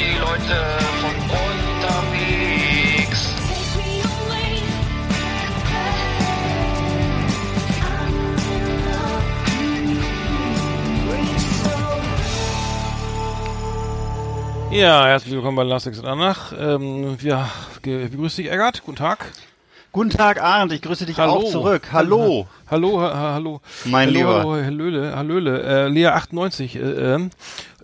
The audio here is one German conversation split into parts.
Die Leute von unterwegs. Ja, herzlich willkommen bei Last Exit Anach. Ähm, wir ge- begrüßen dich, Eggert. Guten Tag. Guten Tag, Arndt. Ich grüße dich auch zurück. Hallo. Hallo, ha, ha, hallo. Mein hallo, Lieber. Hallo, Hallöle, Hallöle. Äh, Lea 98, äh,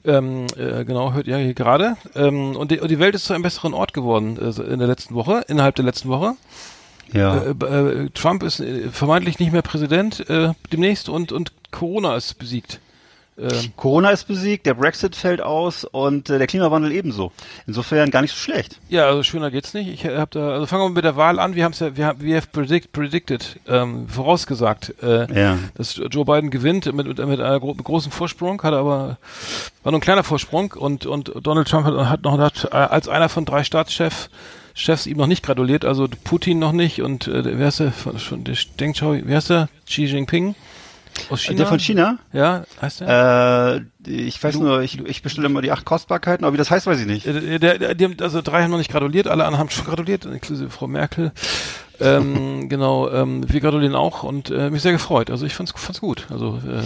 ähm, äh, genau, hört ihr hier gerade. Ähm, und, die, und die Welt ist zu einem besseren Ort geworden äh, in der letzten Woche, innerhalb der letzten Woche. Ja. Äh, äh, Trump ist äh, vermeintlich nicht mehr Präsident äh, demnächst und, und Corona ist besiegt. Ähm, Corona ist besiegt, der Brexit fällt aus und äh, der Klimawandel ebenso. Insofern gar nicht so schlecht. Ja, also schöner geht's nicht. Ich habe da, also fangen wir mit der Wahl an. Wir haben es ja, wir haben, wir have predict, predicted, ähm, vorausgesagt, äh, Ja. dass Joe Biden gewinnt mit, mit, mit einer gro großen Vorsprung, hatte aber war nur ein kleiner Vorsprung und und Donald Trump hat, hat noch hat, äh, als einer von drei Staatschefs Chefs ihm noch nicht gratuliert, also Putin noch nicht und äh, wer ist der von, von der Deng Xiao, wer ist der? Xi Jinping aus China? Der von China? Ja, heißt der? Äh, ich weiß nur, ich, ich bestelle immer die acht Kostbarkeiten, aber wie das heißt, weiß ich nicht. Äh, Der, der, die haben, also drei haben noch nicht gratuliert, alle anderen haben schon gratuliert, inklusive Frau Merkel. ähm, genau, ähm, wir gratulieren auch und äh, mich sehr gefreut. Also ich fand's, fand's gut. Also äh,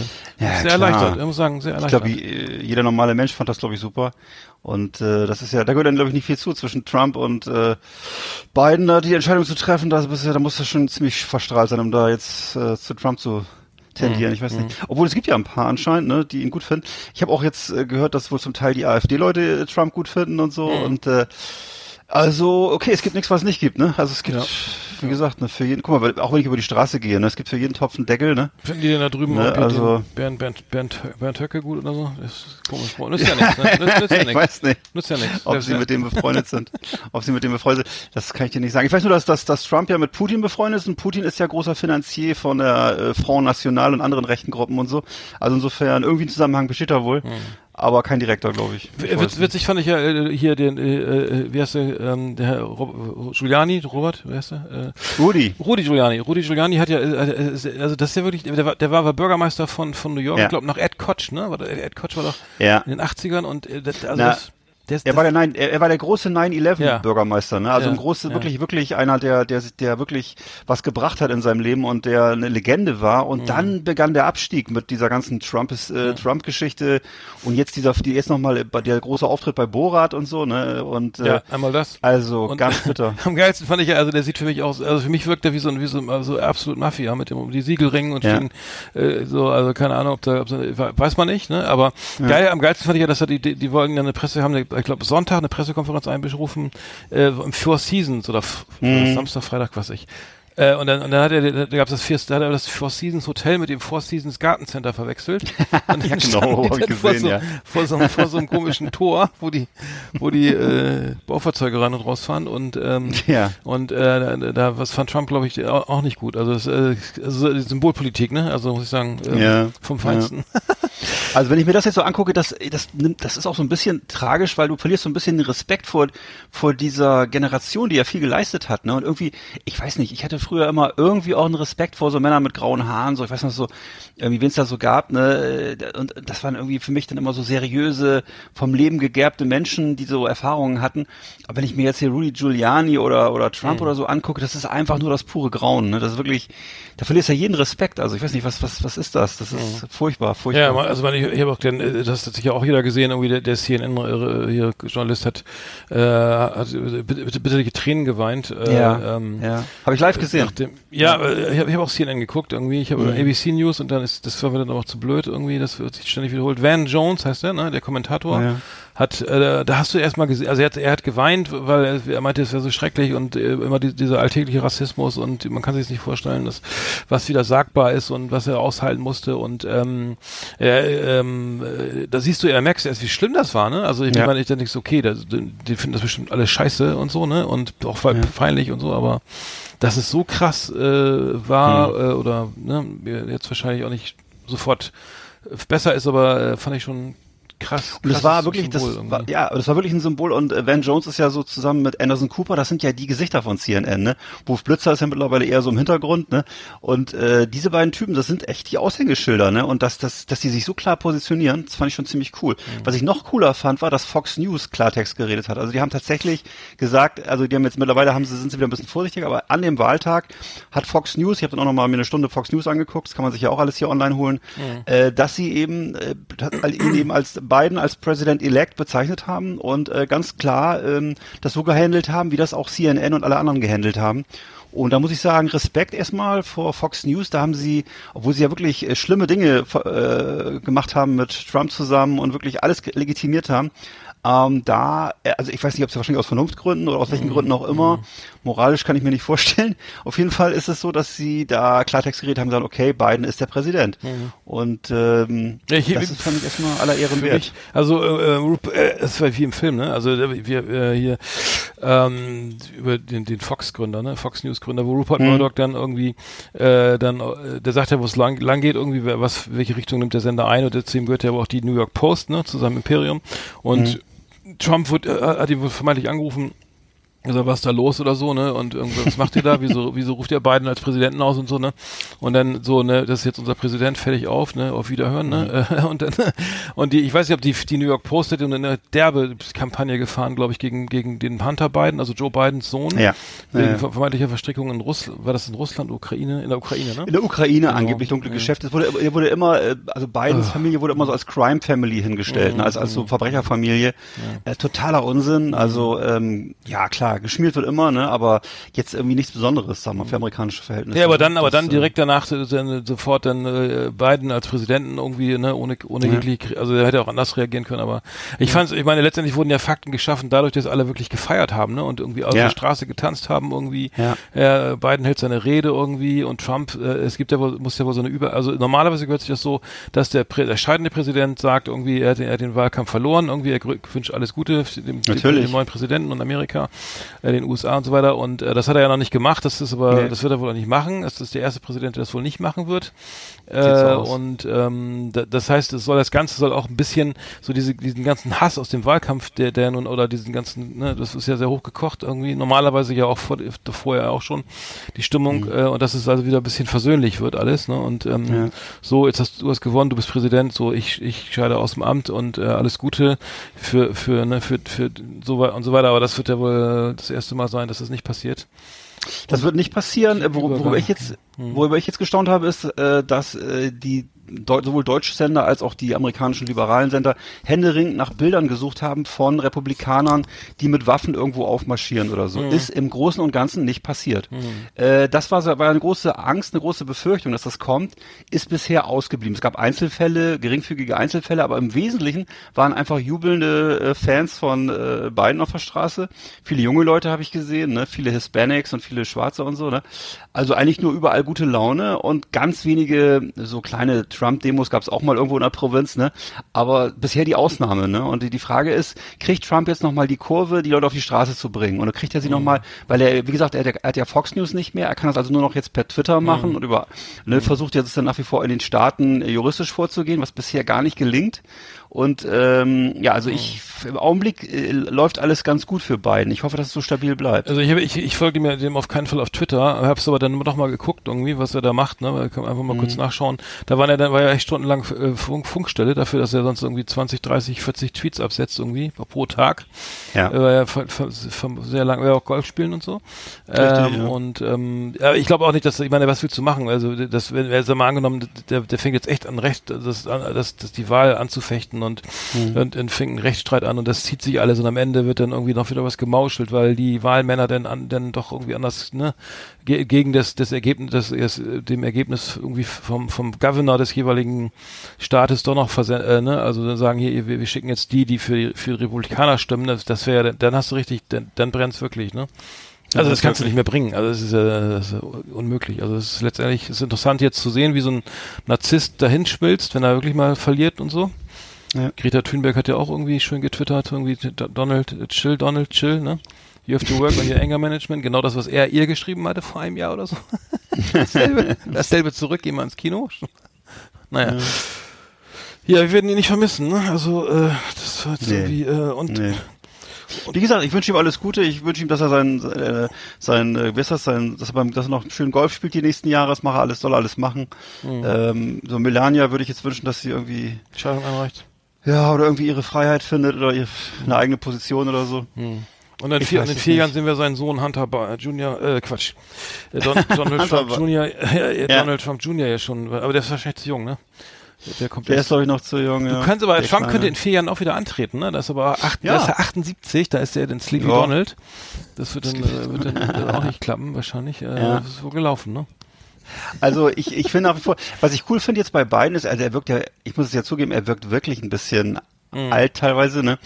Ja, sehr klar. erleichtert. Ich muss sagen, sehr Ich erleichtert. glaube, äh, jeder normale Mensch fand das, glaube ich, super. Und äh, das ist ja, da gehört dann, glaube ich, nicht viel zu zwischen Trump und äh, Biden, da die Entscheidung zu treffen. Da, bist du, da musst du schon ziemlich verstrahlt sein, um da jetzt äh, zu Trump zu tendieren. Ich weiß nicht. Obwohl es gibt ja ein paar anscheinend, ne, die ihn gut finden. Ich habe auch jetzt äh, gehört, dass wohl zum Teil die AfD-Leute äh, Trump gut finden und so. Und äh, also, okay, es gibt nichts, was es nicht gibt, ne? Also es gibt, Ja. Wie gesagt, ne, für jeden, guck mal, weil- auch wenn ich über die Straße gehe, ne, es gibt für jeden Topf einen Deckel, ne? Finden die denn da drüben Ne, auch also- Bernd, Bernd, Bernd, Bernd Höcke gut oder so? Das ist komisch. Nützt ja nichts. Ne? Nützt, nützt ja ich nichts. weiß nicht. Nützt ja nichts. Ob sie mit dem befreundet sind. Ob sie mit dem befreundet sind, das kann ich dir nicht sagen. Ich weiß nur, dass, dass, dass Trump ja mit Putin befreundet ist und Putin ist ja großer Finanzier von der äh, Front National und anderen rechten Gruppen und so. Also insofern, irgendwie ein Zusammenhang besteht da wohl. Aber kein Direktor, glaube ich. ich witzig fand ich ja äh, hier den, äh, äh, wie heißt der, ähm, der Herr Rob, Giuliani, Robert, wer heißt der? Äh, Rudi. Rudi Giuliani. Rudi Giuliani hat ja, äh, äh, also das ist ja wirklich, der war, der war, Bürgermeister von, von New York, Ja. ich glaube nach Ed Koch, ne? Ed Koch war doch Ja. in den 80ern und äh, das, also Na, das, ist- Er war der, Nein, er, er war der große 9-11 Ja. Ne? Also Ja, ein große, ja. wirklich, wirklich einer, der, der, der wirklich was gebracht hat in seinem Leben und der eine Legende war. Mhm. Und dann begann der Abstieg mit dieser ganzen Trump äh, Trump-Geschichte und jetzt dieser, die jetzt nochmal der große Auftritt bei Borat und so, ne? Und äh, ja, einmal das. also Und ganz bitter. Am geilsten fand ich ja, also der sieht für mich aus, also für mich wirkt er wie so ein, wie so, ein- so absolut Mafia mit dem um die Siegelringen und stehen, äh, so, also keine Ahnung, ob da, ob da, weiß man nicht, ne? Aber geil, am geilsten fand ich ja, dass er die, die, die wollten ja eine Presse, haben, eine, ich glaube Sonntag eine Pressekonferenz einberufen, äh, im Four Seasons oder Mhm. Samstag, Freitag, was ich. Äh, und dann, und dann hat er, da gab es das, Vier- da hat er das Four Seasons Hotel mit dem Four Seasons Gartencenter verwechselt. Und Ja, genau, hab ich dann vor gesehen, so, ja. vor so, einem- vor so einem komischen Tor, wo die, wo die äh, Baufahrzeuge rein und rausfahren und ähm, Ja. und äh, da, da was fand Trump glaube ich auch, auch nicht gut. Also, das, äh, also Symbolpolitik, ne? Also muss ich sagen, ähm, Ja. vom Feinsten. Also wenn ich mir das jetzt so angucke, das, das nimmt, das ist auch so ein bisschen tragisch, weil du verlierst so ein bisschen den Respekt vor, vor dieser Generation, die ja viel geleistet hat, ne? Und irgendwie, ich weiß nicht, ich hatte früher immer irgendwie auch einen Respekt vor so Männern mit grauen Haaren, so, ich weiß noch so, irgendwie, wen es da so gab, ne? Und das waren irgendwie für mich dann immer so seriöse, vom Leben gegerbte Menschen, die so Erfahrungen hatten. Aber wenn ich mir jetzt hier Rudy Giuliani oder, oder Trump Mhm. oder so angucke, das ist einfach nur das pure Grauen, ne? Das ist wirklich, da verlierst du ja jeden Respekt. Also ich weiß nicht, was, was, was ist das? Das ist furchtbar, furchtbar. Mhm. Ja, also man, ich, ich habe auch den, äh, das hat sich ja auch jeder gesehen, irgendwie der, der CNN äh, hier Journalist hat, äh, hat bitte, bitte, bitterliche Tränen geweint. Äh, Ja, ähm, ja. Habe ich live gesehen. Gesehen. Nachdem, ja, äh, ich habe ich hab auch CNN geguckt irgendwie. Ich habe Mhm. ABC News und dann ist das war mir dann auch zu blöd irgendwie. Das wird sich ständig wiederholt. Van Jones heißt der, ne? Der Kommentator Ja. Hat, äh, da hast du erstmal gesehen, also er hat, er hat geweint, weil er, er meinte, es wäre so schrecklich und äh, immer die, dieser alltägliche Rassismus und man kann sich nicht vorstellen, dass was wieder sagbar ist und was er aushalten musste und ähm, ähm, äh, da siehst du, er merkst erst, wie schlimm das war, ne? Also ich Ja. meine, ich denke okay, das, die, finden das bestimmt alles scheiße und so, ne? Und auch fe- Ja. peinlich und so, aber dass es so krass äh, war Hm. äh, oder ne, jetzt wahrscheinlich auch nicht sofort besser ist, aber äh, fand ich schon krass. Und das war wirklich, das war, ja, das war wirklich ein Symbol und äh, Van Jones ist ja so zusammen mit Anderson Cooper, das sind ja die Gesichter von CNN, ne? Wolf Blitzer ist ja mittlerweile eher so im Hintergrund, ne? Und äh, diese beiden Typen, das sind echt die Aushängeschilder, ne? Und dass, dass, dass die sich so klar positionieren, das fand ich schon ziemlich cool. Mhm. Was ich noch cooler fand, war, dass Fox News Klartext geredet hat. Also die haben tatsächlich gesagt, also die haben jetzt mittlerweile haben sie, sind sie wieder ein bisschen vorsichtiger, aber an dem Wahltag hat Fox News, ich habe dann auch noch mal mir eine Stunde Fox News angeguckt, das kann man sich ja auch alles hier online holen, äh, dass sie eben äh, ihn eben als Biden als President elect bezeichnet haben und äh, ganz klar ähm, das so gehandelt haben, wie das auch CNN und alle anderen gehandelt haben. Und da muss ich sagen, Respekt erstmal vor Fox News. Da haben sie, obwohl sie ja wirklich äh, schlimme Dinge äh, gemacht haben mit Trump zusammen und wirklich alles legitimiert haben, ähm, da, äh, also ich weiß nicht, ob es wahrscheinlich aus Vernunftgründen oder aus welchen Mhm. Gründen auch immer, moralisch kann ich mir nicht vorstellen. Auf jeden Fall ist es so, dass sie da Klartext geredet haben, und sagen, okay, Biden ist der Präsident. Und ähm, Ja, ich- das ist, fand ich erstmal aller Ehren Für wert. mich, also äh, äh, äh, es war wie im Film, ne? Also äh, wir äh, hier ähm, über den, den Fox-Gründer, ne? Fox News-Gründer, wo Rupert Mhm. Murdoch dann irgendwie äh, dann, der sagt ja, wo es lang, lang geht, irgendwie, was, welche Richtung nimmt der Sender ein und ihm gehört ja auch die New York Post, ne? Zu seinem Imperium und Trump wird, äh, hat ihn wohl vermeintlich angerufen. Also was ist da los oder so, ne? Und irgendwas, was macht ihr da? Wieso, wieso ruft ihr Biden als Präsidenten aus und so, ne? Und dann so, ne, das ist jetzt unser Präsident, fertig auf, ne? Auf Wiederhören, ne? Mhm. Und dann, und die, ich weiß nicht, ob die, die New York Post hätte eine derbe Kampagne gefahren, glaube ich, gegen, gegen den Hunter Biden, also Joe Bidens Sohn. Ja. Wegen Ja, ja. ver- vermeintlicher Verstrickung in Russland, war das in Russland, Ukraine? In der Ukraine, ne? In der Ukraine Genau. angeblich dunkle Ja. Geschäfte. Es wurde, er wurde immer, äh, also Bidens Familie wurde immer so als Crime Family hingestellt, ne, als, als so Verbrecherfamilie. Äh, totaler Unsinn. Also, ähm, ja klar, geschmiert wird immer, ne, aber jetzt irgendwie nichts Besonderes, sagen wir, für amerikanische Verhältnisse. Ja, aber dann, aber dann äh, direkt danach äh, dann, sofort dann äh, Biden als Präsidenten irgendwie, ne, ohne ohne Ja. jegliche, also er hätte auch anders reagieren können, aber ich fand's, ich meine, letztendlich wurden ja Fakten geschaffen, dadurch, dass alle wirklich gefeiert haben, ne, und irgendwie auf Ja. der Straße getanzt haben irgendwie. Ja. Äh, Biden hält seine Rede irgendwie und Trump, äh, es gibt ja wohl, muss ja wohl so eine Über, also normalerweise gehört sich das so, dass der, Prä der scheidende Präsident sagt irgendwie, er hat, den- er hat den Wahlkampf verloren, irgendwie, er wünscht alles Gute dem, dem, dem neuen Präsidenten und Amerika, äh, den USA und so weiter und äh, das hat er ja noch nicht gemacht, das ist aber, Nee. das wird er wohl auch nicht machen, das ist der erste Präsident, der das wohl nicht machen wird. so Äh, aus. und ähm, da, das heißt, es soll das Ganze soll auch ein bisschen so diese, diesen ganzen Hass aus dem Wahlkampf, der, der nun oder diesen ganzen, ne, das ist ja sehr hoch gekocht irgendwie, normalerweise ja auch vor, vorher auch schon die Stimmung Mhm. äh, und dass es also wieder ein bisschen versöhnlich wird alles, ne? Und ähm, Ja. so, jetzt hast du hast gewonnen, du bist Präsident, so ich, ich scheide aus dem Amt und äh, alles Gute für, für, ne, für, für so wei- und so weiter, aber das wird ja wohl das erste Mal sein, dass das nicht passiert. Das wird nicht passieren. Wor worüber ich jetzt, worüber ich jetzt gestaunt habe, ist, äh, dass äh, die Deu sowohl deutsche Sender als auch die amerikanischen liberalen Sender händeringend nach Bildern gesucht haben von Republikanern, die mit Waffen irgendwo aufmarschieren oder so. Ist im Großen und Ganzen nicht passiert. Äh, das war, so- war eine große Angst, eine große Befürchtung, dass das kommt, ist bisher ausgeblieben. Es gab Einzelfälle, geringfügige Einzelfälle, aber im Wesentlichen waren einfach jubelnde äh, Fans von äh, Biden auf der Straße. Viele junge Leute habe ich gesehen, ne? viele Hispanics und viele Schwarze und so. Ne? Also eigentlich nur überall gute Laune und ganz wenige so kleine Trump-Demos gab es auch mal irgendwo in der Provinz, ne? Aber bisher die Ausnahme, ne? Und die, die Frage ist, kriegt Trump jetzt nochmal die Kurve, die Leute auf die Straße zu bringen? Oder kriegt er sie noch nochmal, weil er, wie gesagt, er hat, ja, er hat ja Fox News nicht mehr, er kann das also nur noch jetzt per Twitter machen und über, ne, versucht jetzt dann nach wie vor in den Staaten äh, juristisch vorzugehen, was bisher gar nicht gelingt. Und ähm, ja, also ich im Augenblick äh, läuft alles ganz gut für Biden. Ich hoffe, dass es so stabil bleibt. Also ich, hab, ich, ich folge mir dem auf keinen Fall auf Twitter, hab's aber dann doch mal geguckt irgendwie, was er da macht, ne? weil Kann man einfach mal kurz Mhm. nachschauen. Da war er dann war ja echt stundenlang äh, Funk, Funkstelle dafür, dass er sonst irgendwie 20, 30, 40 Tweets absetzt irgendwie pro Tag. Ja. Er war ja ver- ver- ver- sehr lang, er war auch Golf spielen und so. Richtig, ähm, ja. Und ähm, ja, ich glaube auch nicht, dass ich meine, was willst du machen? Also das, wenn er mal angenommen, der, der fängt jetzt echt an Recht, das, das, das die Wahl anzufechten und, Mhm. und, und fängt einen Rechtsstreit an und das zieht sich alles und am Ende wird dann irgendwie noch wieder was gemauschelt, weil die Wahlmänner dann an, dann doch irgendwie anders, ne, ge gegen das, das Ergebnis, das, das, dem Ergebnis irgendwie vom, vom Governor des jeweiligen Staates doch noch versen äh, ne, also dann sagen hier, wir, wir schicken jetzt die, die für, für die Republikaner stimmen, das, das wäre, dann hast du richtig, dann, dann brennt's wirklich, ne. Also das kannst du nicht mehr bringen. Also es ist, äh, das ist unmöglich. Also es ist letztendlich ist interessant jetzt zu sehen, wie so ein Narzisst dahin schmilzt, wenn er wirklich mal verliert und so. Ja. Greta Thunberg hat ja auch irgendwie schön getwittert, irgendwie Donald, chill, Donald, chill, ne? You have to work on your anger management. Genau das, was er ihr geschrieben hatte vor einem Jahr oder so. dasselbe, dasselbe zurück, gehen wir ins Kino. Naja. Ja, wir werden ihn nicht vermissen, ne? Also, äh, das war jetzt Nee. irgendwie, äh, und Nee. Wie gesagt, ich wünsche ihm alles Gute. Ich wünsche ihm, dass er sein, äh, sein, äh, wie ist das, sein, dass er, beim, dass er noch schön Golf spielt die nächsten Jahre. Das mache alles, soll alles machen. Mhm. Ähm, so Melania würde ich jetzt wünschen, dass sie irgendwie, Scheidung einreicht. Ja, oder irgendwie ihre Freiheit findet oder ihre, eine eigene Position oder so. Und in vier, in es vier. Jahren sehen wir seinen Sohn Hunter Bi- Junior, äh, Quatsch, äh, Don, Donald Trump Junior, äh, Ja. Donald Trump Junior ja schon, aber der ist wahrscheinlich zu jung, ne? Der, kommt Der ist, glaube ich, noch zu jung. Du ja. kannst aber, Der Trump Kleine. könnte in vier Jahren auch wieder antreten, ne? Das ist aber acht, Ja. da ist er 78, da ist er den Sleepy Ja. Donald. Das wird dann, äh, wird dann äh, auch nicht klappen, wahrscheinlich. Äh, Ja. Das ist wohl gelaufen, ne? Also ich, ich finde nach wie vor, was ich cool finde jetzt bei beiden ist, also er wirkt ja, ich muss es ja zugeben, er wirkt wirklich ein bisschen Mhm. alt teilweise, ne?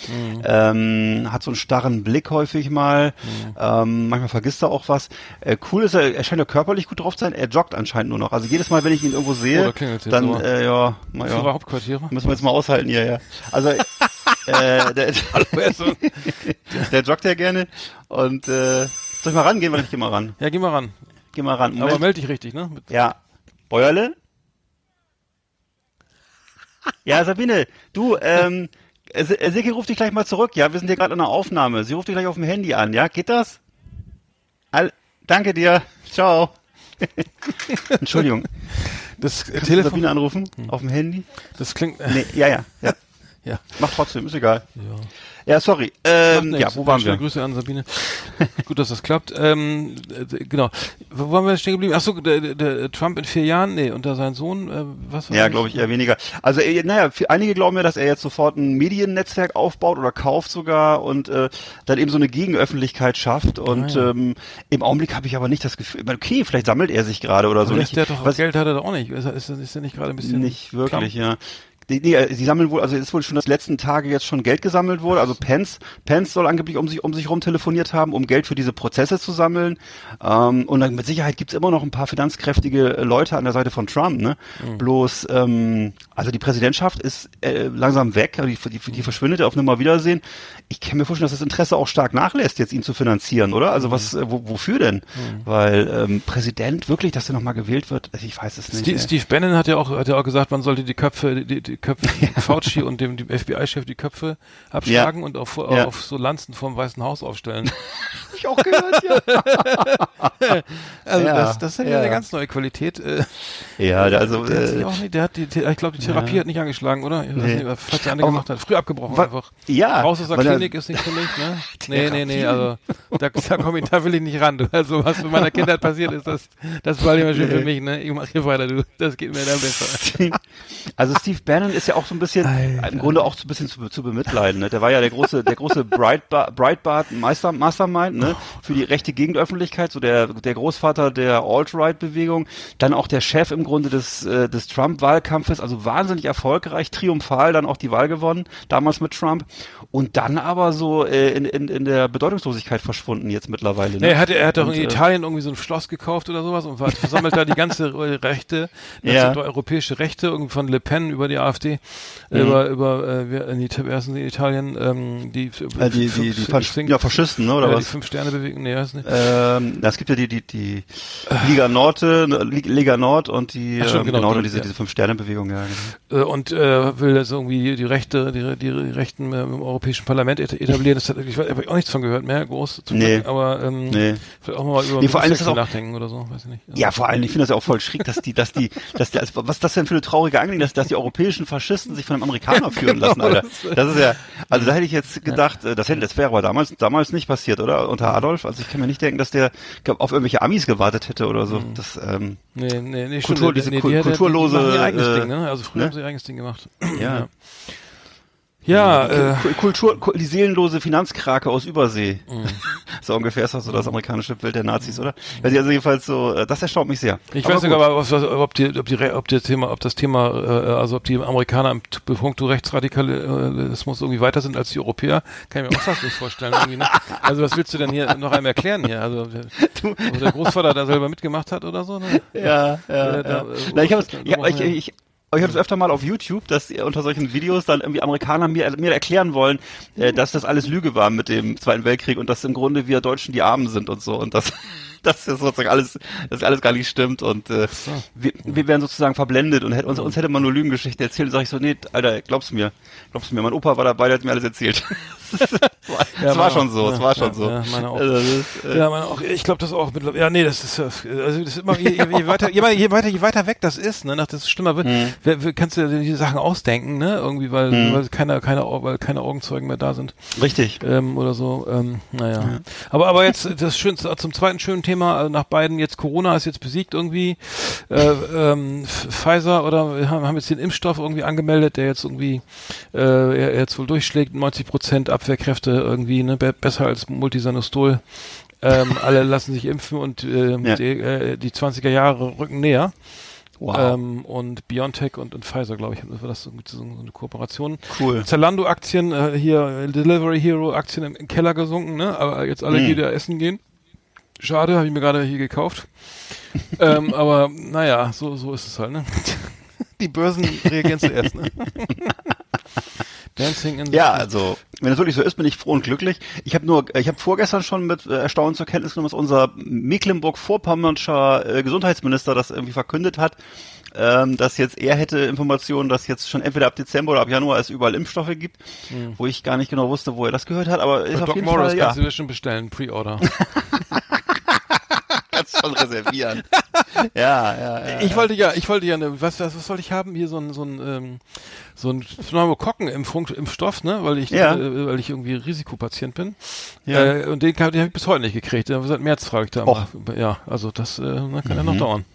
Ähm, hat so einen starren Blick häufig mal, Mhm. ähm, manchmal vergisst er auch was. Äh, cool ist er, er scheint ja körperlich gut drauf zu sein, er joggt anscheinend nur noch. Also jedes Mal, wenn ich ihn irgendwo Oh, sehe, jetzt dann, äh, ja, Führer ja, Hauptquartiere. müssen wir jetzt mal aushalten hier, ja. Also, äh, der, der joggt ja gerne und, äh, soll ich mal rangehen, weil ich geh mal ran. Ja, geh mal ran. Geh mal ran. Aber Moment. melde dich richtig, ne? Mit- Ja. Bäuerle? Ja, Sabine, du, ähm, äh, Silke ruft dich gleich mal zurück, ja? Wir sind hier gerade in einer Aufnahme. Sie ruft dich gleich auf dem Handy an, ja? Geht das? All danke dir. Ciao. Entschuldigung. Das Kannst du Telefon, Sabine anrufen? Auf dem Handy? das klingt, äh, Nee, ja, ja, ja. Ja. Mach trotzdem, ist egal. Ja. Ja, sorry. Macht Ähm, ja, wo waren Schöne wir? Grüße an Sabine. Gut, dass das klappt. Ähm, äh, genau. Wo waren wir stehen geblieben? Achso, der, der, Trump in vier Jahren? Nee, unter sein Sohn, äh, was war Ja, glaube ich eher weniger. Also, äh, naja, einige glauben ja, dass er jetzt sofort ein Mediennetzwerk aufbaut oder kauft sogar und äh, dann eben so eine Gegenöffentlichkeit schafft. Und Ah, ja. ähm, im Augenblick habe ich aber nicht das Gefühl, okay, vielleicht sammelt er sich gerade oder so. Aber Nicht, ist der doch, was, Geld hat er doch auch nicht. Ist, er- ist, ist er nicht gerade ein bisschen... nicht wirklich, klamm? ja. Die, nee, äh, sie sammeln wohl, also es ist wohl schon das letzten Tage jetzt schon Geld gesammelt wurde. Also Pence, Pence soll angeblich um sich um sich rum telefoniert haben, um Geld für diese Prozesse zu sammeln. Ähm, und dann mit Sicherheit gibt's immer noch ein paar finanzkräftige äh, Leute an der Seite von Trump. Ne? Mhm. Bloß, ähm, also die Präsidentschaft ist äh, langsam weg, also die, die, die verschwindet auf Nimmer Wiedersehen. Ich kann mir vorstellen, dass das Interesse auch stark nachlässt, jetzt ihn zu finanzieren, oder? Also was, äh, wo, wofür denn? Weil ähm, Präsident wirklich, dass er nochmal gewählt wird, ich weiß es nicht. Steve. Steve Bannon hat ja auch, hat ja auch gesagt, man sollte die Köpfe, die, die Köpfe, Fauci und dem, dem FBI-Chef die Köpfe abschlagen und auf, Ja. auf so Lanzen vom Weißen Haus aufstellen. Hab ich auch gehört, ja. Also Ja, das, das ist ja, eine ganz neue Qualität. Äh, Ja, also der sich äh, nicht, der hat die, ich glaube, die Therapie hat nicht angeschlagen, oder? Ich weiß Nee. nicht, was der Aber- gemacht hat. Früh abgebrochen einfach. ja, Raus aus der er- Klinik ist nicht für mich, ne? Nee, nee, nee, also da, da komm ich, da will ich nicht ran. Du. Also was in meiner Kindheit passiert ist, das, das war immer schön für mich, ne? Ich mach hier weiter, du. Das geht mir dann besser. Also Steve Bannon ist ja auch so ein bisschen, Alter. im Grunde auch so ein bisschen zu, zu bemitleiden. Ne? Der war ja der große, der große Breitbart, Breitbart Master, Mastermind ne? Für die rechte Gegenöffentlichkeit, so der, der Großvater der Alt-Right-Bewegung, dann auch der Chef im Grunde des, äh, des Trump-Wahlkampfes, also wahnsinnig erfolgreich, triumphal dann auch die Wahl gewonnen, damals mit Trump. Und dann aber so äh, in, in, in der Bedeutungslosigkeit verschwunden jetzt mittlerweile. Ne? Er hat, er hat doch in äh, Italien irgendwie so ein Schloss gekauft oder sowas und versammelt da die ganze äh, Rechte, Ja. europäische Rechte, irgendwie von Le Pen über die AfD, Mhm. äh, über, über, äh, in wer in Italien, ähm, die, äh, die, die, die, Fasch ja, Faschisten, ne? Oder ja, die was? Fünf-Sterne-Bewegung, nee, weiß nicht. Ähm, es gibt ja die, die, die Liga Nord, Li- Liga Nord und die, Ach, stimmt, ähm, genau, genau, die- diese, ja. diese Fünf-Sterne-Bewegung, ja. Genau. Und äh, will das irgendwie die, Rechte, die, die Rechten im Europäischen Parlament et- etablieren. Das hat, ich habe auch nichts von gehört mehr, groß zum Nee. Glück, aber ähm, Nee. vielleicht auch mal über Nee, vor allem ist auch- nachdenken oder so, weiß ich nicht. Ja, vor allem, ich finde das ja auch voll schräg, dass die, dass die, dass die, was ist das denn für eine traurige Angelegenheit, dass, dass die europäischen Faschisten sich von einem Amerikaner führen lassen, Alter. Das ist ja, also da hätte ich jetzt gedacht, äh, das hätte, das wäre aber damals, damals nicht passiert, oder? Unter Adolf. Also ich kann mir nicht denken, dass der glaub, auf irgendwelche Amis gewartet hätte oder so. Das, ähm, Nee, nee, nee, Kultur- stimmt. diese nee, die, kulturlose, Die machen ihr eigenes äh, Ding, ne? Also früher ne? haben sie ihr eigenes Ding gemacht. ja. Ja, äh, Ku- Kultur, ku- die seelenlose Finanzkrake aus Übersee. Mhm. so ungefähr ist das so das amerikanische Bild der Nazis, oder? Also jedenfalls so, äh, das erstaunt mich sehr. Ich Aber weiß was, was, ob die, ob die, ob das Thema, ob das Thema, äh, also ob die Amerikaner im puncto Rechtsradikalismus irgendwie weiter sind als die Europäer, kann ich mir auch fast nicht vorstellen. Ne? Also was willst du denn hier noch einmal erklären hier? Also wo der Großvater da selber mitgemacht hat oder so? Ne? Ja, ja, Äh, da, ja. äh, Na, ich habe da ich, ich, ich, habe es öfter mal auf YouTube, dass unter solchen Videos dann irgendwie Amerikaner mir, mir erklären wollen, äh, dass das alles Lüge war mit dem Zweiten Weltkrieg und dass im Grunde wir Deutschen die Armen sind und so und das dass das sozusagen alles, das alles gar nicht stimmt und äh, wir, wir werden sozusagen verblendet und hätte, uns, uns hätte man nur Lügengeschichten erzählt. Sag ich so, nee, Alter, glaubst du mir, glaubst du mir, mein Opa war dabei, der hat mir alles erzählt. War, es Ja, war meine schon auch. so, es Ja, war schon ja, so. ja, meine auch. Also, ist, äh, Ja, man auch, ich glaube das auch mittlerweile. Ja, nee, das ist also das ist immer je, je, weiter je, weiter- je weiter je weiter weg das ist, ne, nach das schlimmer wird, Mhm. wer, wer, kannst du dir die Sachen ausdenken, ne, irgendwie weil weil keine keine weil keine Augenzeugen mehr da sind Richtig. ähm, oder so. Ähm, naja. Aber aber jetzt das schönste zum zweiten schönen Thema also nach beiden jetzt Corona ist jetzt besiegt irgendwie. Äh, ähm, Pfizer oder wir haben, haben jetzt den Impfstoff irgendwie angemeldet, der jetzt irgendwie äh, er- jetzt wohl durchschlägt, 90 Prozent Abwehrkräfte irgendwie ne be besser als Multisanostol. Ähm, alle lassen sich impfen und äh, Ja. die, äh, die 20er Jahre rücken näher. Wow. Ähm, und BioNTech und, und Pfizer, glaube ich, war das so, so eine Kooperation. Cool. Zalando-Aktien, äh, hier Delivery Hero-Aktien im, im Keller gesunken, ne? Aber jetzt alle Hm. wieder essen gehen. Schade, habe ich mir gerade hier gekauft. ähm, aber naja, so, so ist es halt, ne? Die Börsen reagieren zuerst, ne? Dancing in the Ja, also wenn es wirklich so ist, bin ich froh und glücklich. Ich habe nur, ich habe vorgestern schon mit äh, Erstaunen zur Kenntnis genommen, dass unser Mecklenburg-Vorpommernscher äh, Gesundheitsminister das irgendwie verkündet hat, ähm, dass jetzt er hätte Informationen, dass jetzt schon entweder ab Dezember oder ab Januar es überall Impfstoffe gibt, wo ich gar nicht genau wusste, wo er das gehört hat, aber ist Bei auf Doc jeden Morris Fall ja, kannst du dir schon bestellen, Pre-Order. kannst schon reservieren. ja, ja, ja. Ich wollte ja, ich wollte ja, eine, was, was, was wollte ich haben? Hier so ein, so ein, ähm, so ein Pneumokokken-Impfung, Impfstoff, ne? Weil ich, Ja. äh, weil ich irgendwie Risikopatient bin. Ja. Äh, und den, den habe ich bis heute nicht gekriegt. Seit März frage ich da mal. Ja, also das äh, na, kann ja noch dauern.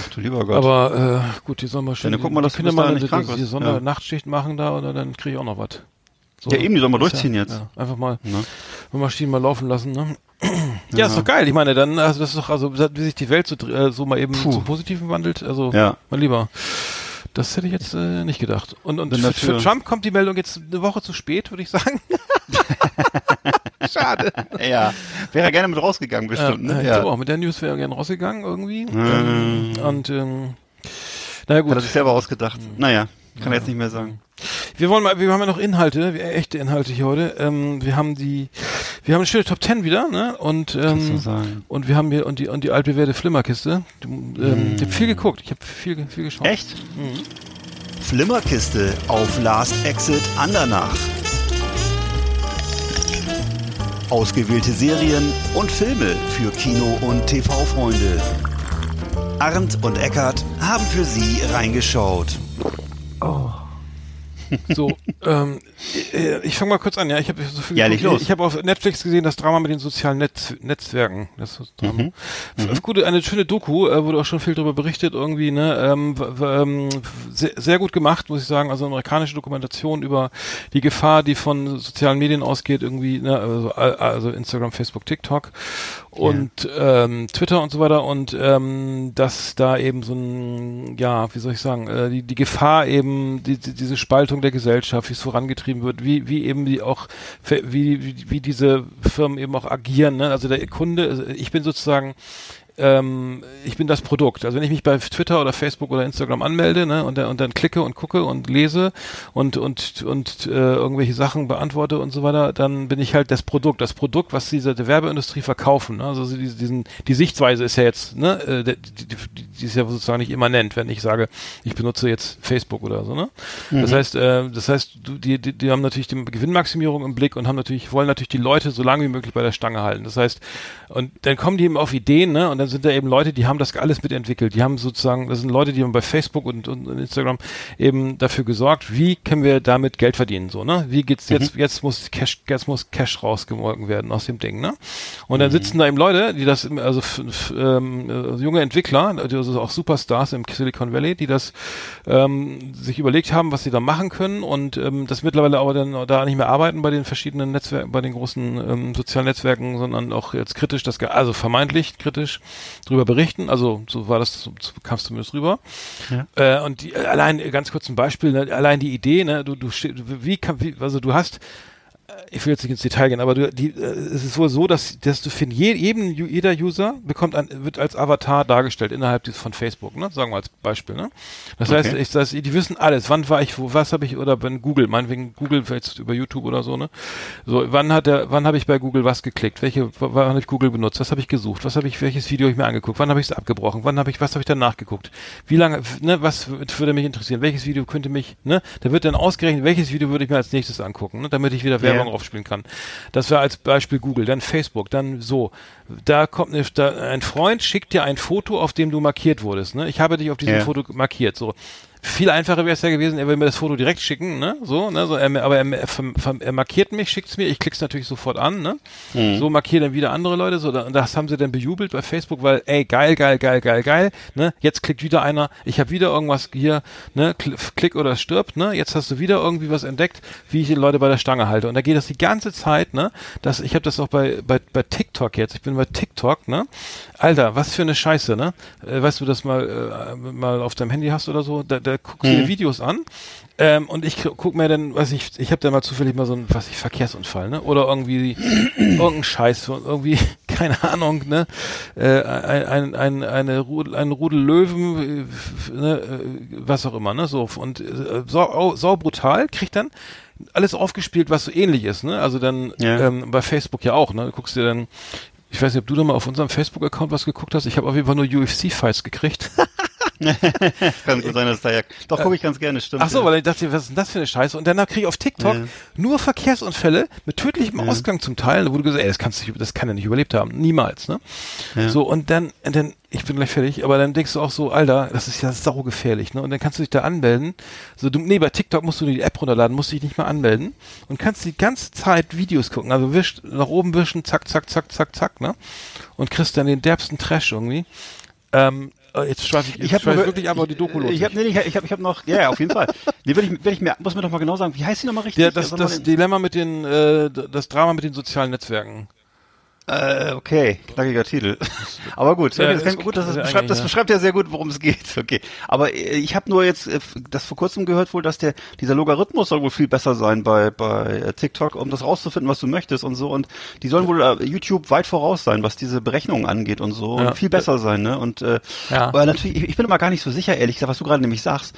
Ach, du lieber Gott. Aber äh, gut, die sollen mal schön, dann guck mal, dass Kinder mal nicht krank die, die. Sonder Ja. Nachtschicht machen da oder dann kriege ich auch noch was. So, Ja, eben, die sollen mal durchziehen ja, jetzt. Ja, einfach mal, Ne? Maschinen mal laufen lassen, ne? Ja, ist doch geil. Ich meine, dann, also das ist doch, also wie sich die Welt so, äh, so mal eben Puh. zum Positiven wandelt. Also, Ja. mein Lieber. Das hätte ich jetzt äh, nicht gedacht. Und, und für, für Trump kommt die Meldung jetzt eine Woche zu spät, würde ich sagen. Schade. Ja, wäre er gerne mit rausgegangen bestimmt, ja, ne? ich Ja. glaube auch. Mit der News wäre er gerne rausgegangen irgendwie. Ähm, und ähm, naja gut. Hat er sich selber ausgedacht. Naja, kann er jetzt nicht mehr sagen. Wir wollen mal, wir haben ja noch Inhalte, echte Inhalte hier heute. Ähm, wir haben die, wir haben eine schöne Top 10 wieder, ne? Und Kannst du ähm, sagen. und wir haben hier und die und die altbewährte Flimmerkiste. Ähm, Ich habe viel geguckt. Ich habe viel viel geschaut. Echt? Flimmerkiste auf Last Exit Andernach. Ausgewählte Serien und Filme für Kino- und TV-Freunde. Arndt und Eckart haben für Sie reingeschaut. So, ähm, äh, ich fange mal kurz an. Ja, ich habe so viel. Ja, los. Ich habe auf Netflix gesehen das Drama mit den sozialen Netz, Netzwerken. Das ist Drama. Mhm. F- Gute, eine schöne Doku, äh, wurde auch schon viel darüber berichtet irgendwie. Ne, ähm, ähm, sehr, sehr gut gemacht, muss ich sagen. Also amerikanische Dokumentation über die Gefahr, die von sozialen Medien ausgeht, irgendwie. Ne, also, äh, also Instagram, Facebook, TikTok und ähm, Twitter und so weiter und ähm, dass da eben so ein, ja, wie soll ich sagen, äh, die, die Gefahr eben, die, die, diese Spaltung der Gesellschaft, wie es vorangetrieben wird, wie, wie eben die auch, wie, wie, wie diese Firmen eben auch agieren. Ne? Also der Kunde, also ich bin sozusagen ähm, ich bin das Produkt. Also wenn ich mich bei Twitter oder Facebook oder Instagram anmelde ne, und, dann- und dann klicke und gucke und lese und und und äh, irgendwelche Sachen beantworte und so weiter, dann bin ich halt das Produkt. Das Produkt, was diese Werbeindustrie verkaufen. Ne? Also sie- diesen die Sichtweise ist ja jetzt, ne, äh, die, die, die ist ja sozusagen nicht immanent, wenn ich sage, ich benutze jetzt Facebook oder so. Ne? Das heißt, äh, das heißt, die, die, die haben natürlich die Gewinnmaximierung im Blick und haben natürlich wollen natürlich die Leute so lange wie möglich bei der Stange halten. Das heißt, und dann kommen die eben auf Ideen, ne? Und dann dann sind da eben Leute, die haben das alles mitentwickelt. Die haben sozusagen, das sind Leute, die haben bei Facebook und, und Instagram eben dafür gesorgt, wie können wir damit Geld verdienen, so, ne? Wie geht's jetzt, jetzt muss Cash, jetzt muss Cash rausgemolken werden aus dem Ding, ne? Und dann sitzen da eben Leute, die das, also ähm, äh, junge Entwickler, also auch Superstars im Silicon Valley, die das ähm, sich überlegt haben, was sie da machen können und ähm, das mittlerweile aber dann da nicht mehr arbeiten bei den verschiedenen Netzwerken, bei den großen ähm, sozialen Netzwerken, sondern auch jetzt kritisch, das, also vermeintlich kritisch drüber berichten. Also so war das, so, so kam es zumindest rüber. Äh, und die, allein äh, ganz kurz ein Beispiel, ne, allein die Idee, ne, du, du, wie kann, wie, also du hast ich will jetzt nicht ins Detail gehen, aber du, die, äh, es ist wohl so, dass, dass du für je, jeden, jeder User bekommt ein, wird als Avatar dargestellt innerhalb des, von Facebook, ne? Sagen wir als Beispiel, ne? Das heißt, ich, das, die wissen alles. Wann war ich, wo, was habe ich, oder wenn Google, meinetwegen Google jetzt über YouTube oder so, ne? So, wann hat der, wann habe ich bei Google was geklickt? Welche, wann habe ich Google benutzt? Was habe ich gesucht? Was habe ich, welches Video habe ich mir angeguckt? Wann habe ich es abgebrochen? Wann habe ich, was habe ich danach geguckt? Wie lange, ne? Was würde mich interessieren? Welches Video könnte mich, ne? Da wird dann ausgerechnet, welches Video würde ich mir als nächstes angucken, ne? Damit ich wieder Werbung Ja. Aufspielen kann. Das wäre als Beispiel Google, dann Facebook, dann so. Da kommt eine, da, ein Freund schickt dir ein Foto, auf dem du markiert wurdest. Ne? Ich habe dich auf diesem Ja. Foto markiert. So. Viel einfacher wäre es ja gewesen, er will mir das Foto direkt schicken, ne? So, ne? So, er, aber er, er, er, er markiert mich, schickt es mir, ich klick's natürlich sofort an, ne? So markieren dann wieder andere Leute, so, und das haben sie dann bejubelt bei Facebook, weil, ey, geil, geil, geil, geil, geil, ne? Jetzt klickt wieder einer, ich habe wieder irgendwas hier, ne? Kl- Klick oder stirb, ne? Jetzt hast du wieder irgendwie was entdeckt, wie ich die Leute bei der Stange halte. Und da geht das die ganze Zeit, ne? Das, ich habe das auch bei, bei, bei TikTok jetzt, ich bin bei TikTok, ne? Alter, was für eine Scheiße, ne? Äh, weißt du, das mal, äh, mal auf deinem Handy hast oder so, da, da guckst du dir Videos an ähm, und ich guck mir dann, was ich, ich habe da mal zufällig mal so ein, was ich, Verkehrsunfall, ne? Oder irgendwie irgendein Scheiß, irgendwie, keine Ahnung, ne? Äh, ein, ein, ein, eine Rudel, ein Rudel Löwen, äh, ne? äh, was auch immer, ne? So und äh, sau, sau brutal, kriegt dann alles aufgespielt, was so ähnlich ist, ne? Also dann Ja. ähm, bei Facebook ja auch, ne? Du guckst dir dann ich weiß nicht, ob du da mal auf unserem Facebook-Account was geguckt hast. Ich habe auf jeden Fall nur UFC-Fights gekriegt. Kann gut sein, dass da ja. Doch, gucke ich ganz gerne, stimmt. Ach so, ja. weil ich dachte, was ist denn das für eine Scheiße? Und danach kriege ich auf TikTok Ja. nur Verkehrsunfälle mit tödlichem Ausgang zum Teil, wo du gesagt hast, ey, das kannst du, nicht- das kann er nicht überlebt haben. Niemals, ne? So, und dann, und dann, ich bin gleich fertig, aber dann denkst du auch so, Alter, das ist ja saugefährlich, ne? Und dann kannst du dich da anmelden. So, du, nee, bei TikTok musst du die App runterladen, musst dich nicht mal anmelden und kannst die ganze Zeit Videos gucken. Also wischt, nach oben wischen, zack, zack, zack, zack, zack, ne? Und kriegst dann den derbsten Trash irgendwie. Ähm, äh, jetzt schweife ich, Ich habe schweife wirklich aber die Doku lohnt Ich habe nee, ich habe ich hab noch ja, auf jeden Fall. Nee, will ich will ich mir muss mir doch mal genau sagen, wie heißt die nochmal richtig? Ja, das, mal das den- Dilemma mit den, äh, das Drama mit den sozialen Netzwerken. Äh, okay, knackiger Titel. Aber gut, Ja, das, kann, gut, das, ist, beschreibt, das beschreibt ja sehr gut, worum es geht. Okay, aber äh, ich habe nur jetzt äh, das vor kurzem gehört wohl, dass der dieser Logarithmus soll wohl viel besser sein bei bei äh, TikTok, um das rauszufinden, was du möchtest und so. Und die sollen wohl YouTube weit voraus sein, was diese Berechnungen angeht und so. Ja. Und viel besser sein, ne? Und äh, Ja. aber natürlich, ich, ich bin immer gar nicht so sicher, ehrlich gesagt, was du gerade nämlich sagst,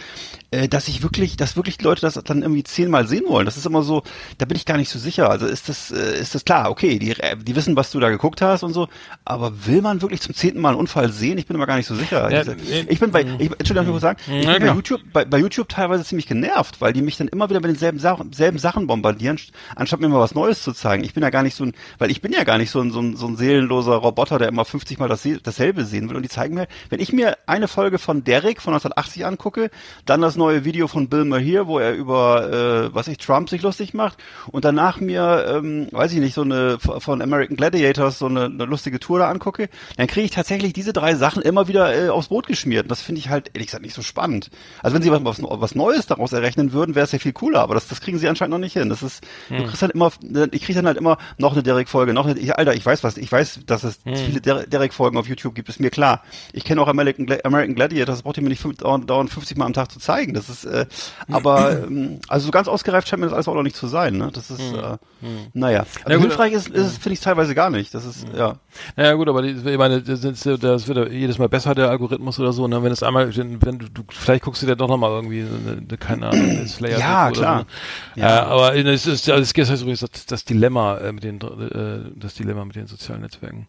äh, dass ich wirklich, dass wirklich die Leute das dann irgendwie zehnmal sehen wollen. Das ist immer so, da bin ich gar nicht so sicher. Also ist das, äh, ist das klar, okay, die, äh, die wissen, was du da geguckt hast und so, aber will man wirklich zum zehnten Mal einen Unfall sehen? Ich bin immer gar nicht so sicher. Ja, ich, bin bei, ich, Entschuldigung, ich muss sagen, ich bin bei klar. YouTube, bei, bei YouTube teilweise ziemlich genervt, weil die mich dann immer wieder mit denselben Sachen, selben Sachen bombardieren, st- anstatt mir mal was Neues zu zeigen. Ich bin ja gar nicht so ein, weil ich bin ja gar nicht so ein, so ein, so ein seelenloser Roboter, der immer 50 Mal das, dasselbe sehen will. Und die zeigen mir, wenn ich mir eine Folge von Derek von 1980 angucke, dann das neue Video von Bill Maher, wo er über, äh, was ich, Trump sich lustig macht und danach mir, ähm, weiß ich nicht, so eine von American Gladiators so eine, eine lustige Tour da angucke, dann kriege ich tatsächlich diese drei Sachen immer wieder äh, aufs Brot geschmiert. Und das finde ich halt, ehrlich gesagt, nicht so spannend. Also wenn sie was, was, was Neues daraus errechnen würden, wäre es ja viel cooler, aber das, das kriegen sie anscheinend noch nicht hin. Das ist, du kriegst halt immer, ich kriege dann halt immer noch eine Derek-Folge, noch eine, ich, Alter, ich weiß was, ich weiß, dass es viele Der- Derek-Folgen auf YouTube gibt, ist mir klar. Ich kenne auch American, American Gladiators, das braucht ihr mir nicht dauernd 50 Mal am Tag zu zeigen. Das ist, äh, aber, ähm, also so ganz ausgereift scheint mir das alles auch noch nicht zu sein, ne? Das ist, äh, naja. Also Ja, hilfreich ist, ist es, finde ich, teilweise gar nicht. Das ist, ja. Naja gut, aber ich meine, das, ist, das wird jedes Mal besser, der Algorithmus oder so. Und dann, wenn es einmal, wenn du, du vielleicht guckst du dir doch nochmal irgendwie, eine, keine Ahnung, Slayer Ja, klar. So. ja. aber es ist, also es geht halt übrigens das, das Dilemma äh, mit den, äh, das Dilemma mit den sozialen Netzwerken.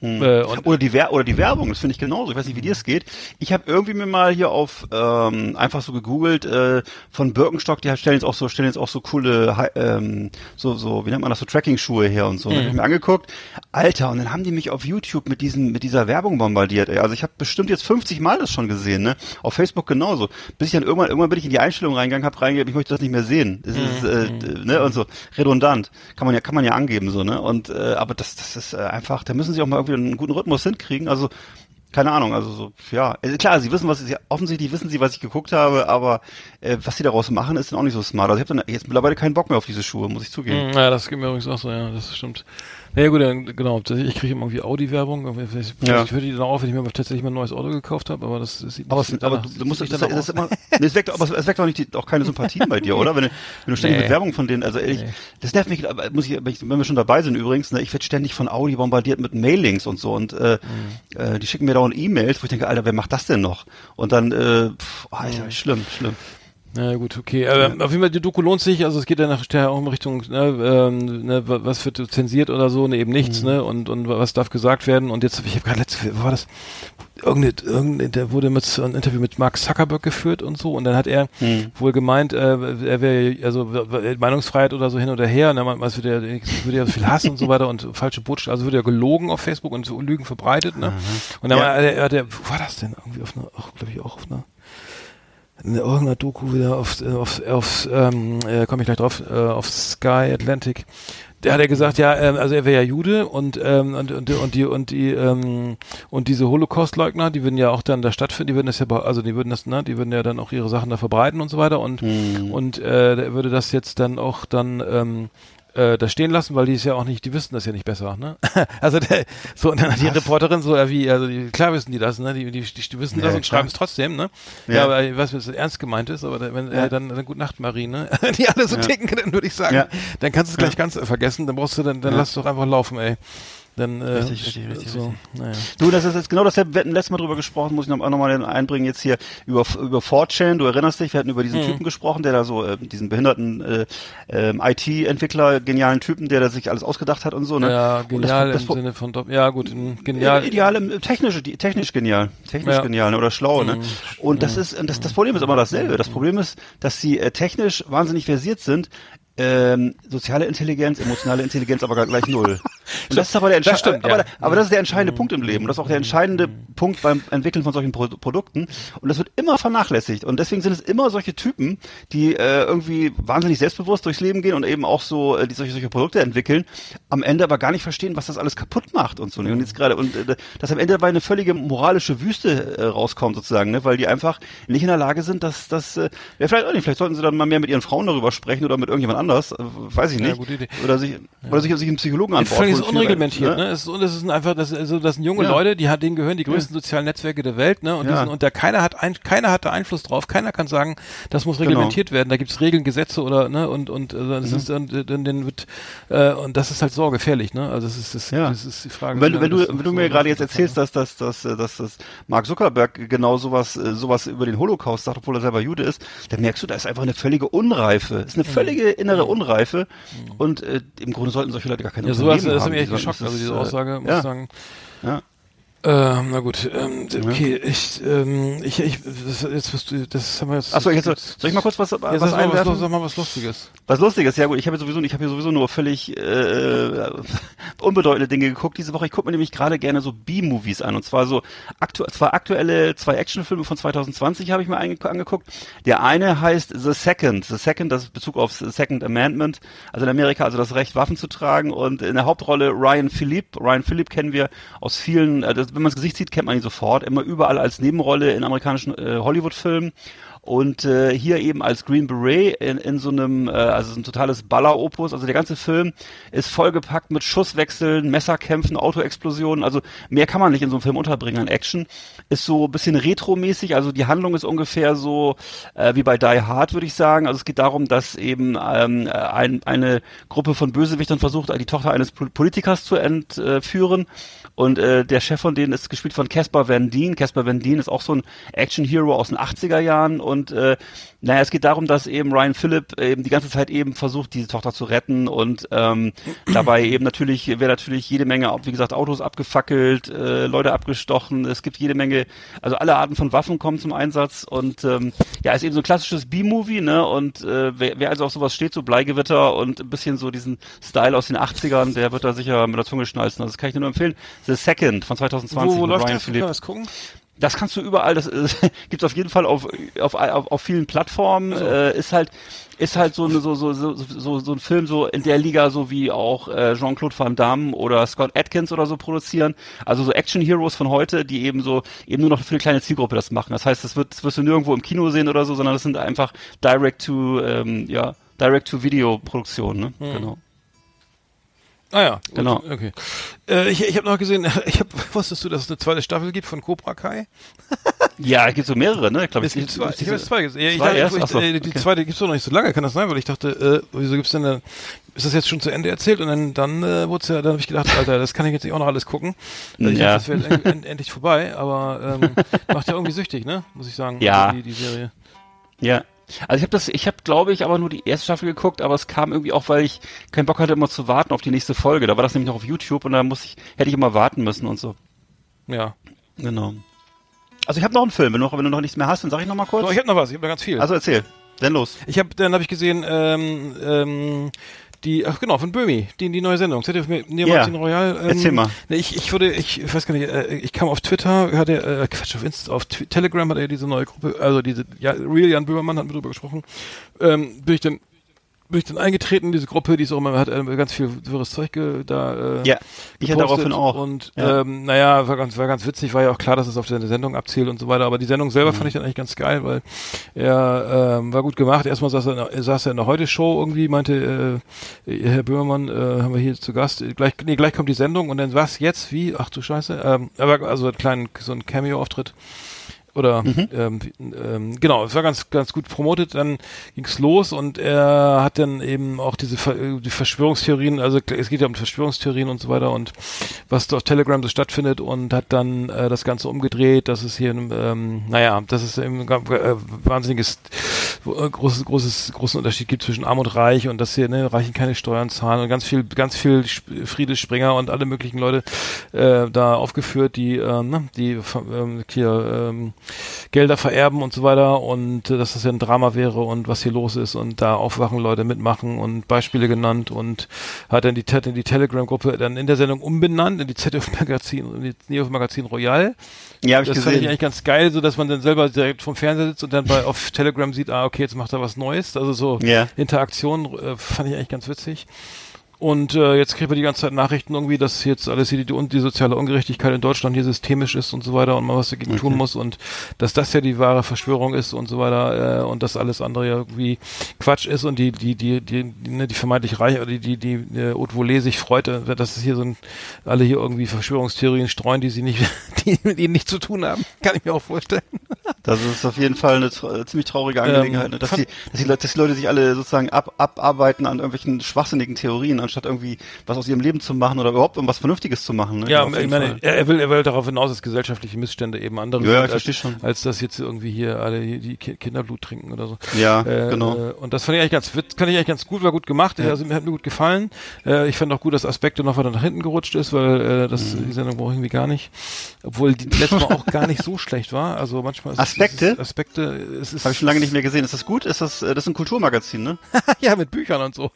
Äh, und oder die Wer oder die Werbung, das finde ich genauso. Ich weiß nicht, wie dir es geht. Ich habe irgendwie mir mal hier auf ähm, einfach so gegoogelt, äh, von Birkenstock, die stellen jetzt auch so, stellen jetzt auch so coole, ähm, so, so, wie nennt man das, so Tracking-Schuhe her und so. Mhm. Hab ich mir angeguckt. Alter, und dann haben die mich auf YouTube mit diesen, mit dieser Werbung bombardiert, ey. Also ich habe bestimmt jetzt 50 Mal das schon gesehen, ne? Auf Facebook genauso. Bis ich dann irgendwann, irgendwann bin ich in die Einstellung reingegangen, hab reingegeben, ich möchte das nicht mehr sehen. Das ist, äh, ne, und so, redundant. Kann man ja, kann man ja angeben, so, ne? Und, äh, aber das, das ist äh, einfach, da müssen sie auch mal irgendwie einen guten Rhythmus hinkriegen. Also, keine Ahnung, also so, ja. Also klar, sie wissen, was sie, offensichtlich wissen sie, was ich geguckt habe, aber äh, was sie daraus machen, ist dann auch nicht so smart. Also ich habe dann jetzt mittlerweile keinen Bock mehr auf diese Schuhe, muss ich zugeben. Mm, Ja, das geht mir übrigens auch so, ja, das stimmt. Naja gut, dann, genau, das- ich kriege immer irgendwie Audi-Werbung. Ich, Ja. ich höre die dann auf, wenn ich mir tatsächlich mal ein neues Auto gekauft habe, aber das, das sieht Aber, das aber du, musst, das, das ist aus. immer, nee, es weckt, aber es weckt auch nicht, die, auch keine Sympathien bei dir, oder? Wenn du, wenn du ständig Nee. mit Werbung von denen, also ehrlich, das nervt mich, aber muss ich, wenn ich- wenn wir schon dabei sind übrigens, ne, ich werde ständig von Audi bombardiert mit Mailings und so und äh, Mhm. äh, die schicken mir dauernd E-Mails, wo ich denke, Alter, wer macht das denn noch? Und dann, äh, pff, Alter, Mhm. schlimm, schlimm. Ja gut, okay. Aber auf jeden Fall, die Doku lohnt sich, also es geht ja nachher auch in Richtung, ne, ähm, ne, wa- was wird zensiert oder so, ne, eben nichts, Mhm. ne, und, und was darf gesagt werden. Und jetzt, ich habe gerade letzte, wo war das? Irgendeine, irgendeine, der wurde mit so ein Interview mit Mark Zuckerberg geführt und so, und dann hat er Hm. wohl gemeint, äh, er wäre, also Meinungsfreiheit oder so hin oder her, und dann meint man, es würde ja, es würde ja viel Hass und so weiter und falsche Botschaft, also würde ja gelogen auf Facebook und so Lügen verbreitet, ne. Und dann Ja. er, hat er, wo war das denn? Irgendwie auf einer, glaube ich, auch auf einer in irgendeiner Doku wieder auf, äh, auf, auf ähm, äh, komme ich gleich drauf, äh, auf Sky Atlantic. Da hat er gesagt, ja, ähm, also er wäre ja Jude und, ähm, und, und, und die und die ähm, und diese Holocaust-Leugner, die würden ja auch dann da stattfinden, die würden das ja, also die würden das, ne, die würden ja dann auch ihre Sachen da verbreiten und so weiter und und äh, der würde das jetzt dann auch dann ähm, äh, da stehen lassen, weil die ist ja auch nicht, die wissen das ja nicht besser, ne? also der, so und dann hat die Reporterin so, ja wie, also die, klar wissen die das, ne? Die, die, die, die wissen Ja, das und schreiben es trotzdem, ne? Ja, Ja. aber ich weiß, wenn es ernst gemeint ist, aber wenn Ja. äh, dann, dann gute Nacht, Marie, ne? Wenn die alle so Ja. ticken, dann würde ich sagen, dann kannst du es gleich ganz äh, vergessen, dann brauchst du dann, dann lass es doch einfach laufen, ey. Dann, äh, Richtig, richtig, richtig, so, naja. Du, das ist jetzt genau dasselbe. Wir hatten letztes Mal drüber gesprochen, muss ich noch, auch noch mal einbringen jetzt hier über über 4chan. Du erinnerst dich, wir hatten über Mhm. diesen Typen gesprochen, der da so äh, diesen behinderten äh, ähm, IT-Entwickler, genialen Typen, der da sich alles ausgedacht hat und so. Ne? Ja, Und das- genial das, im Sinne von, ja gut, genial. Ja, ideal, im, technisch, die- technisch genial, technisch Ja. genial ne, oder schlau. Ne? Und das ist, das, das Problem ist immer dasselbe. Das Problem ist, dass sie äh, technisch wahnsinnig versiert sind. Ähm, soziale Intelligenz, emotionale Intelligenz, aber gleich null. Und das ist aber der Das entscheidende, stimmt, aber, ja. aber das ist der entscheidende Punkt im Leben. Und das ist auch der entscheidende Punkt beim Entwickeln von solchen Pro Produkten. Und das wird immer vernachlässigt. Und deswegen sind es immer solche Typen, die äh, irgendwie wahnsinnig selbstbewusst durchs Leben gehen und eben auch so äh, die solche, solche Produkte entwickeln, am Ende aber gar nicht verstehen, was das alles kaputt macht und so. Und jetzt gerade und äh, dass am Ende dabei eine völlige moralische Wüste äh, rauskommt sozusagen, ne? weil die einfach nicht in der Lage sind, dass das äh, ja vielleicht auch nicht, vielleicht sollten sie dann mal mehr mit ihren Frauen darüber sprechen oder mit irgendjemand anders, äh, weiß ich Ja, nicht. Idee. Oder sich oder sich, sich einen Psychologen an Bord Völlig holen ist unreglementiert, ne? ne? Es ist, und es ist einfach, das, also, das sind junge Ja. Leute, die hat, denen gehören die größten sozialen Netzwerke der Welt, ne? Und, Ja. sind, und da keiner hat ein, keiner hat da Einfluss drauf, keiner kann sagen, das muss Genau. reglementiert werden. Da gibt's Regeln, Gesetze oder ne und und also Mhm. das ist und, dann wird äh, und das ist halt so gefährlich, ne? Also das ist das, Ja. das ist die Frage. Wenn, du- wenn lange du, wenn du so mir gerade jetzt erzählst, dass, dass, dass, äh, dass, Mark Zuckerberg genau sowas, äh, sowas über den Holocaust sagt, obwohl er selber Jude ist, dann merkst du, da ist einfach eine völlige Unreife. Es ist Mhm. eine völlige innere Unreife. Und äh, im Grunde sollten solche Leute gar keine Ja, sowas, Unternehmen das hat haben. mich echt geschockt, also diese äh, Aussage, muss ich sagen. Ja. Ähm, na gut, ähm, okay, ich, ähm, ich, ich, das, jetzt wirst du, das haben wir jetzt. Achso, jetzt, soll ich mal kurz was, ja, was mal, was, einwerfen? sag mal was Lustiges. Was Lustiges, ja gut, ich habe sowieso, ich habe hier sowieso nur völlig äh, unbedeutende Dinge geguckt diese Woche. Ich gucke mir nämlich gerade gerne so B-Movies an und zwar so aktu zwei aktuelle zwei Actionfilme von 2020 habe ich mir angeguckt. Der eine heißt The Second, The Second, das ist Bezug auf The Second Amendment, also in Amerika also das Recht Waffen zu tragen und in der Hauptrolle Ryan Philippe. Ryan Philippe kennen wir aus vielen, äh, wenn man das Gesicht sieht, kennt man ihn sofort, immer überall als Nebenrolle in amerikanischen äh, Hollywood-Filmen und äh, hier eben als Green Beret in, in so einem, äh, also so ein totales Balleropus. Also der ganze Film ist vollgepackt mit Schusswechseln, Messerkämpfen, Autoexplosionen. Also mehr kann man nicht in so einem Film unterbringen an Action. Ist so ein bisschen retromäßig. Also die Handlung ist ungefähr so äh, wie bei Die Hard, würde ich sagen. Also es geht darum, dass eben ähm, ein, eine Gruppe von Bösewichtern versucht, die Tochter eines Pol- Politikers zu entführen. Und äh, der Chef von denen ist gespielt von Caspar Van Dien. Caspar Van Dien ist auch so ein Action-Hero aus den 80er Jahren und und äh, naja, es geht darum, dass eben Ryan Phillip eben die ganze Zeit eben versucht, diese Tochter zu retten und ähm, dabei eben natürlich wäre natürlich jede Menge, wie gesagt, Autos abgefackelt, äh, Leute abgestochen. Es gibt jede Menge, also alle Arten von Waffen kommen zum Einsatz und ähm, ja, ist eben so ein klassisches B-Movie, ne? Und äh, wer, wer also auf sowas steht, so Bleigewitter und ein bisschen so diesen Style aus den 80ern, der wird da sicher mit der Zunge schnalzen. Also das kann ich nur empfehlen. The Second von 2020 Wo, wo mit läuft Ryan Phillip. gucken? Das kannst du überall, das äh, gibt's auf jeden Fall auf, auf, auf, auf vielen Plattformen. Äh, ist halt ist halt so, eine, so, so, so, so, so ein Film so in der Liga, so wie auch äh, Jean-Claude Van Damme oder Scott Atkins oder so produzieren. Also so Action-Heroes von heute, die eben so eben nur noch für eine kleine Zielgruppe das machen. Das heißt, das wird das wirst du nirgendwo im Kino sehen oder so, sondern das sind einfach Direct to ähm, ja Direct to Video Produktionen. Ne? Genau. Ah ja, Genau. Okay. Äh, ich ich habe noch gesehen, ich hab, wusstest du, dass es eine zweite Staffel gibt von Cobra Kai? Ja, es gibt so mehrere, ne? Ich glaube, Es gibt zwei. Ich habe jetzt zwei gesehen. Ja, ich dachte, ich, so, äh, die okay. zweite gibt's doch noch nicht so lange, kann das sein? Weil ich dachte, äh, wieso gibt's denn da, ist das jetzt schon zu Ende erzählt? Und dann, dann äh, wurde ja, dann habe ich gedacht, Alter, das kann ich jetzt nicht auch noch alles gucken. Weil ich Ja. dachte, das wäre end, end, endlich vorbei, aber ähm, macht ja irgendwie süchtig, ne? Muss ich sagen. Ja. Also Die, die Serie. Ja. Also ich habe das, ich habe glaube ich aber nur die erste Staffel geguckt, aber es kam irgendwie auch, weil ich keinen Bock hatte, immer zu warten auf die nächste Folge. Da war das nämlich noch auf YouTube und da muss ich, hätte ich immer warten müssen und so. Ja. Genau. Also ich habe noch einen Film, wenn du, noch, wenn du noch nichts mehr hast, dann sag ich noch mal kurz. So, ich habe noch was, ich habe noch ganz viel. also erzähl. Dann los. Ich habe, dann habe ich gesehen, ähm, ähm, die, ach genau, von Böhmi, die, die neue Sendung, ZDF Neo Ja. Magazin Royal. Ähm, Erzähl mal. Ich, ich wurde, ich, ich weiß gar nicht, äh, ich kam auf Twitter, hatte, äh, Quatsch, auf Insta, auf Telegram hat er diese neue Gruppe, also diese, ja, Real Jan Böhmermann hat mit drüber gesprochen, ähm, bin ich dann, bin ich dann eingetreten in diese Gruppe, die ist auch immer, hat äh, ganz viel wirres Zeug ge, da, äh, Ja, ich hatte daraufhin auch. Und Ja. ähm, naja, war ganz, war ganz witzig, war ja auch klar, dass es auf seine Sendung abzielt und so weiter. Aber die Sendung Mhm. selber fand ich dann eigentlich ganz geil, weil er ähm, war gut gemacht. Erstmal saß er, in saß er in der Heute-Show irgendwie, meinte äh, Herr Böhmermann, äh, haben wir hier zu Gast. Gleich, nee, gleich kommt die Sendung und dann was jetzt? Wie? Ach du Scheiße. Ähm, aber also ein kleinen, so ein Cameo-Auftritt. Oder Mhm. ähm, ähm, genau, es war ganz ganz gut promotet. Dann ging's los und er hat dann eben auch diese Ver äh, die Verschwörungstheorien, also es geht ja um Verschwörungstheorien und so weiter und was auf Telegram so stattfindet und hat dann äh, das Ganze umgedreht, dass es hier, ähm, naja, dass es eben äh, wahnsinniges äh, großes großes großen Unterschied gibt zwischen Arm und Reich und dass hier ne, Reichen keine Steuern zahlen und ganz viel ganz viel Friede Springer und alle möglichen Leute äh, da aufgeführt, die ähm, ne, die ähm, hier ähm, Gelder vererben und so weiter und äh, dass das ja ein Drama wäre und was hier los ist und da aufwachen Leute mitmachen und Beispiele genannt und hat dann die, Te- die Telegram-Gruppe dann in der Sendung umbenannt in die ZDF-Magazin, in die Neo-Magazin Royal. Ja, habe ich Das fand ich gesehen. eigentlich ganz geil, so dass man dann selber direkt vom Fernseher sitzt und dann bei auf Telegram sieht, ah, okay, jetzt macht er was Neues. Also so Ja. Interaktion äh, fand ich eigentlich ganz witzig. Und äh, jetzt kriegt man die ganze Zeit Nachrichten irgendwie, dass jetzt alles hier die, und die soziale Ungerechtigkeit in Deutschland hier systemisch ist und so weiter und man was dagegen tun muss und dass das ja die wahre Verschwörung ist und so weiter äh, und dass alles andere ja irgendwie Quatsch ist und die die die die die, ne, die vermeintlich reich oder die die die äh, Haute Volée sich freut, äh, dass es hier so ein alle hier irgendwie Verschwörungstheorien streuen, die sie nicht die mit ihnen nichts zu tun haben, kann ich mir auch vorstellen. Das ist auf jeden Fall eine tra ziemlich traurige Angelegenheit, ne? dass, die, dass, die, Leute- dass die Leute sich alle sozusagen ab, abarbeiten an irgendwelchen schwachsinnigen Theorien, anstatt irgendwie was aus ihrem Leben zu machen oder überhaupt irgendwas Vernünftiges zu machen. Ne? Ja, ich meine, er, er will, er will darauf hinaus, dass gesellschaftliche Missstände eben andere Ja, ja, sind, als, schon. als dass jetzt irgendwie hier alle die Ki- Kinderblut trinken oder so. Ja, äh, genau. Äh, und das fand ich eigentlich ganz, fand ich eigentlich ganz gut, war gut gemacht, also mir hat mir gut gefallen. Äh, ich fand auch gut, dass Aspekte noch weiter nach hinten gerutscht ist, weil äh, das Mhm. die Sendung brauche ich irgendwie gar nicht, obwohl die letzte Mal auch gar nicht so schlecht war. Also manchmal ist Aspekte? Es, ist Aspekte, Habe ich schon lange nicht mehr gesehen. Ist das gut? Ist das, äh, das ist ein Kulturmagazin, ne? ja mit Büchern und so.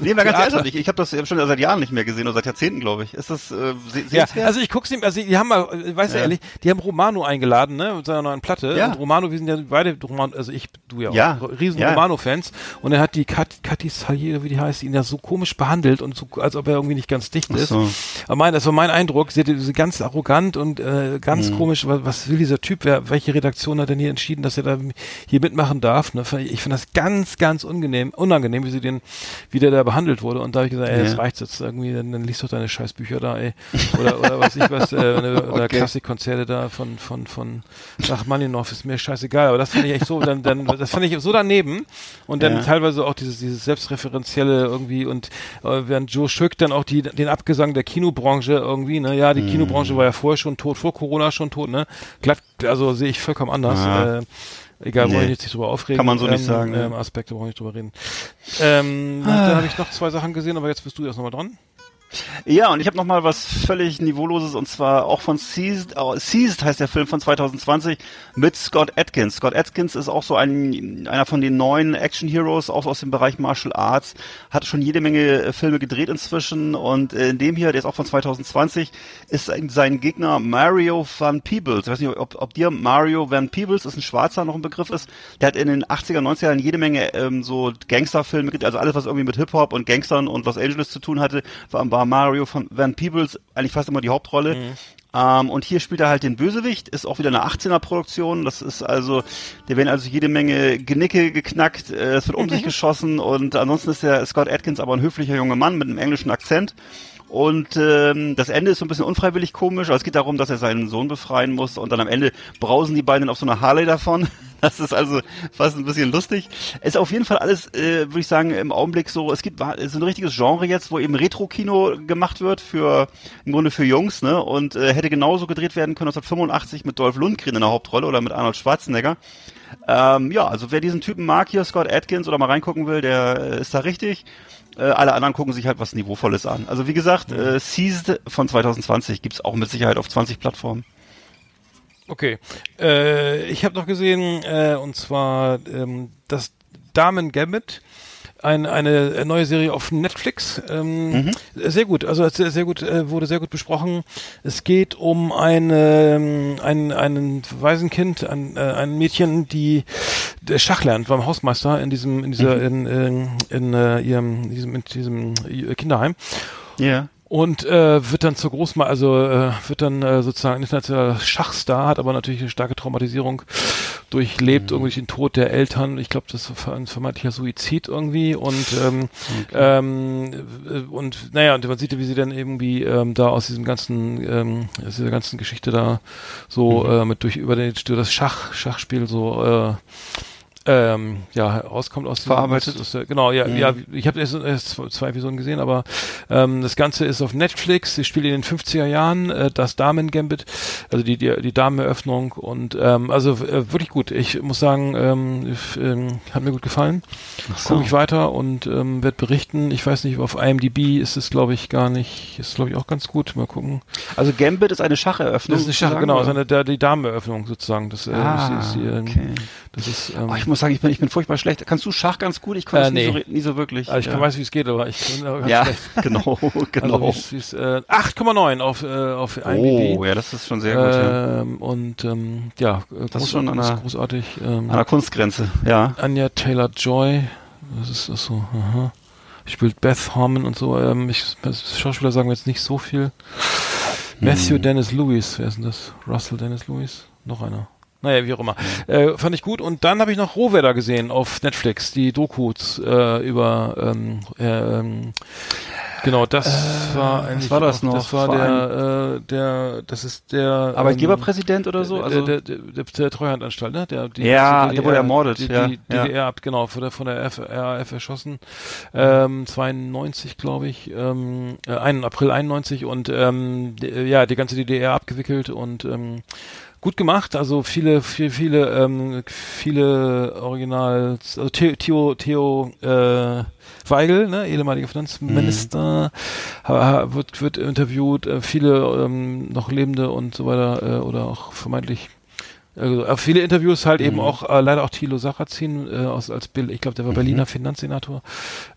Nee, mal ganz Theater. ehrlich, ich habe das ich hab schon seit Jahren nicht mehr gesehen oder seit Jahrzehnten, glaube ich. Ist das äh, se Ja, also ich guck's ihm, also die haben mal, äh, weißt du Ja. ehrlich, die haben Romano eingeladen, ne, mit seiner neuen Platte. Ja. Und Romano, wir sind ja beide Romano, also ich, du ja auch, Ja. riesen Ja. Romano-Fans. Und er hat die Kat, Kathi Salier, wie die heißt, ihn ja so komisch behandelt und so, als ob er irgendwie nicht ganz dicht ist. so. Aber mein, das war mein Eindruck, sie sie ganz arrogant und äh, Mhm. ganz komisch, was, was will dieser Typ, wer, welche Redaktion hat denn hier entschieden, dass er da hier mitmachen darf? Ne? Ich finde das ganz, ganz unangenehm, unangenehm, wie sie den, wie der da behandelt wurde. Und da habe ich gesagt, ey, jetzt Ja. reicht's jetzt irgendwie, dann, dann liest doch deine Scheißbücher da, ey. Oder, oder was ich was, äh, oder Okay. Klassikkonzerte da von, von, von Rachmaninoff ist mir scheißegal. Aber das fand ich echt so, dann, dann, das fand ich so daneben. Und dann Ja. teilweise auch dieses, dieses selbstreferenzielle irgendwie und äh, während Joe Schück dann auch die, den Abgesang der Kinobranche irgendwie, ne, ja, die Kinobranche war ja vorher schon tot, vor Corona schon tot, ne, glatt, also sehe ich vollkommen anders. Ja. Äh, Egal, Nee. wollen wir jetzt nicht drüber aufregen. Kann man so nicht ähm, sagen, ja. Ähm, Aspekte wollen wir nicht drüber reden. Ähm, Dann habe ich noch zwei Sachen gesehen, aber jetzt bist du erst nochmal dran. Ja, und ich habe noch mal was völlig Niveauloses und zwar auch von Seized, äh, Seized heißt der Film von 2020 mit Scott Atkins. Scott Atkins ist auch so ein einer von den neuen Action Heroes, auch aus dem Bereich Martial Arts, hat schon jede Menge äh, Filme gedreht inzwischen und in dem hier, der ist auch von 2020, ist sein- Gegner Mario Van Peebles. Ich weiß nicht, ob, ob dir Mario Van Peebles ist ein Schwarzer noch ein Begriff ist. Der hat in den 80er, 90er Jahren jede Menge ähm, so Gangsterfilme, gedreht, also alles was irgendwie mit Hip Hop und Gangstern und Los Angeles zu tun hatte, war, war Mario von Van Peebles eigentlich fast immer die Hauptrolle. Ähm, und hier spielt er halt den Bösewicht, ist auch wieder eine 18er Produktion. Das ist also, da werden also jede Menge Genicke geknackt, äh, es wird um sich geschossen und ansonsten ist der Scott Atkins aber ein höflicher junger Mann mit einem englischen Akzent. Und ähm, das Ende ist so ein bisschen unfreiwillig komisch. Also es geht darum, dass er seinen Sohn befreien muss und dann am Ende brausen die beiden auf so einer Harley davon. Das ist also fast ein bisschen lustig. Ist auf jeden Fall alles, äh, würde ich sagen, im Augenblick so, es gibt ist ein richtiges Genre jetzt, wo eben Retro-Kino gemacht wird für im Grunde für Jungs, ne? Und äh, hätte genauso gedreht werden können 1985 mit Dolph Lundgren in der Hauptrolle oder mit Arnold Schwarzenegger. Ähm, ja, also wer diesen Typen mag hier, Scott Atkins, oder mal reingucken will, der äh, ist da richtig. Äh, alle anderen gucken sich halt was Niveauvolles an. Also wie gesagt, äh, Seized von 2020 gibt's auch mit Sicherheit auf 20 Plattformen. Okay. Äh, ich habe noch gesehen, äh, und zwar ähm, das Damen Gambit. Ein, eine neue Serie auf Netflix. Ähm, Sehr gut, also sehr, sehr gut, äh, wurde sehr gut besprochen. Es geht um eine, ähm, ein, einen Waisenkind, ein, äh, ein Mädchen, die Schach lernt beim Hausmeister in diesem, in dieser, in, in, in, äh, ihrem, in diesem, in diesem Kinderheim Ja. Und äh, wird dann zur Großma, also äh, wird dann äh, sozusagen internationaler Schachstar, hat aber natürlich eine starke Traumatisierung durchlebt, irgendwie den Tod der Eltern. Ich glaube, das war ein vermeintlicher Suizid irgendwie. Und ähm, ähm, äh, und naja, und man sieht, wie sie dann irgendwie ähm, da aus diesem ganzen, ähm, aus dieser ganzen Geschichte da so äh, mit durch über, den, durch das Schach, Schachspiel so äh, ähm, ja, rauskommt aus Verarbeitet. Aus der, genau, ja, Mhm. ja, ich habe erst, erst zwei Episoden gesehen, aber ähm, das Ganze ist auf Netflix. Sie spielt in den 50er Jahren äh, das Damen Gambit, also die die, die Dameneröffnung und ähm, also äh, wirklich gut. Ich muss sagen, ähm, f- ähm, hat mir gut gefallen. so. Gucke ich weiter und ähm, werde berichten. Ich weiß nicht, auf IMDb ist es glaube ich gar nicht, ist glaube ich auch ganz gut. Mal gucken. Also Gambit ist eine Schacheröffnung. Das ist eine Schach, genau, ist eine, der, die Dameneröffnung sozusagen. Das, äh, Ah, ist, ist, die, okay. Das ist ähm, Oh, ich muss sagen, ich bin, ich bin furchtbar schlecht. Kannst du Schach ganz gut? Ich konnte Äh, es nie, so, nee. nie so wirklich. also ich ja. weiß, wie es geht, aber ich bin ganz Ja, schlecht. genau, genau. Also wie's, wie's, äh, 8,9 auf, äh, auf IMDb. oh, ja, das ist schon sehr gut. Ja. Ähm, und ähm, ja, Das ist schon an der- großartig. Ähm, An der Kunstgrenze, ja. Anja Taylor Joy, das ist das so. Aha. Spielt Beth Harmon und so. Ähm, ich, Schauspieler sagen mir jetzt nicht so viel. Matthew Hm. Dennis Lewis, wer ist denn das? Russell Dennis Lewis? Noch einer. Naja, wie auch immer. Äh, fand ich gut. Und dann habe ich noch Rohwedder gesehen auf Netflix, die Dokus äh, über ähm, äh, ähm, Genau, das war eigentlich war das noch? Das war der, äh, der, das ist der Arbeitgeberpräsident oder so? Also, der, der, der, der Treuhandanstalt, ne? Der, die, Ja, die der wurde ermordet, Die, ja, die ja. DDR ab, genau, von der, von der RAF erschossen. Ähm, 92, glaube ich, ähm, äh, 1, April 91 und ähm, die, ja, die ganze DDR abgewickelt und ähm, gut gemacht. Also viele, viele, viele, ähm, viele Original, also Theo, Theo, Theo äh, Weigel, ne, ehemaliger Finanzminister, ha, ha, wird, wird interviewt, äh, viele ähm, noch Lebende und so weiter äh, oder auch vermeintlich also, äh, viele Interviews halt eben auch, äh, leider auch Thilo Sarrazin, äh, aus, als Bill, ich glaube, der war Berliner Finanzsenator.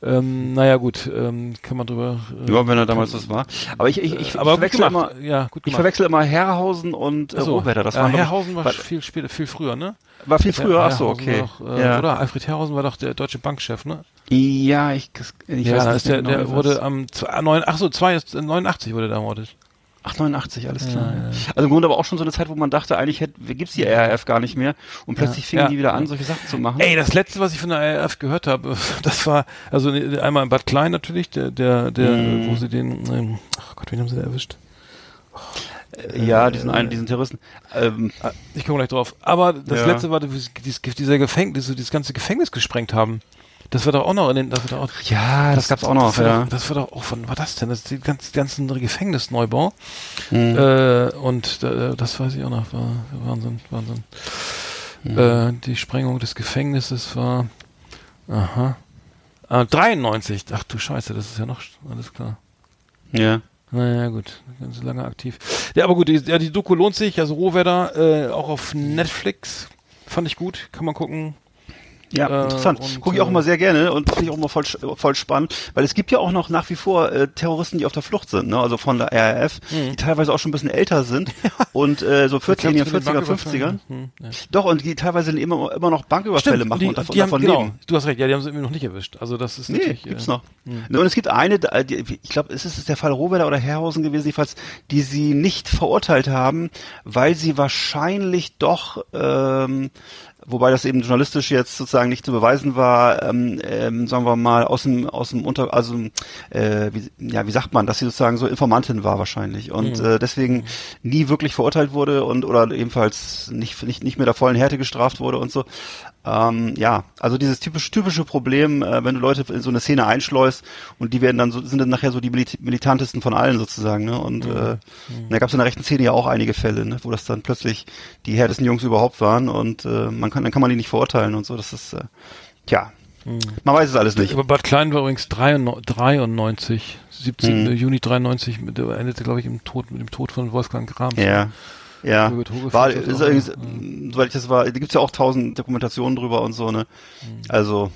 Ähm, naja, gut, ähm, kann man drüber. Äh, ja, wenn er damals das war. Aber ich, ich, ich, aber ich verwechsel immer, ja, gut ich gemacht. verwechsel immer Herrhausen und äh, so. Rohwedder. Das ja, war, glaub ich, Herrhausen war war, viel später, viel früher, ne? war viel früher. Ja, Ach so, okay. War doch, äh, ja. Oder Alfred Herrhausen war doch der deutsche Bankchef, ne? ja, ich, ich ja, weiß nicht der, der genau, wie wurde am zwei- neun, ach so, zwei, 89 wurde der ermordet. Ach, 89, alles klar. Ja, ja. Also im Grunde aber auch schon so eine Zeit, wo man dachte, eigentlich hätte, gibt's die RAF gar nicht mehr. Und plötzlich fingen Ja. die wieder an, solche Sachen zu machen. Ey, das letzte, was ich von der RAF gehört habe, das war, also ne, einmal in Bad Klein natürlich, der, der, der, Mhm. wo sie den, ähm, ach Gott, wen haben sie da erwischt? ja, diesen einen, diesen Terroristen. Ähm, Ah, Ich komme gleich drauf. Aber das letzte war, dieses, dieser Gefängnis, dieses ganze Gefängnis gesprengt haben. Das war doch auch noch in den, das war doch auch, ja, das, gab's auch noch, das war, ja. doch, das war doch auch, wann war das denn? Das ist die ganz, ganzen Gefängnisneubau. Mhm. Äh, und äh, das weiß ich auch noch, war Wahnsinn, Wahnsinn. Äh, die Sprengung des Gefängnisses war, aha, ah, 93. Ach du Scheiße, das ist ja noch, alles klar. Ja. Naja, gut, ganz lange aktiv. Ja, aber gut, die, ja, die Doku lohnt sich, also Rohwedder, äh, auch auf Netflix, fand ich gut, kann man gucken. Ja, Äh, interessant. und, Gucke ich auch äh, immer sehr gerne und finde ich auch immer voll, voll spannend, weil es gibt ja auch noch nach wie vor äh, Terroristen, die auf der Flucht sind, ne? also von der RAF, die teilweise auch schon ein bisschen älter sind und äh, so 40er, Glaubst du, mit den 40er, 50er. Banküberfällen? Hm, ja. Doch, und die teilweise immer, immer noch Banküberfälle machen die, und davon, die haben, davon genau, leben. du hast recht, ja, die haben sie irgendwie noch nicht erwischt. Also das ist Nee, natürlich, gibt's äh, noch. Ne, Und es gibt eine, die, ich glaube, ist es der Fall Rohwedder oder Herrhausen gewesen, jedenfalls, die sie nicht verurteilt haben, weil sie wahrscheinlich doch, ähm, wobei das eben journalistisch jetzt sozusagen nicht zu beweisen war, ähm, ähm, sagen wir mal, aus dem, aus dem Unter, also, äh, wie, ja, wie sagt man, dass sie sozusagen so Informantin war wahrscheinlich und äh, deswegen nie wirklich verurteilt wurde und oder ebenfalls nicht, nicht, nicht mehr der vollen Härte gestraft wurde und so. Ähm, ja, also dieses typisch, typische Problem, äh, wenn du Leute in so eine Szene einschleust und die werden dann so, sind dann nachher so die Milit militantesten von allen sozusagen, ne? Und äh, da gab es in der rechten Szene ja auch einige Fälle, ne? wo das dann plötzlich die härtesten Jungs überhaupt waren und äh, man kann, dann kann man die nicht verurteilen und so. Das ist äh, tja, man weiß es alles nicht. Aber Bad Klein war übrigens 93, 17. Hm. Juni 93, mit, der endete, glaube ich, im Tod, mit dem Tod von Wolfgang Grams. Ja. Ja, war, ist auch, übrigens, ja. soweit ich das war, da gibt's ja auch tausend Dokumentationen drüber und so, ne? Also,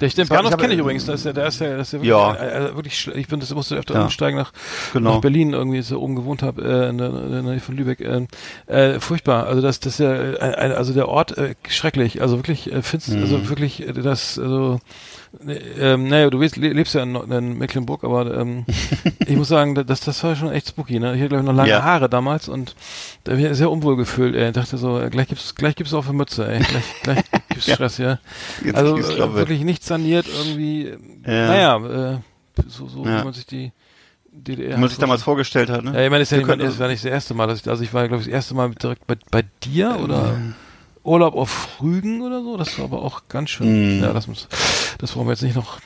Der, den Das war- Bahnhof kenne ich übrigens, das ist ja, der ist ja, das ist ja wirklich, Ja. äh, äh, wirklich schl- ich bin, das musste öfter Ja. umsteigen nach, Genau. nach Berlin irgendwie, so oben gewohnt habe, äh, in, der, in der Nähe von Lübeck, äh, äh, furchtbar, also das, das ist ja, äh, äh, also der Ort, äh, schrecklich, also wirklich, äh, findest, Mhm. also wirklich, äh, das, also, äh, ähm, naja, du lebst, lebst ja in, in Mecklenburg, aber ähm, ich muss sagen, das, das war schon echt spooky, ne? Ich hatte, glaube ich, noch lange Ja. Haare damals und da habe ich sehr unwohl gefühlt, ey. Ich dachte so, äh, gleich gibt's, gleich gibt's auch eine Mütze, ey. Gleich, gleich gibt's Ja. Stress, ja. Jetzt Also äh, ich. wirklich nicht saniert irgendwie. Ja. Naja, äh, so, so Ja. wie man sich die DDR. wie man sich damals vorgestellt hat, ne? Ja, ich meine, das ja nicht, können- das war nicht das erste Mal, dass ich, also ich war, glaube ich, das erste Mal direkt bei, bei dir oder Urlaub auf Rügen oder so. Das war aber auch ganz schön. Mhm. Ja, das muss, das brauchen wir jetzt nicht noch.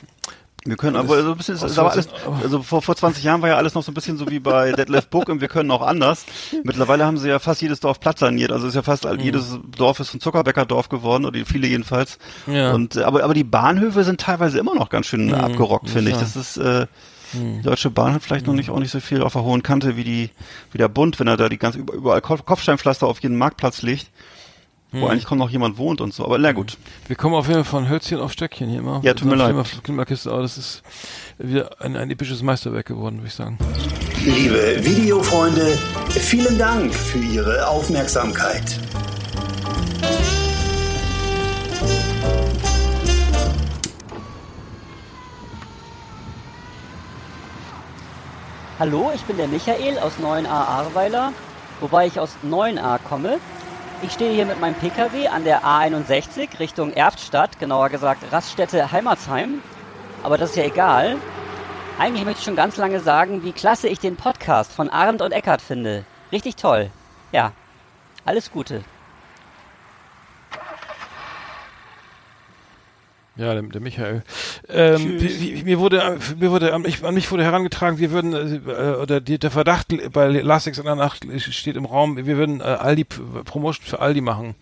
Wir können aber so ein bisschen, ist aber alles, also vor, vor 20 Jahren war ja alles noch so ein bisschen so wie bei Deadlift Book und wir können auch anders. Mittlerweile haben sie ja fast jedes Dorf Platz saniert, also ist ja fast all- jedes Dorf ist ein Zuckerbäckerdorf geworden oder viele jedenfalls. Ja. Und aber aber die Bahnhöfe sind teilweise immer noch ganz schön abgerockt, finde ich. Das ist äh, die Deutsche Bahn hat vielleicht noch nicht auch nicht so viel auf der hohen Kante wie die wie der Bund, wenn er da die ganz über- überall Kopf- Kopfsteinpflaster auf jeden Marktplatz legt, wo eigentlich kaum noch jemand wohnt und so. Aber na gut. Wir kommen auf jeden Fall von Hölzchen auf Stöckchen hier immer. Ja, tut mir leid. Klimmerkiste, aber das ist wieder ein, ein episches Meisterwerk geworden, würde ich sagen. Liebe Videofreunde, vielen Dank für Ihre Aufmerksamkeit. Hallo, ich bin der Michael aus 9a Ahrweiler, wobei ich aus 9a komme. Ich stehe hier mit meinem Pkw an der A61 Richtung Erftstadt, genauer gesagt Raststätte Heimatsheim. Aber das ist ja egal. Eigentlich möchte ich schon ganz lange sagen, wie klasse ich den Podcast von Arndt und Eckart finde. Richtig toll. Ja, alles Gute. Ja, der, der Michael. Ähm, wie, wie, mir wurde, äh, mir wurde, an mich, an mich wurde herangetragen, wir würden, äh, oder die, der Verdacht bei Last in der Nacht steht im Raum, wir würden äh, Aldi Promotion für Aldi machen,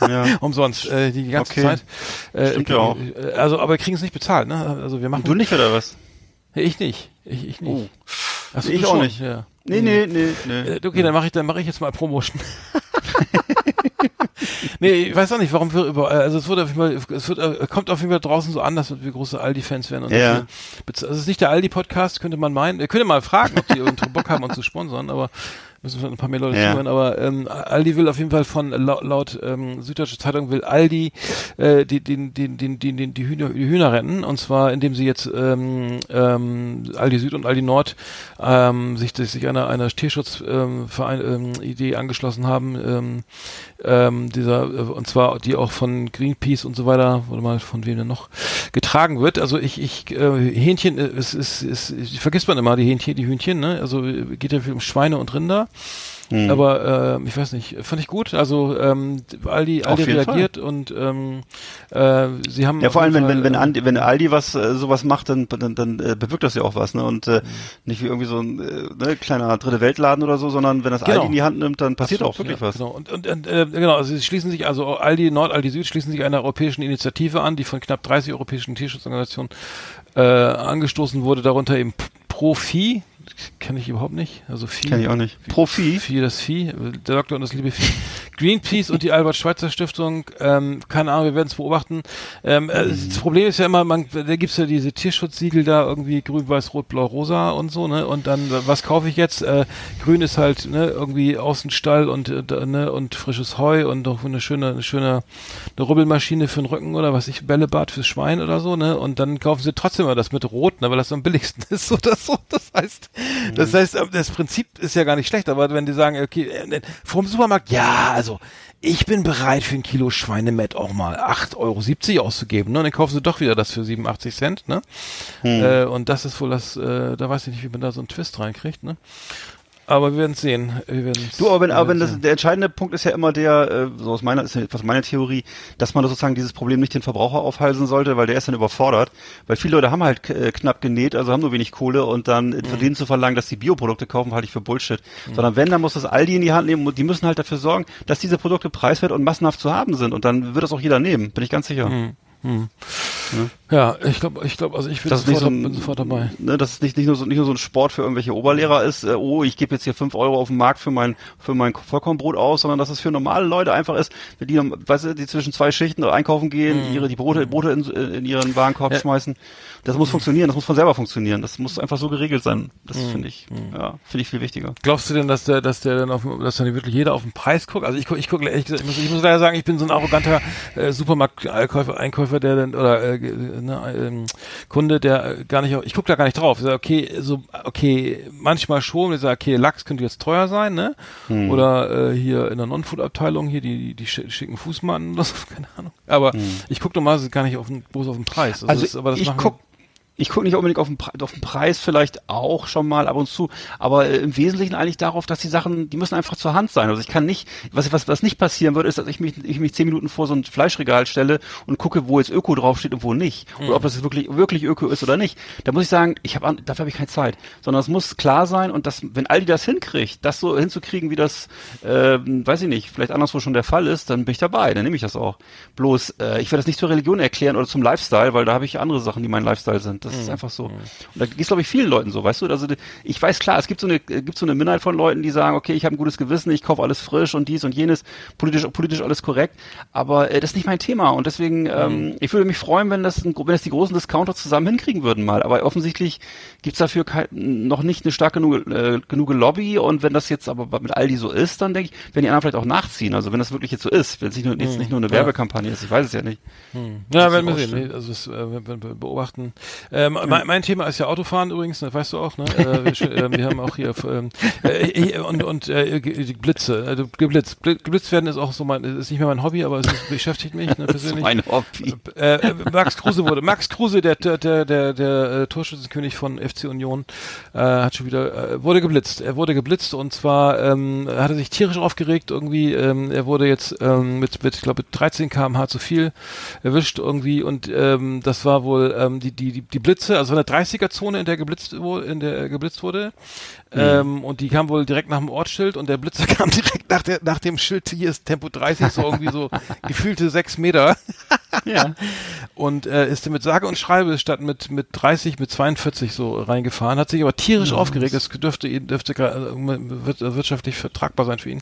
Ja. umsonst äh, die ganze Okay. Zeit. Äh, Stimmt ja auch. äh, Also, aber wir kriegen es nicht bezahlt, ne? Also wir machen. Du nicht oder was? Ich nicht, ich, ich nicht. Oh. Ach so, Ich auch schon, nicht. Ja. Nee, nee, nee, nee. Äh, Okay, dann mache ich, dann mache ich jetzt mal Promotion. nee, ich weiß auch nicht, warum wir über, also es wird auf jeden Fall, es wird, äh, kommt auf jeden Fall draußen so an, dass wir große Aldi-Fans werden. Und Ja. bez- Also es ist nicht der Aldi-Podcast, könnte man meinen. Ihr könnt ja mal fragen, ob die irgendwie Bock haben, uns zu sponsern, aber müssen wir ein paar mehr Leute Ja. zuhören. Aber ähm, Aldi will auf jeden Fall von laut, laut ähm, Süddeutsche Zeitung will Aldi äh, die, die, die, die, die, die, die, Hühner, die Hühner retten. Und zwar indem sie jetzt ähm, ähm, Aldi Süd und Aldi Nord ähm, sich, sich einer, einer Tierschutzverein ähm, ähm, Idee angeschlossen haben. Ähm, ähm, dieser, äh, und zwar die auch von Greenpeace und so weiter, oder mal von wem denn noch, getragen wird. Also ich, ich äh, Hähnchen, äh, es ist, ist, ist, vergisst man immer, die Hähnchen, die Hühnchen, ne? Also äh, geht ja viel um Schweine und Rinder. Aber ähm, ich weiß nicht, fand ich gut. Also ähm, Aldi, Aldi reagiert und ähm, äh, sie haben Ja, vor allem, wenn, wenn, wenn, Fall, Andi, wenn Aldi was, äh, sowas macht, dann, dann, dann äh, bewirkt das ja auch was, ne? Und Mhm. äh, nicht wie irgendwie so ein äh, ne, kleiner dritte Weltladen oder so, sondern wenn das Genau. Aldi in die Hand nimmt, dann passiert Absolut, auch wirklich ja, was. Genau. Und, und, und äh, genau, also sie schließen sich, also Aldi Nord, Aldi Süd schließen sich einer europäischen Initiative an, die von knapp 30 europäischen Tierschutzorganisationen äh, angestoßen wurde, darunter eben P- Kenne ich überhaupt nicht, also Vieh. Kenn ich auch nicht. Profi. Vieh, das Vieh, der Doktor und das liebe Vieh. Greenpeace und die Albert-Schweitzer-Stiftung, ähm, keine Ahnung, wir werden es beobachten. Ähm, äh, das Problem ist ja immer, man, da gibt's ja diese Tierschutzsiegel da irgendwie grün, weiß, rot, blau, rosa und so, ne? Und dann, was kaufe ich jetzt? Äh, grün ist halt, ne, irgendwie Außenstall und, äh, ne, und frisches Heu und noch eine schöne, eine schöne, eine Rubbelmaschine für den Rücken oder was ich, Bällebad fürs Schwein oder so, ne? Und dann kaufen sie trotzdem mal das mit Rot, ne, weil das am billigsten ist oder so. Das heißt, das heißt, das Prinzip ist ja gar nicht schlecht, aber wenn die sagen, okay, äh, vom Supermarkt, ja, also ich bin bereit für ein Kilo Schweinemett auch mal 8,70 Euro auszugeben, ne? Und dann kaufen sie doch wieder das für 87 Cent, ne? Äh, und das ist wohl das, äh, da weiß ich nicht, wie man da so einen Twist reinkriegt, ne? Aber wir werden es sehen. Wir werden's- Du, aber wenn, aber wenn das, der entscheidende Punkt ist ja immer der, äh, so aus meiner, ist etwas meine Theorie, dass man sozusagen dieses Problem nicht den Verbraucher aufhalsen sollte, weil der ist dann überfordert. Weil viele Leute haben halt äh, knapp genäht, also haben nur wenig Kohle und dann äh, von denen zu verlangen, dass die Bioprodukte kaufen, halte ich für Bullshit. Sondern wenn, dann muss das Aldi in die Hand nehmen und die müssen halt dafür sorgen, dass diese Produkte preiswert und massenhaft zu haben sind. Und dann wird das auch jeder nehmen, bin ich ganz sicher. Ja, ich glaube, ich glaube, also ich bin Das sofort, so ein, bin sofort dabei. Ne, dass es nicht, nicht, nur so, nicht nur so ein Sport für irgendwelche Oberlehrer ist, äh, oh, ich gebe jetzt hier fünf Euro auf den Markt für mein, für mein Vollkornbrot aus, sondern dass es für normale Leute einfach ist, die, weißt du, die zwischen zwei Schichten einkaufen gehen, ihre, die Brote, Brote in, in ihren Warenkorb Mhm. Ja. schmeißen. Das muss funktionieren, das muss von selber funktionieren. Das muss einfach so geregelt sein. Das Mhm. finde ich, ja, finde ich viel wichtiger. Glaubst du denn, dass der, dass der dann auf, dass dann wirklich jeder auf den Preis guckt? Also ich gucke, ich gucke, ehrlich gesagt, ich muss, ich muss leider sagen, ich bin so ein arroganter äh, Supermarkt-Einkäufer, Einkäufer, der dann oder äh, ne, ähm, Kunde, der äh, gar nicht, ich gucke da gar nicht drauf. Ich sage, okay, so, okay, manchmal schon. Ich sage, okay, Lachs könnte jetzt teuer sein, ne? Hm. Oder äh, hier in der Non-Food-Abteilung hier die die schi- schicken Fußmatten oder so, keine Ahnung. Aber ich gucke normalerweise gar nicht auf den, bloß auf den Preis. Hm. Also aber das ich machen- guck, ich gucke nicht unbedingt auf den, auf den Preis, vielleicht auch schon mal ab und zu, aber äh, im Wesentlichen eigentlich darauf, dass die Sachen, die müssen einfach zur Hand sein. Also ich kann nicht, was, was, was nicht passieren würde, ist, dass ich mich, ich mich zehn Minuten vor so ein Fleischregal stelle und gucke, wo jetzt Öko draufsteht und wo nicht. Oder ob das wirklich, wirklich Öko ist oder nicht. Da muss ich sagen, ich habe dafür habe ich keine Zeit. Sondern es muss klar sein und das, wenn Aldi das hinkriegt, das so hinzukriegen, wie das, ähm, weiß ich nicht, vielleicht anderswo schon der Fall ist, dann bin ich dabei, dann nehme ich das auch. Bloß, äh, ich werde das nicht zur Religion erklären oder zum Lifestyle, weil da habe ich andere Sachen, die mein Lifestyle sind. Das ist einfach so. Und da geht es, glaube ich, vielen Leuten so, weißt du? Also ich weiß klar, es gibt so eine, äh, gibt so eine Minderheit von Leuten, die sagen, okay, ich habe ein gutes Gewissen, ich kaufe alles frisch und dies und jenes, politisch, politisch alles korrekt, aber äh, das ist nicht mein Thema. Und deswegen, ähm, ich würde mich freuen, wenn das, wenn das die großen Discounter zusammen hinkriegen würden mal, aber offensichtlich gibt's dafür kein, noch nicht eine stark genug, äh, genug Lobby. Und wenn das jetzt aber mit Aldi so ist, dann denke ich, werden die anderen vielleicht auch nachziehen, also wenn das wirklich jetzt so ist, wenn es nicht nur, jetzt nicht nur eine Werbekampagne ist, ich weiß es ja nicht. Ja, werden wir sehen. also das, äh, wir beobachten. Ähm, mein, mein Thema ist ja Autofahren übrigens, das weißt du auch, ne? Äh, äh, wir haben auch hier ähm, äh, und und äh, Blitze, also geblitzt. Bl- Geblitzt werden ist auch so mein, ist nicht mehr mein Hobby, aber es ist, beschäftigt mich ne, persönlich. Mein Hobby. Äh, Max Kruse wurde. Max Kruse, der der der der, der Torschützenkönig von FC Union, hat schon wieder wurde geblitzt. Er wurde geblitzt und zwar ähm, hat er sich tierisch aufgeregt irgendwie. Ähm, er wurde jetzt ähm, mit mit ich glaube 13 km/h zu viel erwischt irgendwie und ähm, das war wohl ähm, die die die die Blitze, also eine 30er Zone, in der geblitzt wurde, in der geblitzt wurde. Ähm, und die kam wohl direkt nach dem Ortsschild und der Blitzer kam direkt nach, der, nach dem Schild, hier ist Tempo 30, so irgendwie so gefühlte sechs Meter. Ja. Und äh, ist mit sage und schreibe statt mit mit 30 mit 42 so reingefahren, hat sich aber tierisch aufgeregt. Das dürfte dürfte gra- äh, wirtschaftlich vertragbar sein für ihn.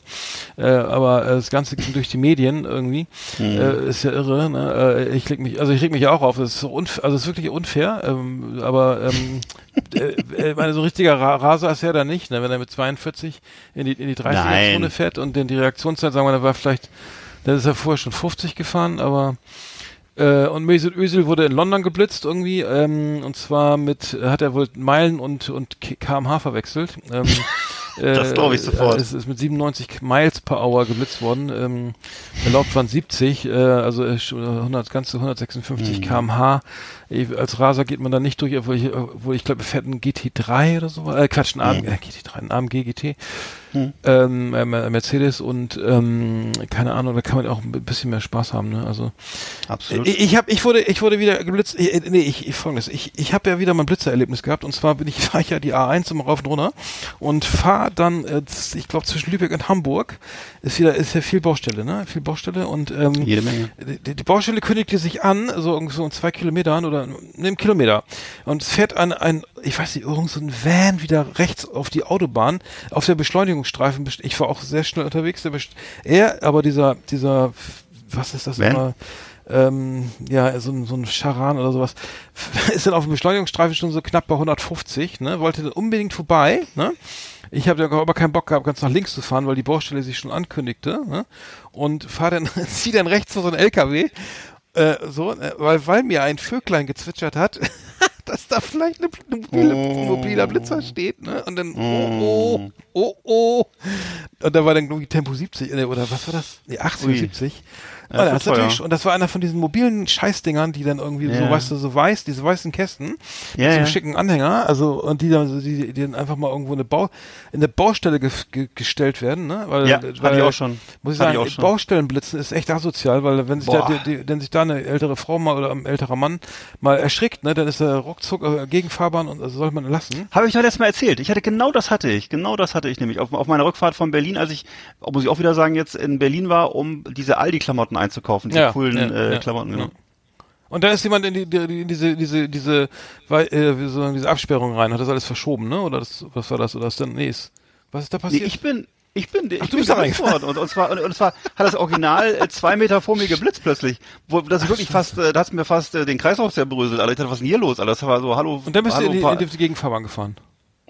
Äh, aber äh, das Ganze ging durch die Medien irgendwie. Äh, ist ja irre. Ne? Äh, ich leg mich, also ich reg mich auch auf. Das ist so unfair, also es ist wirklich unfair. Ähm, aber ähm, äh, äh, meine so richtiger Ra Raser ist er da nicht, ne? wenn er mit 42 in die in die 30er Zone Nein. fährt und dann die Reaktionszeit, sagen wir, da war vielleicht, da ist er vorher schon 50 gefahren, aber äh, und Mesut Özil wurde in London geblitzt irgendwie und zwar mit hat er wohl Meilen und und kmh verwechselt. Ähm, Das glaub ich sofort. Es ist mit 97 Miles per Hour geblitzt worden. Ähm, erlaubt waren 70, äh, also äh, schon 100, ganze 156 Mhm. km/h. Ich- Als Raser geht man da nicht durch, obwohl ich, obwohl ich glaube, fährt ein GT3 oder so. Äh, Quatsch, ein AMG, äh, GT3, ein AMG GT. Ähm, äh, Mercedes und ähm, keine Ahnung, da kann man auch ein bisschen mehr Spaß haben. Ne? Also Absolut. ich, ich habe, ich wurde, ich wurde wieder geblitzt. Ich, äh, nee, ich, ich folgendes. Ich, ich habe ja wieder mein Blitzererlebnis gehabt. Und zwar bin ich, fahre ich ja die A1 immer rauf und runter und fahre dann, äh, ich glaube zwischen Lübeck und Hamburg ist wieder, ist ja viel Baustelle, ne? Viel Baustelle und ähm, Jede Menge. die, die Baustelle kündigte sich an, so irgend so in zwei Kilometern oder einem Kilometer. Und es fährt ein, ein, ich weiß nicht, irgend so ein Van wieder rechts auf die Autobahn, auf der Beschleunigungsstreifen. Ich war auch sehr schnell unterwegs. Er, aber dieser, dieser, was ist das Van? immer? Ähm, ja, so ein, so ein Charan oder sowas, ist dann auf dem Beschleunigungsstreifen schon so knapp bei 150, ne, wollte dann unbedingt vorbei, ne, ich habe ja aber keinen Bock gehabt, ganz nach links zu fahren, weil die Baustelle sich schon ankündigte, ne, und fahre dann, zieh dann rechts vor so ein LKW, äh, so, äh, weil, weil mir ein Vöglein gezwitschert hat, dass da vielleicht eine mobile, Oh. mobiler Blitzer steht, ne? Und dann, oh, oh, oh, oh. Und da war dann irgendwie Tempo 70, äh, oder was war das? Nee, 80, Ui. 70. Ja, und, das war natürlich, und das war einer von diesen mobilen Scheißdingern, die dann irgendwie so, Ja. weißt du, so weiß, diese weißen Kästen, Ja, mit so ja. schicken Anhänger, also, und die dann, so- die, die dann einfach mal irgendwo eine Bau, in der Baustelle ge ge gestellt werden, ne? Weil, Ja, weil, ich auch schon. Muss ich ich sagen, schon. Baustellenblitzen ist echt asozial, weil wenn sich da, die, die, wenn sich da eine ältere Frau mal oder ein älterer Mann mal erschrickt, ne, dann ist er ruckzuck äh, gegenfahrbahn und das sollte man lassen. Habe ich doch letztes Mal erzählt. Ich hatte genau das hatte ich. Genau das hatte ich nämlich auf, auf meiner Rückfahrt von Berlin, als ich, muss ich auch wieder sagen, jetzt in Berlin war, um diese Aldi-Klamotten einzukaufen, diese Ja, coolen ja, äh, ja, Klamotten. Genau. Und da ist jemand in, die, die, in diese, diese, diese, äh, diese Absperrung rein, hat das alles verschoben, ne? Oder das, was war das? Oder ist dann, nee, ist, was ist da Nee, passiert? ich bin, ich bin, ich du bin bist da worden. Und, und zwar, und, und zwar hat das Original äh, zwei Meter vor mir geblitzt plötzlich. Wo, das ist wirklich fast, äh, da hat's mir fast äh, den Kreislauf zerbröselt, Alter. Ich dachte, was ist denn hier los, Alter? Das war so, hallo. und dann bist du hallo, in die, in die Gegenfahrbahn gefahren.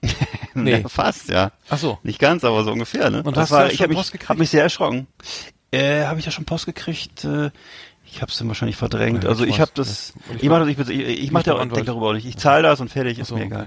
nee. fast, ja. Ach so. Nicht ganz, aber so ungefähr, ne? Und das du war, ich habe mich, hab mich sehr erschrocken. Äh, habe ich da schon Post gekriegt? Äh, ich habe es dann wahrscheinlich verdrängt. Ja, also ich ich habe das, Ja. Ich mache das, ich, ich, ich mache da, denk darüber auch nicht. Ich zahle das und fertig, ist So, mir okay.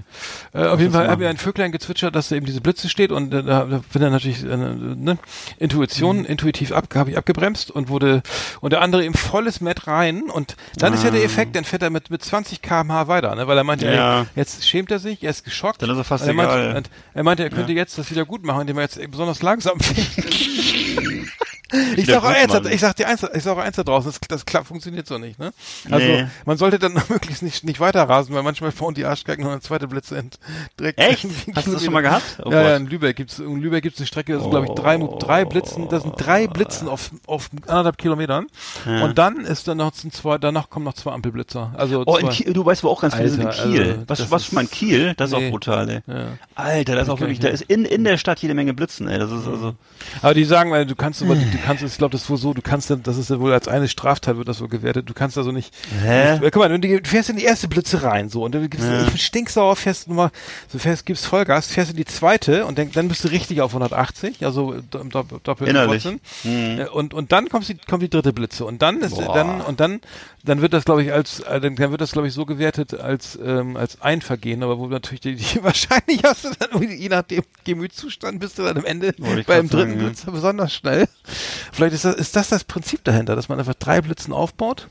egal. Äh, auf jeden Fall hat machen? mir ein Vöglein gezwitschert, dass da eben diese Blitze steht und äh, da, bin dann natürlich äh, ne, Intuition, Mhm. intuitiv ab, habe ich abgebremst und wurde und der andere im volles Met rein und dann ist ja der Effekt, dann fährt er mit mit 20 km/h weiter, ne, weil er meinte, Ah. Ja. ey, jetzt schämt er sich, er ist geschockt. Dann ist er fast er meinte, egal. er meinte, er könnte jetzt das wieder gut machen, indem er jetzt besonders langsam fährt. Ich Wieder sag auch gut eins, ich sag dir eins, ich sag auch eins da draußen, das, das klappt, funktioniert so nicht, ne? Also, Nee. man sollte dann möglichst nicht, nicht weiter rasen, weil manchmal bauen die Arschgeigen noch eine zweite Blitze ent, direkt. Echt? Hast du das schon mal gehabt? Oh ja, ja, in Lübeck gibt's, in Lübeck gibt's eine Strecke, das sind, glaube ich, drei, Oh. drei Blitzen, das sind drei Blitzen auf, auf anderthalb Kilometern. Und dann ist dann noch zwei, danach kommen noch zwei Ampelblitzer. Also, Oh. Kiel, du weißt wo auch ganz viele sind in Kiel. also, was, was ist- schon mal in Kiel? Das ist Nee. auch brutal, ey. Ja. Alter, das ist auch wirklich, ich da ist in, in der Stadt jede Menge Blitzen, ey. Das ist also, Aber die sagen, weil du kannst, aber, du kannst, ich glaube, das ist wohl so, du kannst, dann- das ist ja wohl als eine Straftat wird das so gewertet. Du kannst also nicht. Hä? Nicht, guck mal, du fährst in die erste Blitze rein, so und dann gibst Ja. ich bin stinksauer, fährst du mal, so fährst, gibst Vollgas, fährst in die zweite und dann, dann bist du richtig auf 180, also im Dopp- doppelten Innerlich. Mhm. Äh, Und und dann kommt die kommt die dritte Blitze und dann ist Boah. dann und dann dann wird das glaube ich als äh, dann, dann wird das glaube ich so gewertet als ähm, als ein Vergehen, aber wo natürlich die, die wahrscheinlich hast du dann je nach dem Gemütszustand bist du dann am Ende beim dritten sagen, ja. Blitz besonders schnell. Vielleicht ist das ist das das Prinzip dahinter, dass man einfach drei Blitzen aufbaut.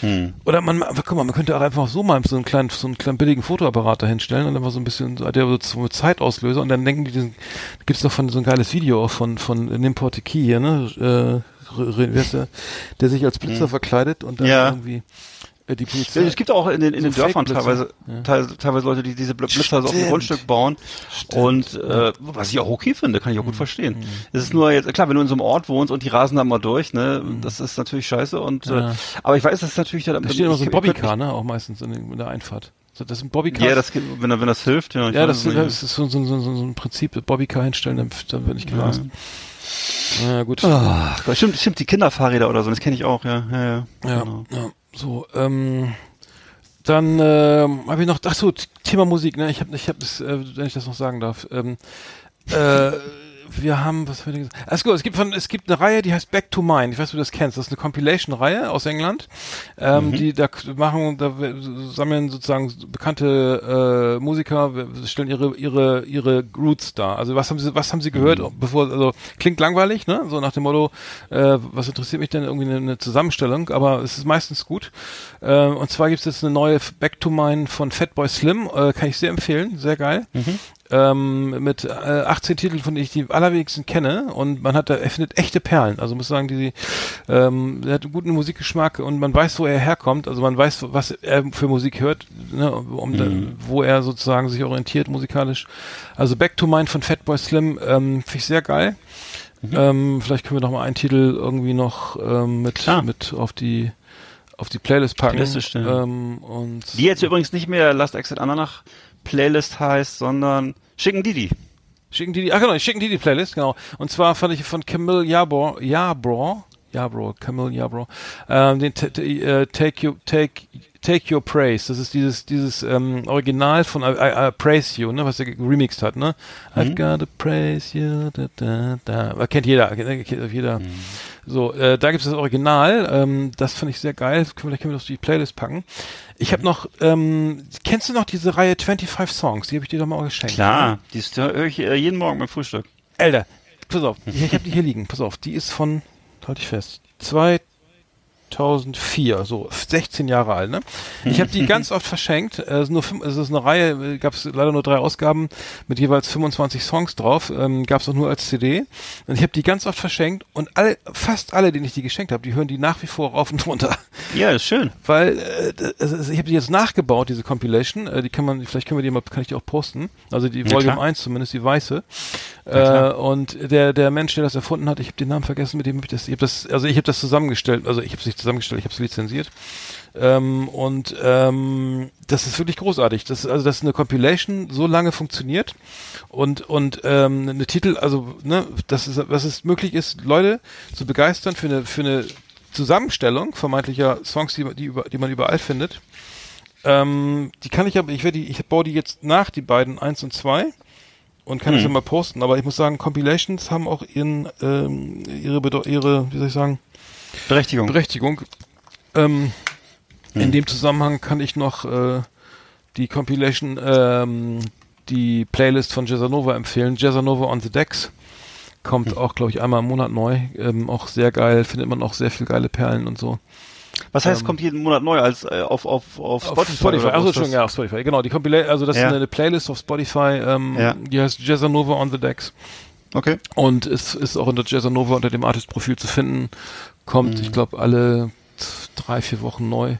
hm. Oder man, guck mal, man könnte auch einfach so mal so einen kleinen, so einen kleinen billigen Fotoapparat dahinstellen und einfach so ein bisschen, der so mit Zeitauslöser und dann denken die, diesen, gibt's doch von so ein geiles Video von, von Nimporte Key hier, ne, äh, der, der sich als Blitzer verkleidet und dann Ja. irgendwie die Polizei. Ja, Es gibt auch in den, in So den Dörfern teilweise, Ja. teilweise, teilweise Leute, die diese Bl- Blitzer so auf dem. Grundstück bauen. Stimmt. Und äh, was ich auch okay finde, kann ich auch Mhm. gut verstehen. Es ist nur jetzt, klar, wenn du in so einem Ort wohnst und die rasen da mal durch, ne, das ist natürlich scheiße. Und Mhm. Ja. äh, aber ich weiß, das ist natürlich dann. da steht immer so ein ich- ich- Bobbycar, ne, auch meistens in, in der Einfahrt. So, das sind Bobbycars. Ja, das wenn, wenn das hilft, ja. ich ja, das, das ist so, so, so, so ein Prinzip, Bobbycar hinstellen, dann, dann wird nicht gerast. Ja, gut. Ach, stimmt, stimmt, die Kinderfahrräder oder so, das kenne ich auch, ja. Ja, ja. Ja, Genau. ja. So, ähm, dann ähm, habe ich noch, ach so, Thema Musik, ne? Ich habe, ich habe, äh, wenn ich das noch sagen darf, ähm, äh, wir haben, was wir denn gesagt? Alles gut, es gibt von, es gibt eine Reihe, die heißt Back to Mine. Ich weiß, ob du das kennst. Das ist eine Compilation-Reihe aus England. Ähm, Die da machen, da sammeln sozusagen bekannte äh, Musiker, stellen ihre ihre ihre Roots dar. Also was haben sie, was haben sie gehört, bevor, also klingt langweilig, ne? So nach dem Motto, äh, was interessiert mich denn irgendwie eine, eine Zusammenstellung? Aber es ist meistens gut. Äh, und zwar gibt es jetzt eine neue Back to Mine von Fatboy Slim, äh, kann ich sehr empfehlen, sehr geil ähm, mit äh, 18 Titeln, von denen ich die allerwenigsten kenne und man hat da, er findet echte Perlen. Also muss sagen, die, ähm, er hat einen guten Musikgeschmack und man weiß, wo er herkommt. Also man weiß, was er für Musik hört, ne, um da, wo er sozusagen sich orientiert musikalisch. Also Back to Mine von Fatboy Slim ähm, finde ich sehr geil. Ähm, vielleicht können wir noch mal einen Titel irgendwie noch ähm, mit Klar. mit auf die auf die Playlist packen. Playlist stellen. ähm, und Die jetzt übrigens nicht mehr Last Exit Ananach Playlist heißt, sondern Schicken Didi. Schicken die, die, ach genau, schicken die die Playlist, genau. Und zwar fand ich von Camille Yarbrough, Yarbrough, Yarbrough, Camille Yarbrough, ähm, den äh, Take You, Take, Take Your Praise. Das ist dieses, dieses ähm, Original von I, I, I Praise You, ne, was er remixed hat, ne? I've gotta praise you, da, da, da. Kennt jeder, kennt, kennt jeder. So, äh, da gibt es das Original, ähm, das fand ich sehr geil. Vielleicht können wir das auf die Playlist packen. Ich habe noch, ähm, kennst du noch diese Reihe 25 Songs? Die habe ich dir doch mal geschenkt. Klar, die ist- höre ich äh, jeden Morgen beim Frühstück. Alter, pass auf, ich, habe die hier liegen, pass auf, die ist von, halte ich fest, 2004, so 16 Jahre alt, ne? Ich habe die ganz oft verschenkt, äh, es, ist nur, es ist eine Reihe, gab es leider nur drei Ausgaben mit jeweils 25 Songs drauf, ähm, gab es auch nur als CD und ich habe die ganz oft verschenkt und alle, fast alle, denen ich die geschenkt habe, die hören die nach wie vor rauf und runter Ja, ist schön. weil äh, ich habe die jetzt nachgebaut, diese Compilation. Äh, die kann man, vielleicht können wir die mal, kann ich die auch posten. Also die Ja, Volume klar. 1 zumindest, die weiße. äh, klar. und der der Mensch, der das erfunden hat, ich habe den Namen vergessen, mit dem habe ich das, ich habe das, also ich habe das zusammengestellt, also ich habe es nicht zusammengestellt, ich habe es lizenziert. Ähm, und ähm, das ist wirklich großartig. Das, also dass eine Compilation so lange funktioniert und und ähm, eine Titel, also ne, dass es, was es möglich ist, Leute zu begeistern für eine für eine Zusammenstellung vermeintlicher Songs, die, die, über, die man überall findet. Ähm, die kann ich aber, ich werde die, ich baue die jetzt nach, die beiden eins und zwei und kann das Hm. immer posten. Aber ich muss sagen, Compilations haben auch ihren, ähm, ihre, ihre, wie soll ich sagen, Berechtigung. Berechtigung. Ähm, Hm. In dem Zusammenhang kann ich noch äh, die Compilation, ähm, die Playlist von Jazzanova empfehlen. Jazzanova on the Decks kommt Hm. auch, glaube ich, einmal im Monat neu. Ähm, auch sehr geil, findet man auch sehr viel geile Perlen und so. Was heißt, kommt jeden Monat neu als äh, auf, auf, auf Spotify? Auf Spotify, also schon, ja, auf Spotify. Genau, die Compila also das Ja. ist eine Playlist auf Spotify, ähm, Ja. die heißt Jazzanova on the Decks. Okay. Und es ist auch unter Jazzanova unter dem Artist-Profil zu finden. Kommt, Mhm. ich glaube, alle drei, vier Wochen neu.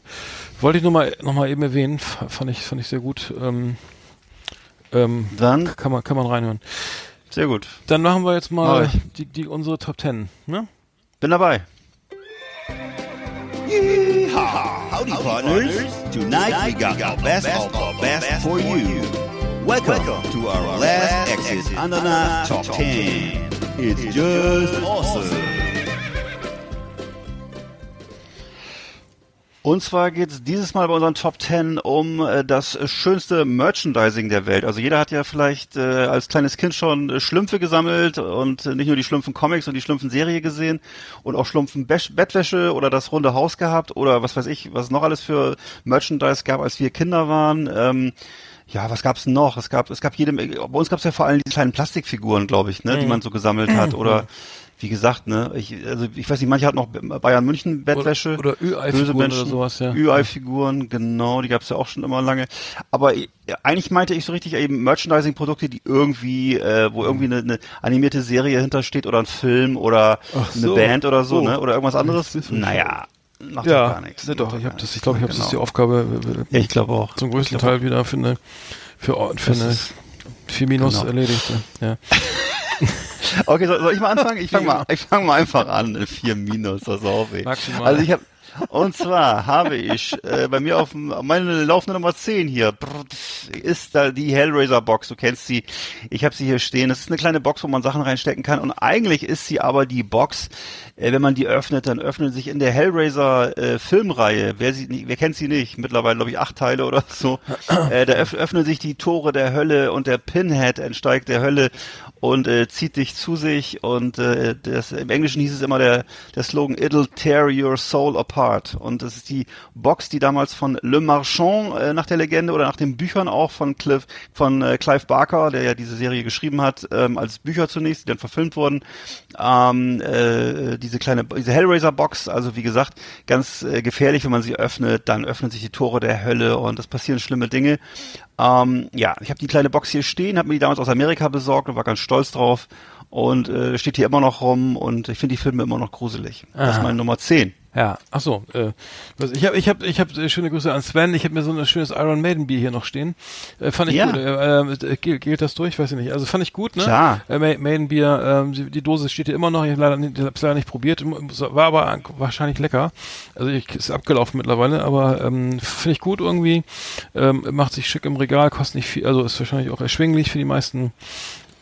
Wollte ich nur mal, noch mal eben erwähnen, fand ich, fand ich sehr gut. Ähm, ähm, Dann, kann man, kann man reinhören. sehr gut. Dann machen wir jetzt mal die, die, unsere Top Ten, ne? Bin dabei. Howdy, partners. Tonight we got our best of our best for you. Welcome to our last Exit Ananas Top 10. It's just awesome. Und zwar geht es dieses Mal bei unseren Top 10 um äh, das schönste Merchandising der Welt. Also jeder hat ja vielleicht äh, als kleines Kind schon Schlümpfe gesammelt und nicht nur die Schlumpfen Comics und die Schlumpfen Serie gesehen und auch Schlumpfen Besch Bettwäsche oder das runde Haus gehabt oder was weiß ich, was noch alles für Merchandise gab, als wir Kinder waren. Ähm, ja, was gab's denn noch? Es gab, es gab jede, Menge- bei uns gab's ja vor allem die kleinen Plastikfiguren, glaube ich, ne, die man so gesammelt hat. Oder wie gesagt, ne, ich, also ich weiß nicht, manche hatten noch Bayern München Bettwäsche. Oder, oder Ü-Ei-Figuren oder sowas, ja. Ü-Ei-Figuren, genau, die gab's ja auch schon immer lange. Aber äh, eigentlich meinte ich so richtig eben Merchandising-Produkte, die irgendwie, äh, wo irgendwie eine, eine animierte Serie hintersteht oder ein Film oder Ach eine so. Band oder so, Oh. ne? Oder irgendwas anderes. Wissen wir Naja, macht doch ja, gar nichts. ne, doch, ich habe das, ich glaube, ich habe das ist die Genau. Aufgabe äh, Ja, ich glaube auch. zum größten Teil wieder für eine, für, für Das eine ist- 4 Minus genau. erledigt. Ja. Okay, soll, soll ich mal anfangen? Ich fange mal, ich fang mal einfach an. Vier Minus, das ist auch weh. Maximal. Also ich habe Und zwar habe ich äh, bei mir auf meine laufende Nummer 10 hier ist da die Hellraiser Box. Du kennst sie. Ich habe sie hier stehen. Das ist eine kleine Box, wo man Sachen reinstecken kann. Und eigentlich ist sie aber die Box, äh, wenn man die öffnet, dann öffnen sich in der Hellraiser äh, Filmreihe. Wer sie, wer kennt sie nicht? Mittlerweile glaube ich acht Teile oder so. Äh, da öff öffnen sich die Tore der Hölle und der Pinhead entsteigt der Hölle und äh, zieht dich zu sich. Und äh, das, im Englischen hieß es immer der, der Slogan It'll tear your soul apart. Und das ist die Box, die damals von Le Marchand äh, nach der Legende oder nach den Büchern auch von Cliff, von äh, Clive Barker, der ja diese Serie geschrieben hat, ähm, als Bücher zunächst, die dann verfilmt wurden. Ähm, äh, diese kleine, diese Hellraiser Box, also wie gesagt, ganz äh, gefährlich, wenn man sie öffnet, dann öffnen sich die Tore der Hölle und es passieren schlimme Dinge. Ähm, ja, ich habe die kleine Box hier stehen, habe mir die damals aus Amerika besorgt und war ganz stolz drauf und äh, steht hier immer noch rum und ich finde die Filme immer noch gruselig. Das ist Aha. meine Nummer 10. Ja, ach so. Äh, ich habe, ich habe, ich habe äh, schöne Grüße an Sven. Ich habe mir so ein schönes Iron Maiden Bier hier noch stehen. Äh, fand ich Ja. gut. Äh, äh, gilt, gilt das durch? Weiß ich nicht. Also fand ich gut, ne? Klar. Äh, Ma- Maiden Bier. Ähm, die, die Dose steht hier immer noch. Ich habe hab's leider nicht probiert. War aber wahrscheinlich lecker. Also ich, ist abgelaufen mittlerweile, aber ähm, finde ich gut irgendwie. Ähm, macht sich schick im Regal, kostet nicht viel. Also ist wahrscheinlich auch erschwinglich für die meisten.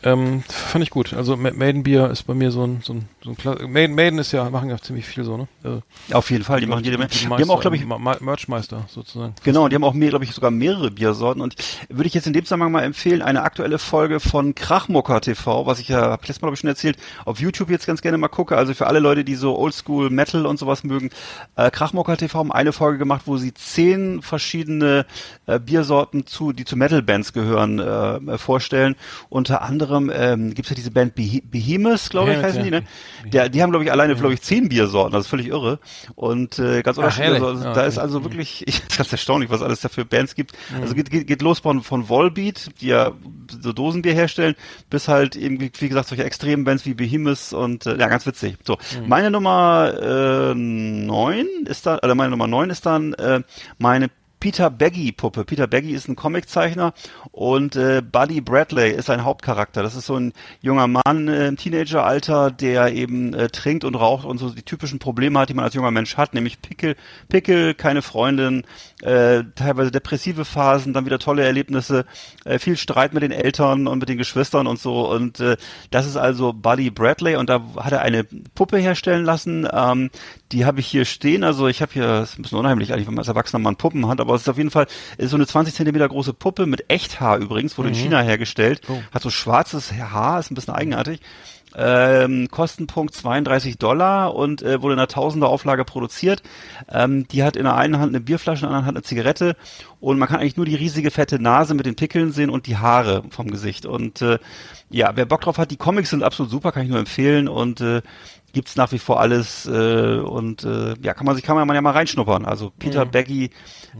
Ähm, fand ich gut. Also Ma- Maiden Bier ist bei mir so ein, so ein, so ein Kla Maiden, Maiden ist ja, machen ja ziemlich viel so, ne? Also, Auf jeden Fall, die machen jede Menge. Die haben auch, glaube ich, Merchmeister sozusagen. Genau, die haben auch glaube ich, sogar mehrere Biersorten. Und würde ich jetzt in dem Zusammenhang mal empfehlen, eine aktuelle Folge von Krachmucker TV, was ich ja, hab ich letztes Mal glaube ich schon erzählt, auf YouTube jetzt ganz gerne mal gucke. Also für alle Leute, die so Oldschool Metal und sowas mögen, äh, Krachmucker TV haben eine Folge gemacht, wo sie zehn verschiedene äh, Biersorten zu, die zu Metal-Bands gehören, äh, vorstellen. Unter anderem ähm, gibt es ja diese Band Beh Behemoth, glaube ich, heißen die, ja. ne? Der, die haben, glaube ich, alleine, glaube ich, zehn Biersorten. Das ist völlig irre. Und äh, ganz unterschiedlich. herrlich. Also, Ja, da ist also wirklich, ich, ist ganz erstaunlich, was alles da für Bands gibt. Also geht, geht, geht los von, von Volbeat, die ja so Dosenbier herstellen, bis halt irgendwie, wie gesagt, solche extremen Bands wie Behemoth und äh, ja, ganz witzig. So, meine Nummer äh, neun ist dann, oder meine Nummer neun ist dann äh, meine Peter Baggy Puppe. Peter Baggy ist ein Comiczeichner und äh, Buddy Bradley ist ein Hauptcharakter. Das ist so ein junger Mann äh, im Teenageralter, der eben äh, trinkt und raucht und so die typischen Probleme hat, die man als junger Mensch hat, nämlich Pickel, Pickel, keine Freundin, äh, teilweise depressive Phasen, dann wieder tolle Erlebnisse, äh, viel Streit mit den Eltern und mit den Geschwistern und so. Und äh, das ist also Buddy Bradley und da hat er eine Puppe herstellen lassen. Ähm, die habe ich hier stehen. Also ich habe hier, das ist ein bisschen unheimlich eigentlich, wenn man als Erwachsener mal einen Puppen hat, aber es ist auf jeden Fall ist so eine 20 Zentimeter große Puppe mit Echthaar übrigens, wurde in China hergestellt, hat so schwarzes Haar, ist ein bisschen eigenartig. Ähm, Kostenpunkt 32 Dollar und äh, wurde in einer Tausender Auflage produziert. Ähm, die hat in der einen Hand eine Bierflasche, in der anderen Hand eine Zigarette und man kann eigentlich nur die riesige fette Nase mit den Pickeln sehen und die Haare vom Gesicht. Und äh, ja, wer Bock drauf hat, die Comics sind absolut super, kann ich nur empfehlen und äh, gibt's nach wie vor alles äh, und äh, ja, kann man sich kann man ja mal reinschnuppern. Also Peter Baggy,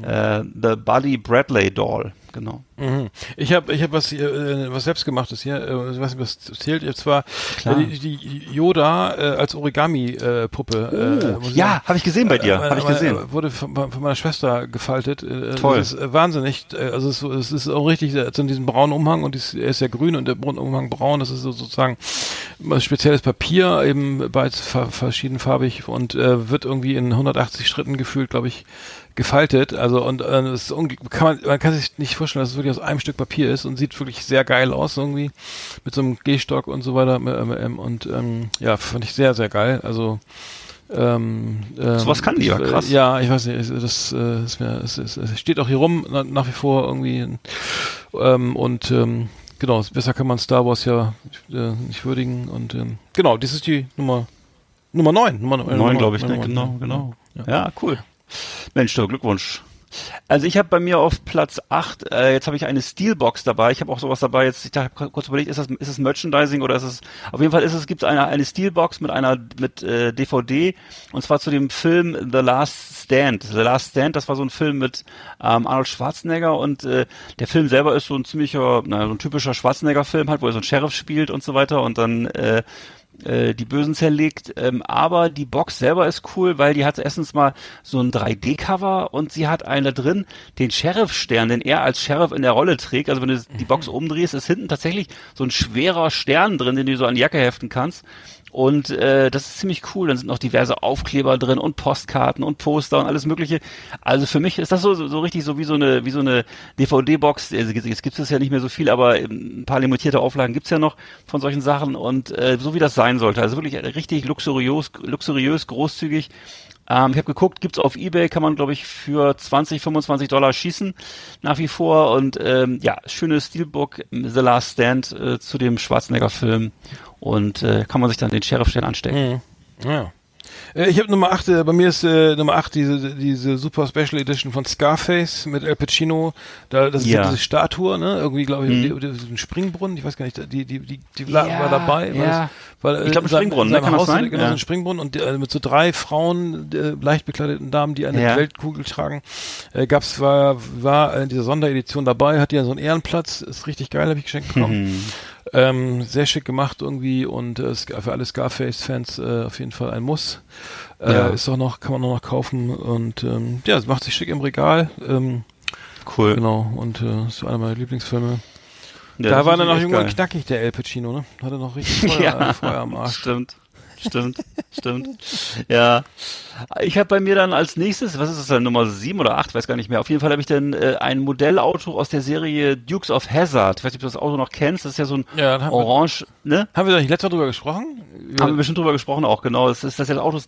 äh, The Buddy Bradley Doll, genau. Mhm. Ich habe ich hab was hier, äh, was selbstgemachtes hier, äh, ich weiß nicht, was zählt jetzt zwar äh, die, die Yoda äh, als Origami äh, äh, ich ja, habe ich gesehen bei dir, Äh, habe ich gesehen. Wurde von, von meiner Schwester gefaltet. Äh, Toll. Das ist wahnsinnig. Also es, es ist auch richtig, so in diesem braunen Umhang und dies, er ist ja grün und der braune Umhang braun. Das ist so sozusagen ein spezielles Papier, eben beides ver verschiedenfarbig und wird irgendwie in 180 Schritten gefühlt, glaube ich, gefaltet. Also und äh, es kann man, man kann sich nicht vorstellen, dass es wirklich aus einem Stück Papier ist und sieht wirklich sehr geil aus irgendwie mit so einem Gehstock und so weiter ähm, ähm, und ähm, ja, fand ich sehr sehr geil. Also ähm, ähm, Sowas kann die ja, äh, krass. Ja, ich weiß nicht, es- das äh, ist mir, es, es, es steht auch hier rum na, nach wie vor irgendwie ähm, und ähm, genau, besser kann man Star Wars ja äh, nicht würdigen und ähm, genau, das ist die Nummer Nummer neun, Nummer äh, Neun, Nummer- glaube ich, ne? Genau, genau. Ja. Ja, cool. Mensch, du, Glückwunsch. Also ich habe bei mir auf Platz 8, äh, jetzt habe ich eine Steelbox dabei. Ich habe auch sowas dabei. Jetzt ich habe kurz überlegt, ist das ist es Merchandising oder ist es auf jeden Fall ist es gibt eine eine Steelbox mit einer mit äh, DVD und zwar zu dem Film The Last Stand. The Last Stand, das war so ein Film mit ähm, Arnold Schwarzenegger und äh, der Film selber ist so ein ziemlicher, na, so ein typischer Schwarzenegger Film halt, wo er so ein Sheriff spielt und so weiter und dann äh, äh, die Bösen zerlegt. Ähm, aber die Box selber ist cool, weil die hat erstens mal so ein 3D-Cover und sie hat einen da drin, den Sheriff-Stern, den er als Sheriff in der Rolle trägt. Also wenn du die Box umdrehst, ist hinten tatsächlich so ein schwerer Stern drin, den du so an die Jacke heften kannst. Und äh, das ist ziemlich cool. Dann sind noch diverse Aufkleber drin und Postkarten und Poster und alles Mögliche. Also für mich ist das so, so, so richtig so wie so eine wie so eine DVD-Box. Also jetzt gibt es ja nicht mehr so viel, aber ein paar limitierte Auflagen gibt's ja noch von solchen Sachen und äh, so wie das sein sollte. Also wirklich richtig luxuriös, luxuriös, großzügig. Ähm, ich habe geguckt, gibt's auf Ebay, kann man glaube ich für 20, 25 Dollar schießen nach wie vor und ähm, ja, schönes Steelbook The Last Stand äh, zu dem Schwarzenegger-Film und äh, kann man sich dann den Sheriff-Stern anstecken. Mhm. Ja. Äh, Ich habe Nummer 8, äh, bei mir ist äh, Nummer 8 diese, diese Super Special Edition von Scarface mit Al Pacino. Da, das ist Ja. diese Statue, ne? Irgendwie, glaube ich, Mhm. die, die, ein Springbrunnen, ich weiß gar nicht, die, die, die, die war, Ja, war dabei. weil ja. Weil, äh, Ich glaub, ein Springbrunnen, in ne? Kann das Haus, sein? Genau, Ja. so ein Springbrunnen und äh, mit so drei Frauen, äh, leicht bekleideten Damen, die eine Ja. Weltkugel tragen. Äh, gab's, war, war in dieser Sonderedition dabei, hat ja so einen Ehrenplatz, ist richtig geil, habe ich geschenkt bekommen. Mhm. Ähm, sehr schick gemacht irgendwie und äh, für alle Scarface-Fans äh, auf jeden Fall ein Muss. Äh, Ja. Ist auch noch, kann man noch kaufen und ähm, ja, es macht sich schick im Regal. Ähm, Cool. genau, und äh, ist einer meiner Lieblingsfilme. Ja, da war er noch jung und knackig, der El Pacino, ne? Hatte noch richtig Feuer, ja, Feuer am Arsch. Stimmt. Stimmt, stimmt. Ja. Ich habe bei mir dann als nächstes, was ist das dann, Nummer sieben oder acht, weiß gar nicht mehr. Auf jeden Fall habe ich dann äh, ein Modellauto aus der Serie Dukes of Hazzard. Ich weiß nicht, ob du das Auto noch kennst. Das ist ja so ein Ja, haben wir- Orange, ne? Haben wir da nicht letztes Mal drüber gesprochen? Über- Haben wir bestimmt drüber gesprochen auch, genau. Es ist, dass das Auto,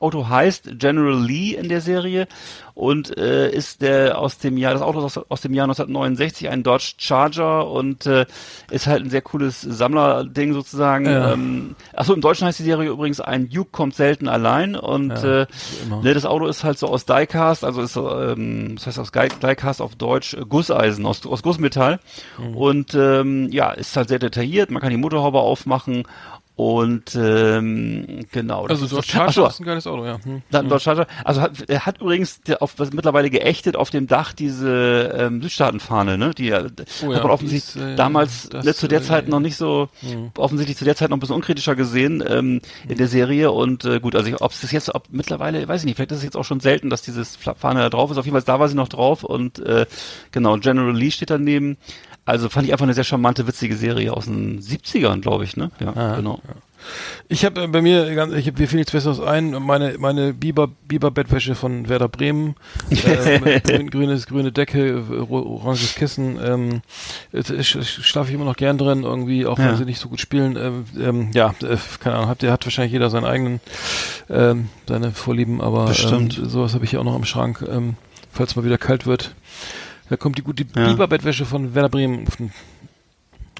Auto heißt General Lee in der Serie und äh, ist der aus dem Jahr, das Auto ist aus, aus dem Jahr 1969, ein Dodge Charger und äh, ist halt ein sehr cooles Sammlerding sozusagen. Ja. Ähm, achso, im Deutschen heißt die Serie übrigens ein Duke kommt selten allein und Ja, äh. Ne, das Auto ist halt so aus Diecast, also ist ähm, das heißt aus Diecast auf Deutsch äh, Gusseisen, aus, aus Gussmetall Mhm. und ähm, ja, ist halt sehr detailliert, man kann die Motorhaube aufmachen und ähm, genau. das also ist Dodge das- Charger so, ist ein geiles Auto, ja. Hm. dann Dodge Charger. Also hat, er hat übrigens der auf, was mittlerweile geächtet auf dem Dach diese ähm, Südstaatenfahne, ne? Die, ja, Oh ja, hat man offensichtlich die ist, äh, damals das, ne, zu der äh, Zeit noch nicht so, hm. offensichtlich zu der Zeit noch ein bisschen unkritischer gesehen ähm, in der Serie und äh, gut, also ob es das jetzt, ob mittlerweile, weiß ich nicht, vielleicht ist es jetzt auch schon selten, dass dieses Fahne da drauf ist. Auf jeden Fall da war sie noch drauf und äh, genau General Lee steht daneben. Also fand ich einfach eine sehr charmante, witzige Serie aus den 70ern, glaube ich, ne? Ja, Ah, genau. Ich habe äh, bei mir, ganz, ich habe mir fiel nichts Besseres ein, meine meine Biber Biber Bettwäsche von Werder Bremen, äh, grün, grünes grüne Decke, ro- oranges Kissen, ähm, schlafe ich immer noch gern drin, irgendwie, auch wenn Ja. sie nicht so gut spielen. Ähm, ähm, ja, äh, keine Ahnung, hat hat wahrscheinlich jeder seinen eigenen ähm, seine Vorlieben, aber Bestimmt. Ähm, sowas habe ich ja auch noch im Schrank, ähm, falls mal wieder kalt wird. Da kommt die gute Ja. Biber Bettwäsche von Werder Bremen auf, den,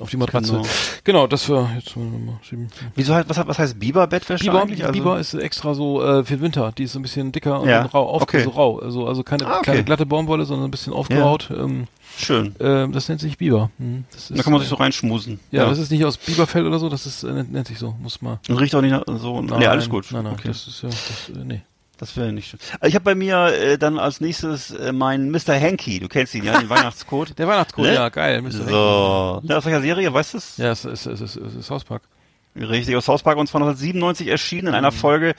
auf die Matratze. Genau. Genau, das war jetzt mal sieben. Wieso halt, was, was heißt Biber-Bettwäsche Biber, eigentlich? Also- Biber ist extra so äh, für den Winter. Die ist so ein bisschen dicker und Ja, rau, auf, okay. so rau. Also, also keine, Ah, okay. keine glatte Baumwolle, sondern ein bisschen aufgeraut. Ähm, Schön. ähm, das nennt sich Biber. Hm, ist, Da kann man sich äh, so reinschmusen. ja, das ist nicht aus Biberfell oder so, das ist, äh, nennt, nennt sich so. Muss mal. Und riecht auch nicht so. nee, alles gut. Nein, nein, okay. das ist ja, das, äh, nee. Das wäre nicht schön. Also ich habe bei mir äh, dann als nächstes äh, meinen Mr. Hanky. Du kennst ihn, ja, den Weihnachtscode. Der Weihnachtscode, Ne? ja, geil. Mr. Hanky. So. Ne, aus welcher Serie, weißt du es? Ja, es ist, es ist, es ist Hauspark. Richtig, aus Hauspark und zwar 1997 erschienen in Mhm. einer Folge.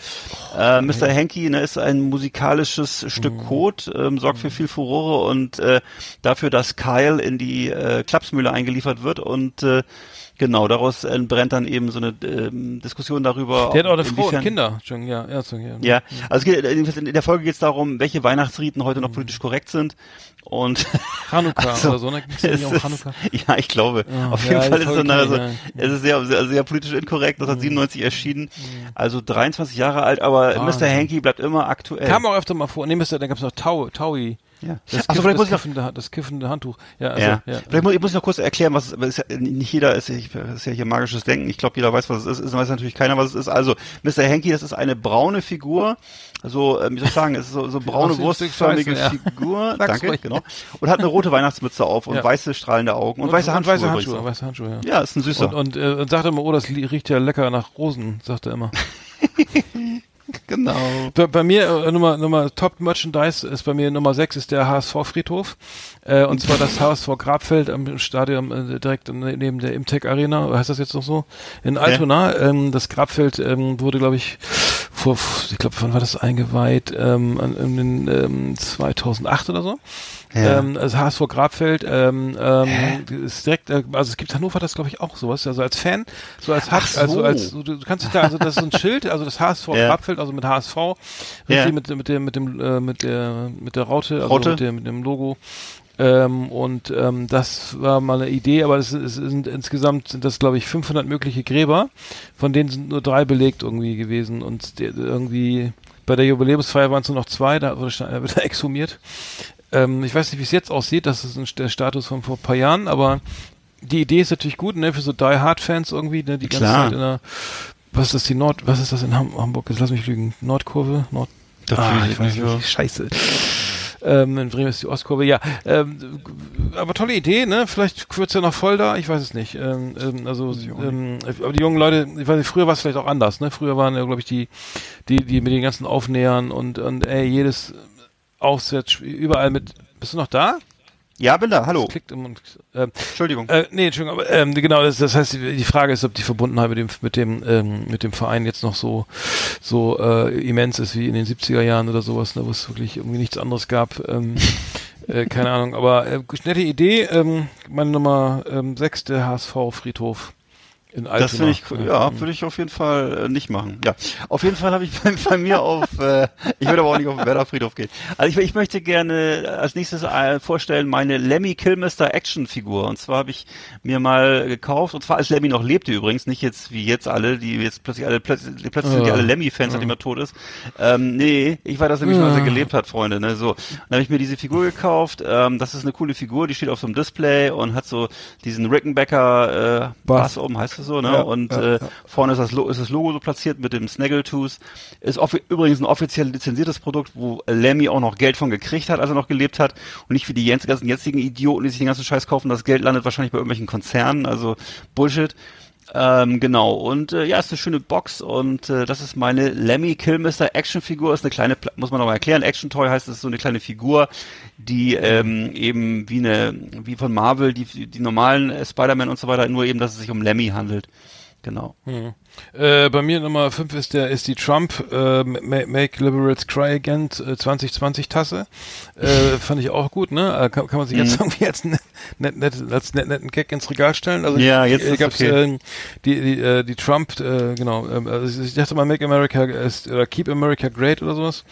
Äh, Mr. Hanky ne, ist ein musikalisches Mhm. Stück Code, ähm, sorgt für viel Furore und äh, dafür, dass Kyle in die äh, Klapsmühle eingeliefert wird und äh, genau, daraus entbrennt dann eben so eine ähm, Diskussion darüber. Der hat auch eine Frau und Kinder. Ja, ja, so, ja. Ja, also es geht, in der Folge geht es darum, welche Weihnachtsriten heute noch politisch korrekt sind. Und Hanukkah Also, oder so, ne? Gibt's da es auch ist- Hanukkah? Ja, ich glaube. Ja, Auf ja, jeden die Fall ist es, dann also, ja. es ist sehr, sehr, sehr politisch inkorrekt, 1997 erschienen. Also 23 Jahre alt, aber Wahnsinn. Mr. Hanky bleibt immer aktuell. Kam auch öfter mal vor. Nee, Mr. dann gab's noch Tau, Taui. Ja. Das, Ach so, Kiffen, vielleicht muss ich noch- kiffende, das kiffende Handtuch. Ja, also, ja. ja. Vielleicht muss, ich muss noch kurz erklären, was es ist. Ja, nicht jeder ist, ist ja hier magisches Denken. Ich glaube, jeder weiß, was es ist. Es weiß natürlich keiner, was es ist. Also, Mr. Hanky, das ist eine braune Figur. So, ähm, wie soll ich sagen, es ist so, so braune, wurstförmige ja. Figur. Danke, genau. Und hat eine rote Weihnachtsmütze auf und weiße strahlende Augen und, weiße Handschuhe. weiße Handschuhe, weiße Handschuhe, ja. Ja, ist ein süßer. Und, und, äh, und sagt immer, oh, das riecht ja lecker nach Rosen, sagt er immer. genau. Bei, bei mir äh, Nummer, Nummer Top Merchandise ist bei mir Nummer 6 ist der HSV Friedhof. Äh, und zwar das HSV Grabfeld am Stadion äh, direkt neben der Imtech Arena, heißt das jetzt noch so? In Altona. Ähm, das Grabfeld ähm, wurde, glaube ich, vor, ich glaube, wann war das eingeweiht? Ähm, in den ähm, 2008 oder so. Ja. Ähm, also HSV Grabfeld, ähm, ähm, ist direkt, äh, also es gibt Hannover das glaube ich auch sowas, also als Fan, so als hat, so. also als du, du kannst dich da, also das ist so ein Schild, also das HSV Ja. Grabfeld, also mit HSV, richtig mit, mit dem mit dem äh, mit der mit der Raute, also Raute. mit, der, mit dem Logo. Ähm, und ähm, das war mal eine Idee, aber es, es sind insgesamt sind das glaube ich 500 mögliche Gräber, von denen sind nur drei belegt irgendwie gewesen und irgendwie bei der Jubiläumsfeier waren es nur noch zwei, da wurde wieder exhumiert. Ähm, ich weiß nicht, wie es jetzt aussieht, das ist ein, der Status von vor ein paar Jahren, aber die Idee ist natürlich gut, ne, für so Die Hard Fans irgendwie, ne, die ganze Klar. Zeit in der was ist das die Nord, was ist das in Ham Hamburg? Jetzt lass mich lügen. Nordkurve? Nord Das ah, ich weiß nicht. nicht. Scheiße. Ähm, in Bremen ist die Ostkurve, ja. Ähm, aber tolle Idee, ne? Vielleicht wird's ja noch voll da, ich weiß es nicht. Ähm, ähm, also, ähm, aber die jungen Leute, ich weiß nicht, früher war es vielleicht auch anders, ne? Früher waren ja, glaube ich, die, die, die mit den ganzen Aufnähern und, und ey, jedes Aufsatz, überall mit. Bist du noch da? Ja, bin da, hallo. Das klickt im. Ähm, Entschuldigung. äh, nee, Entschuldigung, aber ähm, genau, das, das heißt, die die Frage ist, ob die Verbundenheit mit dem mit dem ähm, mit dem Verein jetzt noch so so äh, immens ist wie in den 70er Jahren oder sowas, ne, wo es wirklich irgendwie nichts anderes gab. Ähm, äh, keine Ahnung, aber äh, nette Idee. Ähm, meine Nummer ähm, sechs, der HSV Friedhof in Altona. Das finde ich, ja, würde ich auf jeden Fall äh, nicht machen. Ja, auf jeden Fall habe ich bei, bei mir auf, äh, ich würde aber auch nicht auf den Werder Friedhof gehen. Also ich, ich möchte gerne als nächstes äh, vorstellen meine Lemmy Kilmister Action Figur. Und zwar habe ich mir mal gekauft, und zwar als Lemmy noch lebte übrigens, nicht jetzt wie jetzt alle, die jetzt plötzlich alle, plötzlich, plötzlich sind die Ja. alle Lemmy-Fans, nachdem er tot ist. Ähm, nee, ich war das nämlich schon, als er gelebt hat, Freunde. Ne? So, dann habe ich mir diese Figur gekauft. Ähm, das ist eine coole Figur, die steht auf so einem Display und hat so diesen Rickenbacker äh, Bass. Bass oben, heißt es so, ne? Ja, und ja, äh, vorne ist das, Lo ist das Logo so platziert mit dem Snaggletooth. Ist übrigens ein offiziell lizenziertes Produkt, wo Lemmy auch noch Geld von gekriegt hat, als er noch gelebt hat. Und nicht wie die ganzen jetzigen Idioten, die sich den ganzen Scheiß kaufen. Das Geld landet wahrscheinlich bei irgendwelchen Konzernen, also Bullshit. Ähm, genau, und äh, ja, ist eine schöne Box und äh, das ist meine Lemmy Killmister Actionfigur, ist eine kleine, muss man noch mal erklären, Action Toy heißt, es ist so eine kleine Figur, die ähm, eben wie eine, wie von Marvel, die, die normalen Spider-Man und so weiter, nur eben, dass es sich um Lemmy handelt. Genau. Äh, bei mir Nummer 5 ist der ist die Trump äh, Ma- Make Liberals Cry Again äh, 2020 Tasse. Äh, fand ich auch gut, ne? Äh, kann, kann man sich jetzt irgendwie als, net, net, net, als net, netten Gag ins Regal stellen. Also Ja, jetzt äh, gab's okay. ähm, die die, äh, die Trump äh, genau. ähm, also ich dachte mal Make America oder Keep America Great oder sowas.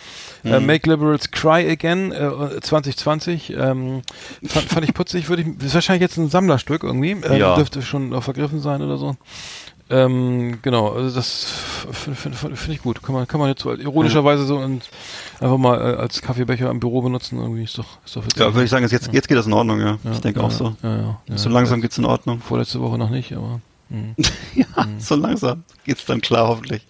Mhm. Äh, Make Liberals Cry Again äh, 2020 ähm, fand, fand ich putzig. Würde ich ist wahrscheinlich jetzt ein Sammlerstück irgendwie. Ähm, Ja. Dürfte schon noch vergriffen sein oder so. Ähm, genau, also das finde find, find, find ich gut. Kann man, kann man jetzt so ironischerweise so in, einfach mal äh, als Kaffeebecher im Büro benutzen. Irgendwie ist doch, ist doch witzig. Ja, würde ich sagen, jetzt, jetzt, geht das in Ordnung, ja. Ja, ich denke ja, auch so. Ja, ja, So langsam geht's in Ordnung. Vorletzte Woche noch nicht, aber. hm. Ja, so langsam geht's dann klar, hoffentlich.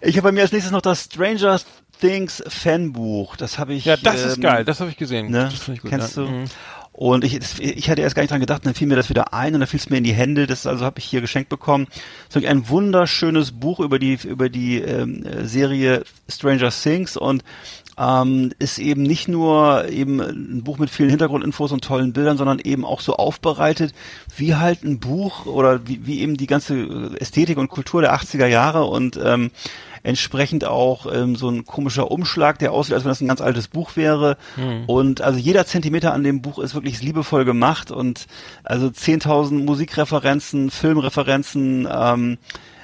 Ich habe bei mir als nächstes noch das Stranger Things Fanbuch. Das habe ich. Ja, das ist ähm, geil, das habe ich gesehen. Ne? Das ich gut. Kennst ja. du? Mhm. Und ich, ich hatte erst gar nicht dran gedacht, dann fiel mir das wieder ein und dann fiel es mir in die Hände. Das also habe ich hier geschenkt bekommen. So ein wunderschönes Buch über die über die ähm, äh, Serie Stranger Things und ähm, ist eben nicht nur eben ein Buch mit vielen Hintergrundinfos und tollen Bildern, sondern eben auch so aufbereitet, wie halt ein Buch oder wie, wie eben die ganze Ästhetik und Kultur der 80er Jahre und ähm, entsprechend auch ähm, so ein komischer Umschlag, der aussieht, als wenn das ein ganz altes Buch wäre. Und also jeder Zentimeter an dem Buch ist wirklich liebevoll gemacht und also 10.000 Musikreferenzen, Filmreferenzen, ähm,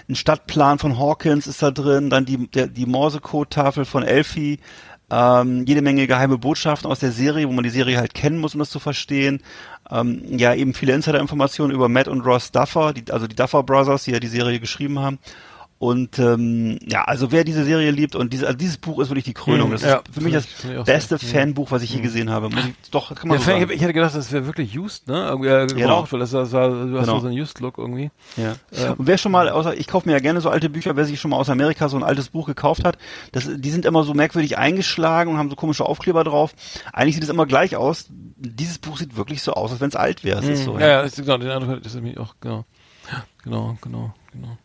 ein Stadtplan von Hawkins ist da drin, dann die, der, die Morsecode-Tafel von Elfie, ähm, jede Menge geheime Botschaften aus der Serie, wo man die Serie halt kennen muss, um das zu verstehen. Ähm, ja, eben viele Insider-Informationen über Matt und Ross Duffer, die, also die Duffer Brothers, die ja die Serie geschrieben haben. Und ähm, ja, also wer diese Serie liebt und diese, also dieses Buch ist wirklich die Krönung. Mhm, Das ja, ist für mich das beste Mhm. Fanbuch, was ich je gesehen habe. Muss ich, doch, kann man Ja, so sagen. ich hätte gedacht, das wäre wirklich used, ne? Irgendwie äh, gebraucht, weil das, das war, du hast Genau. so einen used-Look irgendwie. Ja. Äh, Und wer schon mal, außer, ich kaufe mir ja gerne so alte Bücher, wer sich schon mal aus Amerika so ein altes Buch gekauft hat, das, die sind immer so merkwürdig eingeschlagen und haben so komische Aufkleber drauf. Eigentlich sieht es immer gleich aus. Dieses Buch sieht wirklich so aus, als wenn es alt wäre. Ist so, ja, ja, das, genau, den Eindruck das nämlich auch, genau. Ja, Genau, genau, genau.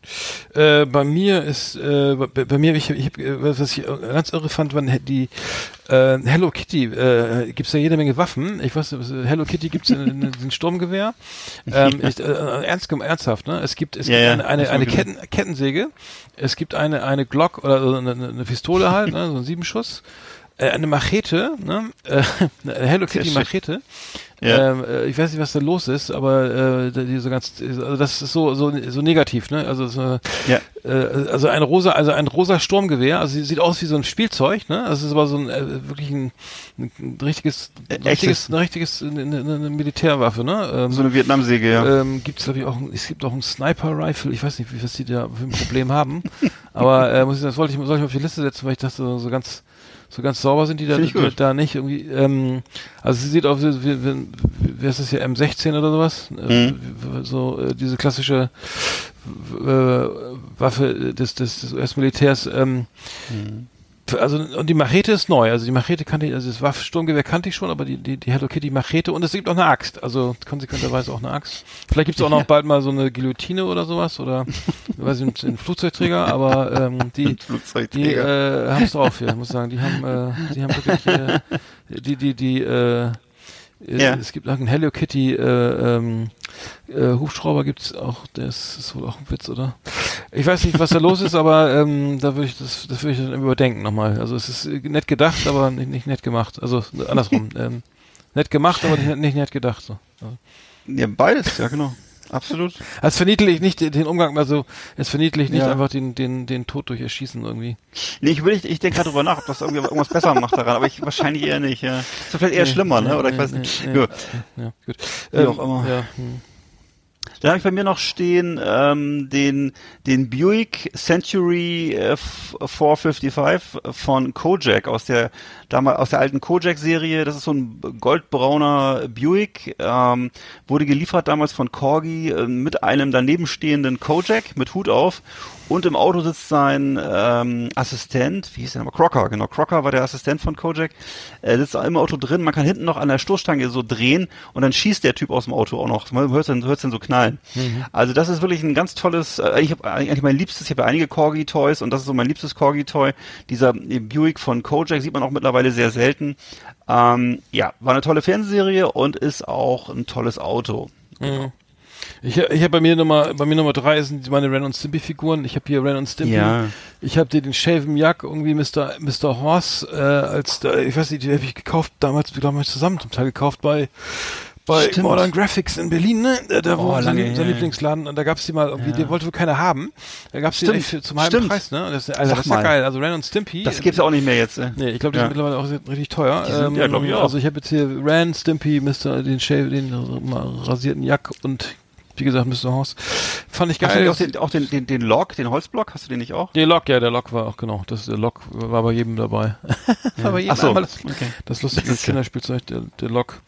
Äh, bei mir ist, äh, bei, bei mir, ich, ich, äh, was ich ganz irre fand, waren die äh, Hello Kitty, äh, gibt's ja jede Menge Waffen. Ich weiß, was- Hello Kitty gibt's in, in, in Sturmgewehr. Ähm, ich, äh, ernst, ernsthaft, ne? Es gibt, es Ja, gibt eine, eine, eine Ketten, Kettensäge, es gibt eine, eine Glock oder so eine, eine Pistole halt, ne? so ein Siebenschuss, äh, eine Machete, ne? Äh, eine Hello Kitty. Machete. Ja. Ähm, äh, ich weiß nicht, was da los ist, aber äh, die so ganz, also das ist so so so negativ, ne? Also so, Ja. äh, also ein rosa, also ein rosa Sturmgewehr, also sie sieht aus wie so ein Spielzeug, ne? Also es ist aber so ein äh, wirklich ein, ein, richtiges, ein richtiges, ein richtiges eine, eine, Militärwaffe, ne? Ähm, So eine Vietnamsäge, ja. ähm, gibt es glaube ich auch, ein- es gibt auch ein Sniper Rifle. Ich weiß nicht, wie was die da für ein Problem haben, aber äh, muss ich, das wollte ich, soll ich mal auf die Liste setzen, weil ich dachte so, so ganz so ganz sauber sind die da, gut. da nicht irgendwie. Ähm, also sie sieht aus wie, wie, wie, ist das hier M16 oder sowas? Äh, Mhm. So äh, diese klassische äh, Waffe des, des, des US-Militärs. Ähm, Mhm. also und die Machete ist neu. Also die Machete kannte ich, also das Waff Sturmgewehr kannte ich schon, aber die, die, die Hello Kitty Machete und es gibt auch eine Axt. Also konsequenterweise auch eine Axt. Vielleicht gibt es auch noch bald mal so eine Guillotine oder sowas oder weiß ich, einen Flugzeugträger, aber ähm, die, die äh, haben es drauf hier, muss sagen. Die haben, äh, die haben wirklich, äh, die, die, die, äh, Ja. es gibt auch einen Hello Kitty äh, ähm, äh, Hubschrauber gibt's auch, der ist, ist wohl auch ein Witz, oder? Ich weiß nicht, was da los ist, aber ähm, da würde ich das, das würde ich dann überdenken nochmal. Also es ist äh, nett gedacht, aber nicht, nicht nett gemacht. Also andersrum. ähm, nett gemacht, aber nicht, nicht nett gedacht. So. Ja, beides, ja genau. Absolut. Es verniedlicht nicht den Umgang, also es verniedlicht nicht Ja. einfach den, den, den Tod durch Erschießen irgendwie. Nee, ich, will, ich, ich denke gerade drüber nach, ob das irgendwie irgendwas besser macht daran, aber ich wahrscheinlich eher nicht, ja. Ist vielleicht eher Nee, schlimmer, ne? nee, Oder ich nee, weiß nicht. nee, Ja. Ja, gut. Wie auch immer. Ja, hm. Dann habe ich bei mir noch stehen ähm, den den Buick Century äh, F- 455 von Kojak aus der damals aus der alten Kojak Serie. Das ist so ein goldbrauner Buick, ähm, wurde geliefert damals von Corgi äh, mit einem daneben stehenden Kojak mit Hut auf und im Auto sitzt sein ähm, Assistent, wie hieß der nochmal? Crocker, genau. Crocker war der Assistent von Kojak. Er sitzt im Auto drin, man kann hinten noch an der Stoßstange so drehen und dann schießt der Typ aus dem Auto auch noch. Man hört dann, hört's dann so knallen. Also das ist wirklich ein ganz tolles, äh, ich habe eigentlich mein liebstes, ich habe ja einige Corgi-Toys und das ist so mein liebstes Corgi-Toy. Dieser Buick von Kojak sieht man auch mittlerweile sehr selten. Ähm, ja, war eine tolle Fernsehserie und ist auch ein tolles Auto. Ich, ich habe bei mir Nummer, bei mir Nummer drei sind meine Ren und Stimpy Figuren. Ich habe hier Ren und Stimpy. Ja. Ich habe dir den Shaven Jack irgendwie Mr. Mr. Horse äh, als da, ich weiß nicht, die habe ich gekauft damals, wir haben zusammen zum Teil gekauft bei bei Stimmt. Modern Graphics in Berlin, ne? Da, Oh, wo sein, her. Lieblingsladen und da gab's die mal irgendwie, die wollte wohl keiner haben. Da gab's die Stimmt. eigentlich für, zum halben Stimmt. Preis, ne? Und das, also das ist ja mal. geil. Also Ren und Stimpy. Das gibt's ja auch nicht mehr jetzt. Äh. Nee, ich glaube, die Ja. sind mittlerweile auch richtig teuer. Die sind- ja, glaub ich auch. Also ich habe jetzt hier Ran, Stimpy, Mr. den Shave, den rasierten Jack und wie gesagt Mr. Horse. Fand ich Hast du geil. auch den, auch den, den, den Log, den Holzblock, hast du den nicht auch? Der Lok, ja, der Lok war auch genau. Das der Lok war bei jedem dabei. war bei jedem Ach so, einmal das, okay. das lustige Das ist ja- Kinderspielzeug, der, der Lok.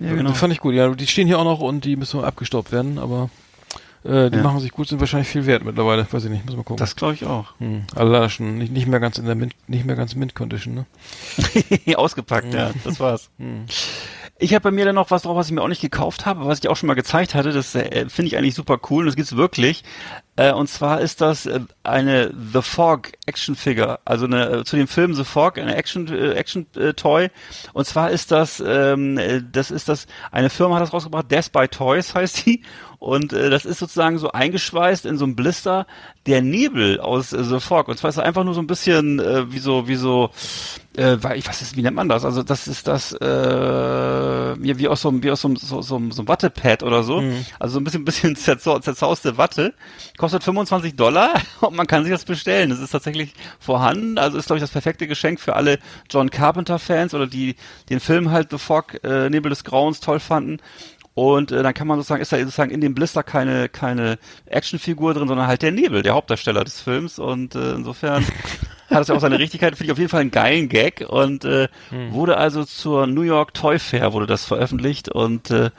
Ja, genau. Fand ich gut. Ja, die stehen hier auch noch und die müssen abgestaubt werden, aber äh, die Ja. machen sich gut, sind wahrscheinlich viel wert mittlerweile. Weiß ich nicht, muss mal gucken. Das glaube ich auch. hm. Also leider schon nicht, nicht mehr ganz in der Mint, nicht mehr ganz Mint Condition, ne? Ausgepackt, ja, das war's. Hm. Ich habe bei mir dann noch was drauf, was ich mir auch nicht gekauft habe, was ich auch schon mal gezeigt hatte. Das äh, finde ich eigentlich super cool und das gibt's wirklich. Äh, und zwar ist das äh, eine The Fog Action Figure, also eine, äh, zu dem Film The Fog, eine Action äh, Action Toy. Und zwar ist das, ähm, äh, das ist das, eine Firma hat das rausgebracht, Death by Toys heißt die. Und äh, das ist sozusagen so eingeschweißt in so einem Blister der Nebel aus äh, The Fog. Und zwar ist er einfach nur so ein bisschen äh, wie so, wie so, äh, ich was ist, wie nennt man das? Also das ist das äh, wie, aus so einem, wie aus so einem, so, so, so einem Wattepad oder so. Also so ein bisschen, bisschen zerzau zerzauste Watte. Kostet 25 Dollar und man kann sich das bestellen. Das ist tatsächlich vorhanden. Also ist, glaube ich, das perfekte Geschenk für alle John Carpenter-Fans oder die den Film halt The Fog, äh, Nebel des Grauens toll fanden. Und äh, dann kann man sozusagen, ist da sozusagen in dem Blister keine, keine Actionfigur drin, sondern halt der Nebel, der Hauptdarsteller des Films. Und äh, insofern hat es ja auch seine Richtigkeit, finde ich auf jeden Fall einen geilen Gag und äh, wurde also zur New York Toy Fair wurde das veröffentlicht und äh,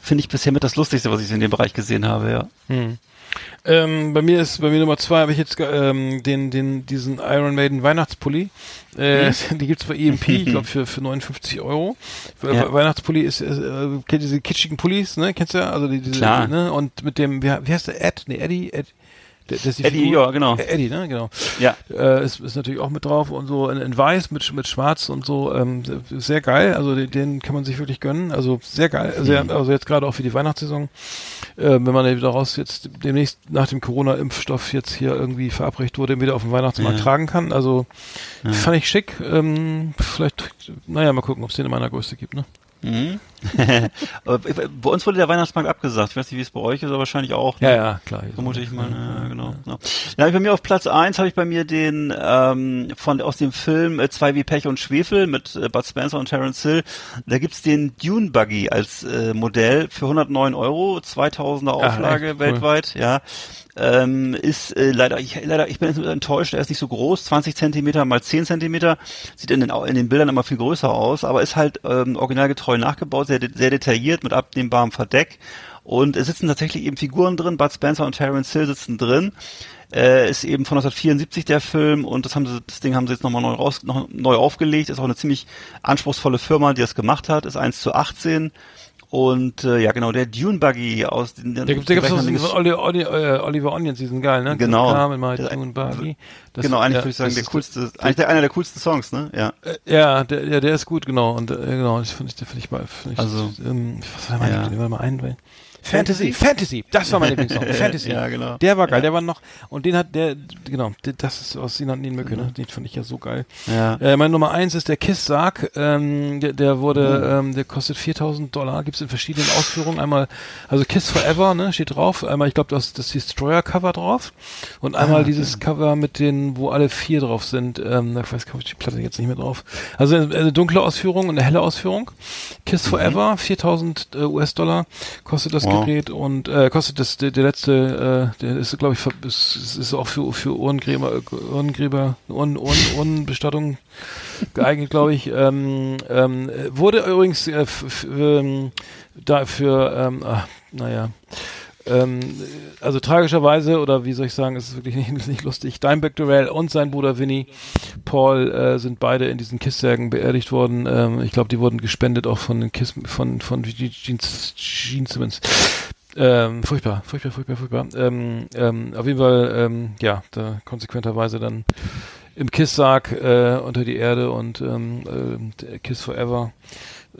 finde ich bisher mit das Lustigste, was ich in dem Bereich gesehen habe, ja. Ähm, bei mir ist, bei mir Nummer zwei habe ich jetzt ähm, den, den, diesen Iron Maiden Weihnachtspulli. Äh, Die gibt's bei EMP, ich glaube für, für 59 Euro. We- Ja. Weihnachtspulli ist, ist äh, kennt ihr diese kitschigen Pullis, ne? Kennst du ja? Also die, diese, Klar. ne? Und mit dem, wie, wie heißt der? Ed? Nee, Eddie? Ed, Der, der Eddie, Figur- ja, genau. Äh, Eddie, ne, genau. Ja. Äh, ist, ist natürlich auch mit drauf und so in, in weiß mit, mit schwarz und so, ähm, sehr geil. Also den, den kann man sich wirklich gönnen. Also sehr geil. Sehr, also jetzt gerade auch für die Weihnachtssaison. Äh, wenn man daraus jetzt demnächst nach dem Corona-Impfstoff jetzt hier irgendwie verabreicht wurde, wieder auf dem Weihnachtsmarkt tragen kann. Also fand ich schick. Ähm, vielleicht, naja, mal gucken, ob es den in meiner Größe gibt, ne? Mhm. Bei uns wurde der Weihnachtsmarkt abgesagt. Ich weiß nicht, wie es bei euch ist, aber wahrscheinlich auch. ne? Ja, ja, klar. Vermute ich mal, ja, genau. Ja. Ich bei mir auf Platz eins habe ich bei mir den ähm, von aus dem Film äh, Zwei wie Pech und Schwefel mit äh, Bud Spencer und Terence Hill. Da gibt's den Dune Buggy als äh, Modell für 109 Euro, 2000er Auflage echt? Cool. weltweit, ja. Ähm, ist äh, leider, ich, leider, ich bin jetzt enttäuscht, er ist nicht so groß, 20 Zentimeter mal 10 Zentimeter, sieht in den, in den Bildern immer viel größer aus, aber ist halt ähm, originalgetreu nachgebaut, sehr, sehr detailliert, mit abnehmbarem Verdeck. Und es sitzen tatsächlich eben Figuren drin, Bud Spencer und Terence Hill sitzen drin. Äh, ist eben von 1974 der Film und das haben sie, das Ding haben sie jetzt nochmal neu raus, noch neu aufgelegt. Ist auch eine ziemlich anspruchsvolle Firma, die das gemacht hat. Ist 1 zu 18. Und äh, ja genau, der Dune Buggy aus den Da auch so von Oli, Oli, äh, Oliver Onions, die sind geil, ne? Genau. Carmen, Der- Dune Buggy. Das- genau, eigentlich ja, würde ich sagen, der coolste, eigentlich der, einer der coolsten Songs, ne? Ja. Äh, Ja, der, ja, der ist gut, genau. Und äh, genau, das finde ich, finde ich mal, finde ich, Also, ähm, was war mein ja. Mal ein, Fantasy, Fantasy, das war mein Lieblingssong, Fantasy. Ja, genau. Der war geil, der war noch, und den hat der, genau, das ist aus Sinan Mücke, ne? Den fand ich ja so geil. Ja. Äh, mein Nummer eins ist der Kiss-Sarg, ähm, der, der wurde, ähm, der kostet 4000 Dollar, gibt's in verschiedenen Ausführungen. Einmal, also Kiss Forever, ne, steht drauf. Einmal, ich glaube, das, das Destroyer-Cover drauf. Und einmal dieses Cover mit den, wo alle vier drauf sind. Ähm, ich weiß, ich, die Platte jetzt nicht mehr drauf. Also eine, eine dunkle Ausführung und eine helle Ausführung. Kiss Forever, 4000 äh, US-Dollar kostet das Wow. Gerät und äh, kostet das, der, der letzte, äh, der ist, glaube ich, ist, ist auch für, für Uhrengräber, äh, Uhrengräber, Uhren, Uhren, Uhrenbestattung geeignet, glaube ich. Ähm, ähm, äh, wurde übrigens äh, f- ähm, dafür, ähm, ach, naja, ähm, also tragischerweise, oder wie soll ich sagen, es ist wirklich nicht, nicht lustig, Dimebag Darrell und sein Bruder Vinny Paul äh, sind beide in diesen Kisssärgen beerdigt worden. Ähm, ich glaube, die wurden gespendet auch von den Kiss, von, von Gene, Simmons. Ähm, furchtbar, furchtbar, furchtbar, furchtbar. Ähm, ähm, auf jeden Fall, ähm, ja, da konsequenterweise dann im Kisssarg äh, unter die Erde und äh, Kiss Forever.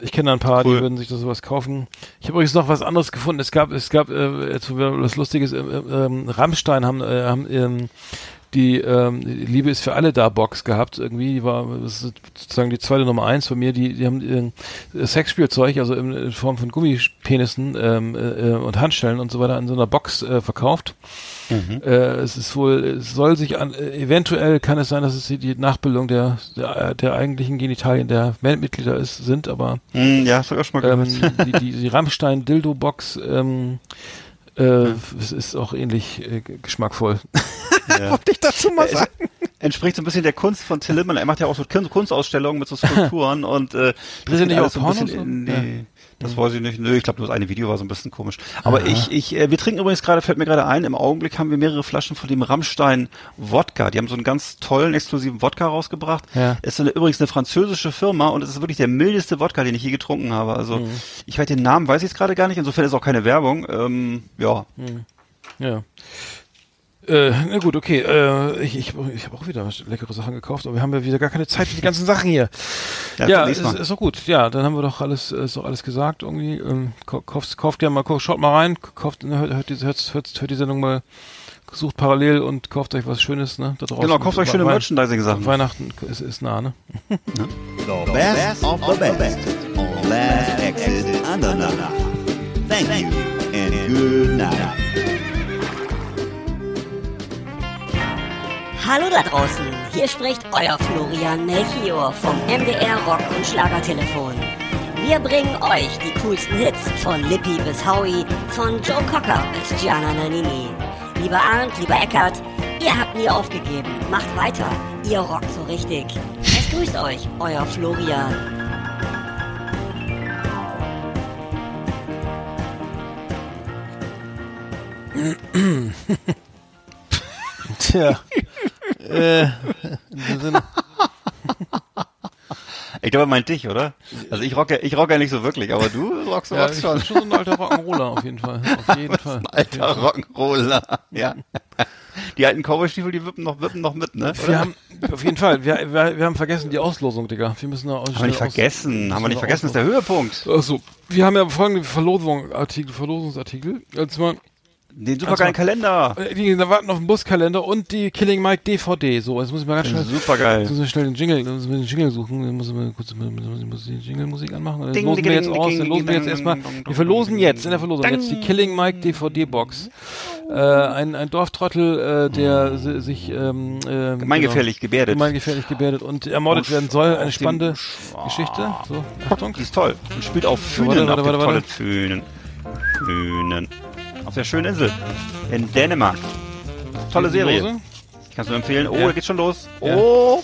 Ich kenne da ein paar, Cool. die würden sich das sowas kaufen. Ich habe übrigens noch was anderes gefunden. Es gab, es gab, äh, was Lustiges, äh, äh, ähm, Rammstein haben, äh, haben ähm, die ähm, die Liebe ist für alle da Box gehabt irgendwie. Die war das ist sozusagen die zweite Nummer eins von mir. Die die haben äh, Sexspielzeug also in, in Form von Gummipenissen ähm, äh, und Handschellen und so weiter in so einer Box äh, verkauft. Äh, es ist wohl es soll sich an äh, eventuell kann es sein dass es die, die Nachbildung der, der der eigentlichen Genitalien der Bandmitglieder ist sind aber Hm, ja, auch schon mal ähm, gehört. die, die, die Rammstein Dildo Box ähm, äh, es ist auch ähnlich äh, geschmackvoll. Ja. Wollte ich dazu mal sagen. Entspricht so ein bisschen der Kunst von Till Lindemann. Er macht ja auch so Kun- Kunstausstellungen mit so Skulpturen und äh, das sind geht nicht auch so ein bisschen so? nee, das weiß ich nicht. Nö, ich glaube, nur das eine Video war so ein bisschen komisch. Aber ich, ich, äh, wir trinken übrigens gerade, fällt mir gerade ein, im Augenblick haben wir mehrere Flaschen von dem Rammstein Wodka. Die haben so einen ganz tollen, exklusiven Wodka rausgebracht. Ja. Es ist eine, übrigens eine französische Firma und es ist wirklich der mildeste Wodka, den ich je getrunken habe. Also Mhm. ich weiß den Namen, weiß ich jetzt gerade gar nicht. Insofern ist auch keine Werbung. Ähm, ja, Ja. Äh, na gut, okay. Äh, ich ich, ich habe auch wieder leckere Sachen gekauft, aber wir haben ja wieder gar keine Zeit für die ganzen Sachen hier. Ja, Ja, ist, ist doch gut. Ja, dann haben wir doch alles, ist doch alles gesagt irgendwie. Ähm, kau- kauft, kauft ja mal, schaut mal rein, kauft, ne, hört, hört, diese- hört, hört, hört die Sendung mal, sucht parallel und kauft euch was Schönes, ne? Da draußen. genau, kauft euch schöne Merchandising-Sachen. Weihnachten ist, ist nah, ne? The best of the best on Last Exit Andernach. Thank you and good night. Hallo da draußen, hier spricht euer Florian Melchior vom MDR Rock und Schlagertelefon. Wir bringen euch die coolsten Hits von Lippi bis Howie, von Joe Cocker bis Gianna Nannini. Lieber Arndt, lieber Eckert, ihr habt nie aufgegeben, macht weiter, ihr rockt so richtig. Es grüßt euch, euer Florian. Tja. äh, in diesem Sinne. Ich glaube, er meint dich, oder? Also ich rocke, ich rocke ja nicht so wirklich, aber du rockst, Ja, rockst ich schon. bin schon so ein alter Rock'n'Roller auf jeden Fall. Auf jeden Fall. Alter Rock'n'Roller. Ja. die alten Cowboy-Stiefel, die wippen noch, wippen noch mit, ne? Wir haben, auf jeden Fall, wir, wir, wir haben vergessen die Auslosung, Digga. Wir müssen da aus, Haben wir nicht vergessen, haben wir nicht vergessen, das ist der Höhepunkt. Achso, wir haben ja folgende Verlosung, Artikel, Verlosungsartikel. Und zwar, Den supergeilen Kalender. äh, die warten auf den Buskalender und die Killing Mike DVD. So, jetzt muss ich mal ganz schnell, Supergeil. jetzt muss ich schnell den Jingle, muss ich den Jingle suchen. Jetzt muss ich mal kurz, muss, die Jingle-Musik anmachen. Dann Ding, losen wir jetzt aus, dann losen wir jetzt erstmal, wir verlosen jetzt in der Verlosung jetzt die Killing Mike DVD-Box. Äh, ein, ein Dorftrottel, äh, der si- sich, ähm, ähm, Gemeingefährlich gebärdet. gemeingefährlich gebärdet und ermordet werden soll. Eine spannende Sch- Geschichte. So, Achtung. Die ist toll. Und spielt auf Fünen, warte, warte, warte, warte. Fünen. Fünen. Auf der schönen Insel. In Dänemark. Tolle Serie. Kannst du empfehlen. Oh, Ja. da geht's schon los. Ja. Oh,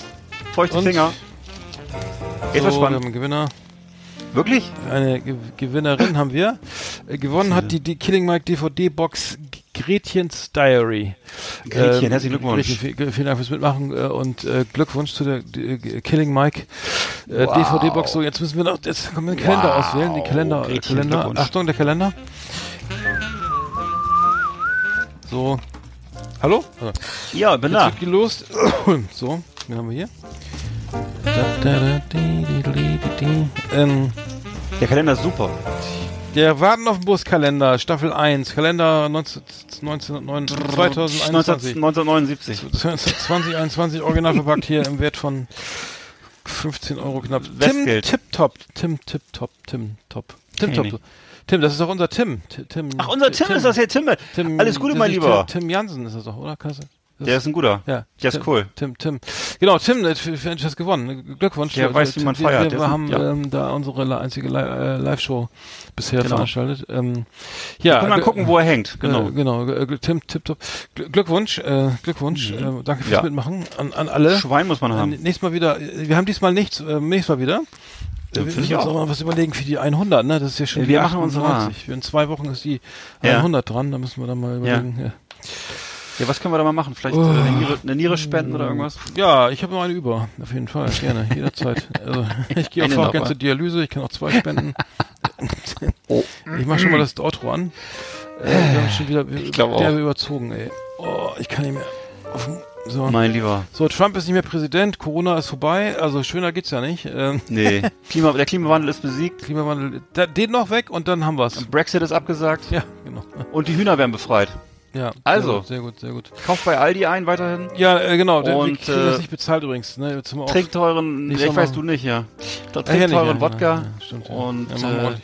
feuchte Und? Finger. Jetzt So, wird's wir spannend. haben Gewinner. Wirklich? Eine Ge Gewinnerin haben wir. Äh, gewonnen hat die, die Killing Mike DVD Box Gretchens Diary. Gretchen, herzlichen Glückwunsch. Gretchen, vi- vielen Dank fürs Mitmachen äh, und äh, Glückwunsch zu der die, äh, Killing Mike äh, Wow. DVD Box. So, jetzt müssen wir noch, jetzt können wir den Kalender Wow. auswählen. Die Kalender, Gretchen, Kalender. Achtung, der Kalender. So. Hallo? Ja, bin da. Jetzt wird gelost. so, wen haben wir hier? Da, da, da. Ähm, Der Kalender ist super. der Warten auf den Buskalender, Staffel 1, Kalender 19, 1909, 2021. 1979. 2021 original verpackt hier im Wert von 15 Euro knapp. Tim Westgeld. Tip Top, Tim Tip Top, Tim Top. Tim Top. Tim, das ist doch unser Tim. Tim Ach, unser Tim, ist das hier, Tim. Tim Alles Gute, mein ist Lieber. Tim, Tim Jansen ist das doch, oder? Das- Der ist ein guter. ja, Der ist Tim, cool. Tim, Tim. Genau, Tim, äh, für, das gewonnen. Glückwunsch. Der Äh, weiß, wie man Tim, feiert. Wir, wir ist haben ja. ähm, da unsere einzige äh, Live-Show bisher Genau. veranstaltet. Ähm, ja, Können wir mal gl- gucken, wo er hängt. Genau. Äh, genau, äh, gl- Tim, Tip, Top. Gl- Glückwunsch, äh, Glückwunsch. Äh, danke fürs Ja. Mitmachen an, an alle. Schwein muss man Äh, haben. nächstes Mal wieder, äh, wir haben diesmal nichts, äh, nächstes Mal wieder. Wir finde müssen ich uns auch. mal was überlegen für die 100, ne? Das ist ja schon Ja, wir machen unsere. 98. In zwei Wochen ist die Ja. 100 dran, da müssen wir dann mal überlegen. Ja. Ja, was können wir da mal machen? Vielleicht Oh. äh, eine, Niere, eine Niere spenden oder irgendwas? Ja, ich habe noch eine über. Auf jeden Fall, gerne, jederzeit. Also, ich gehe auch gerne zur Dialyse, ich kann auch zwei spenden. Oh. Ich mach schon mal das Outro an. Äh, wir haben schon wieder Ich glaub auch. überzogen, ey. Oh, ich kann nicht mehr. Auf, dem- so. Mein Lieber. so, Trump ist nicht mehr Präsident, Corona ist vorbei, also schöner geht's ja nicht. Ähm, Nee. Klima, der Klimawandel ist besiegt. Klimawandel, da, den noch weg und dann haben wir's. Brexit ist abgesagt. Ja, genau. Und die Hühner werden befreit. Ja, Also. sehr gut, sehr gut. Kauft bei Aldi ein weiterhin. Ja, äh, genau, der, wir Und, das äh, nicht bezahlt übrigens. Ne? Wir Trinkt teuren, ich weiß du nicht, ja. Ja, Trinkt ja, teuren ja, Wodka ja, stimmt, ja. und wir äh,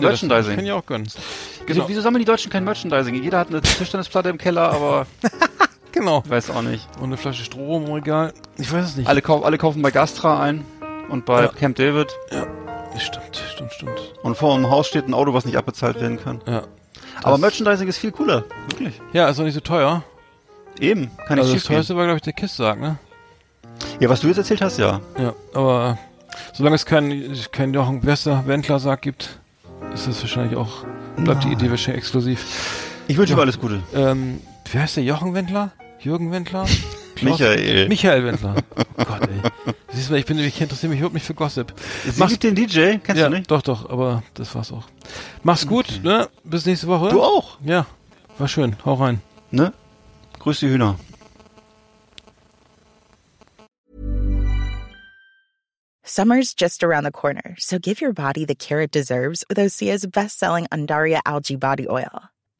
das. Merchandising. Kann ja auch gönnen. Wieso, Genau. wieso sammeln die Deutschen kein Merchandising? Jeder hat eine Tischtennisplatte im Keller, aber Genau. ich weiß auch nicht. Und eine Flasche Stroh im Regal. Ich weiß es nicht. Alle, kau alle kaufen bei Gastra ein und bei Ja. Camp David. Stimmt, stimmt, stimmt. Und vor dem Haus steht ein Auto, was nicht abbezahlt werden kann. Ja. Aber Merchandising ist viel cooler. Wirklich. Ja, ist auch nicht so teuer. Eben. Kann also nicht das teuerste war, glaube ich, der Kisssarg, ne? Ja, was du jetzt erzählt hast, ja. Ja, aber äh, solange es keinen kein Jochen Wester Wendler-Sarg gibt, ist das wahrscheinlich auch, bleibt die Idee wahrscheinlich exklusiv. Ich wünsche Ja. ihm alles Gute. Ähm, wie heißt der? Jochen Wendler? Jürgen Wendler? Klaus- Michael. Michael Wendler. Oh Gott, ey. Siehst du mal, ich bin, ich interessiere mich überhaupt nicht für Gossip. Sie Mach's- den DJ, kennst ja, du nicht? doch, doch, aber das war's auch. Mach's gut, ne? Bis nächste Woche. Du auch, Ja, war schön. Hau rein. ne? Grüß die Hühner. Summer's just around the corner, so give your body the care it deserves with Osea's best-selling Andaria algae body oil.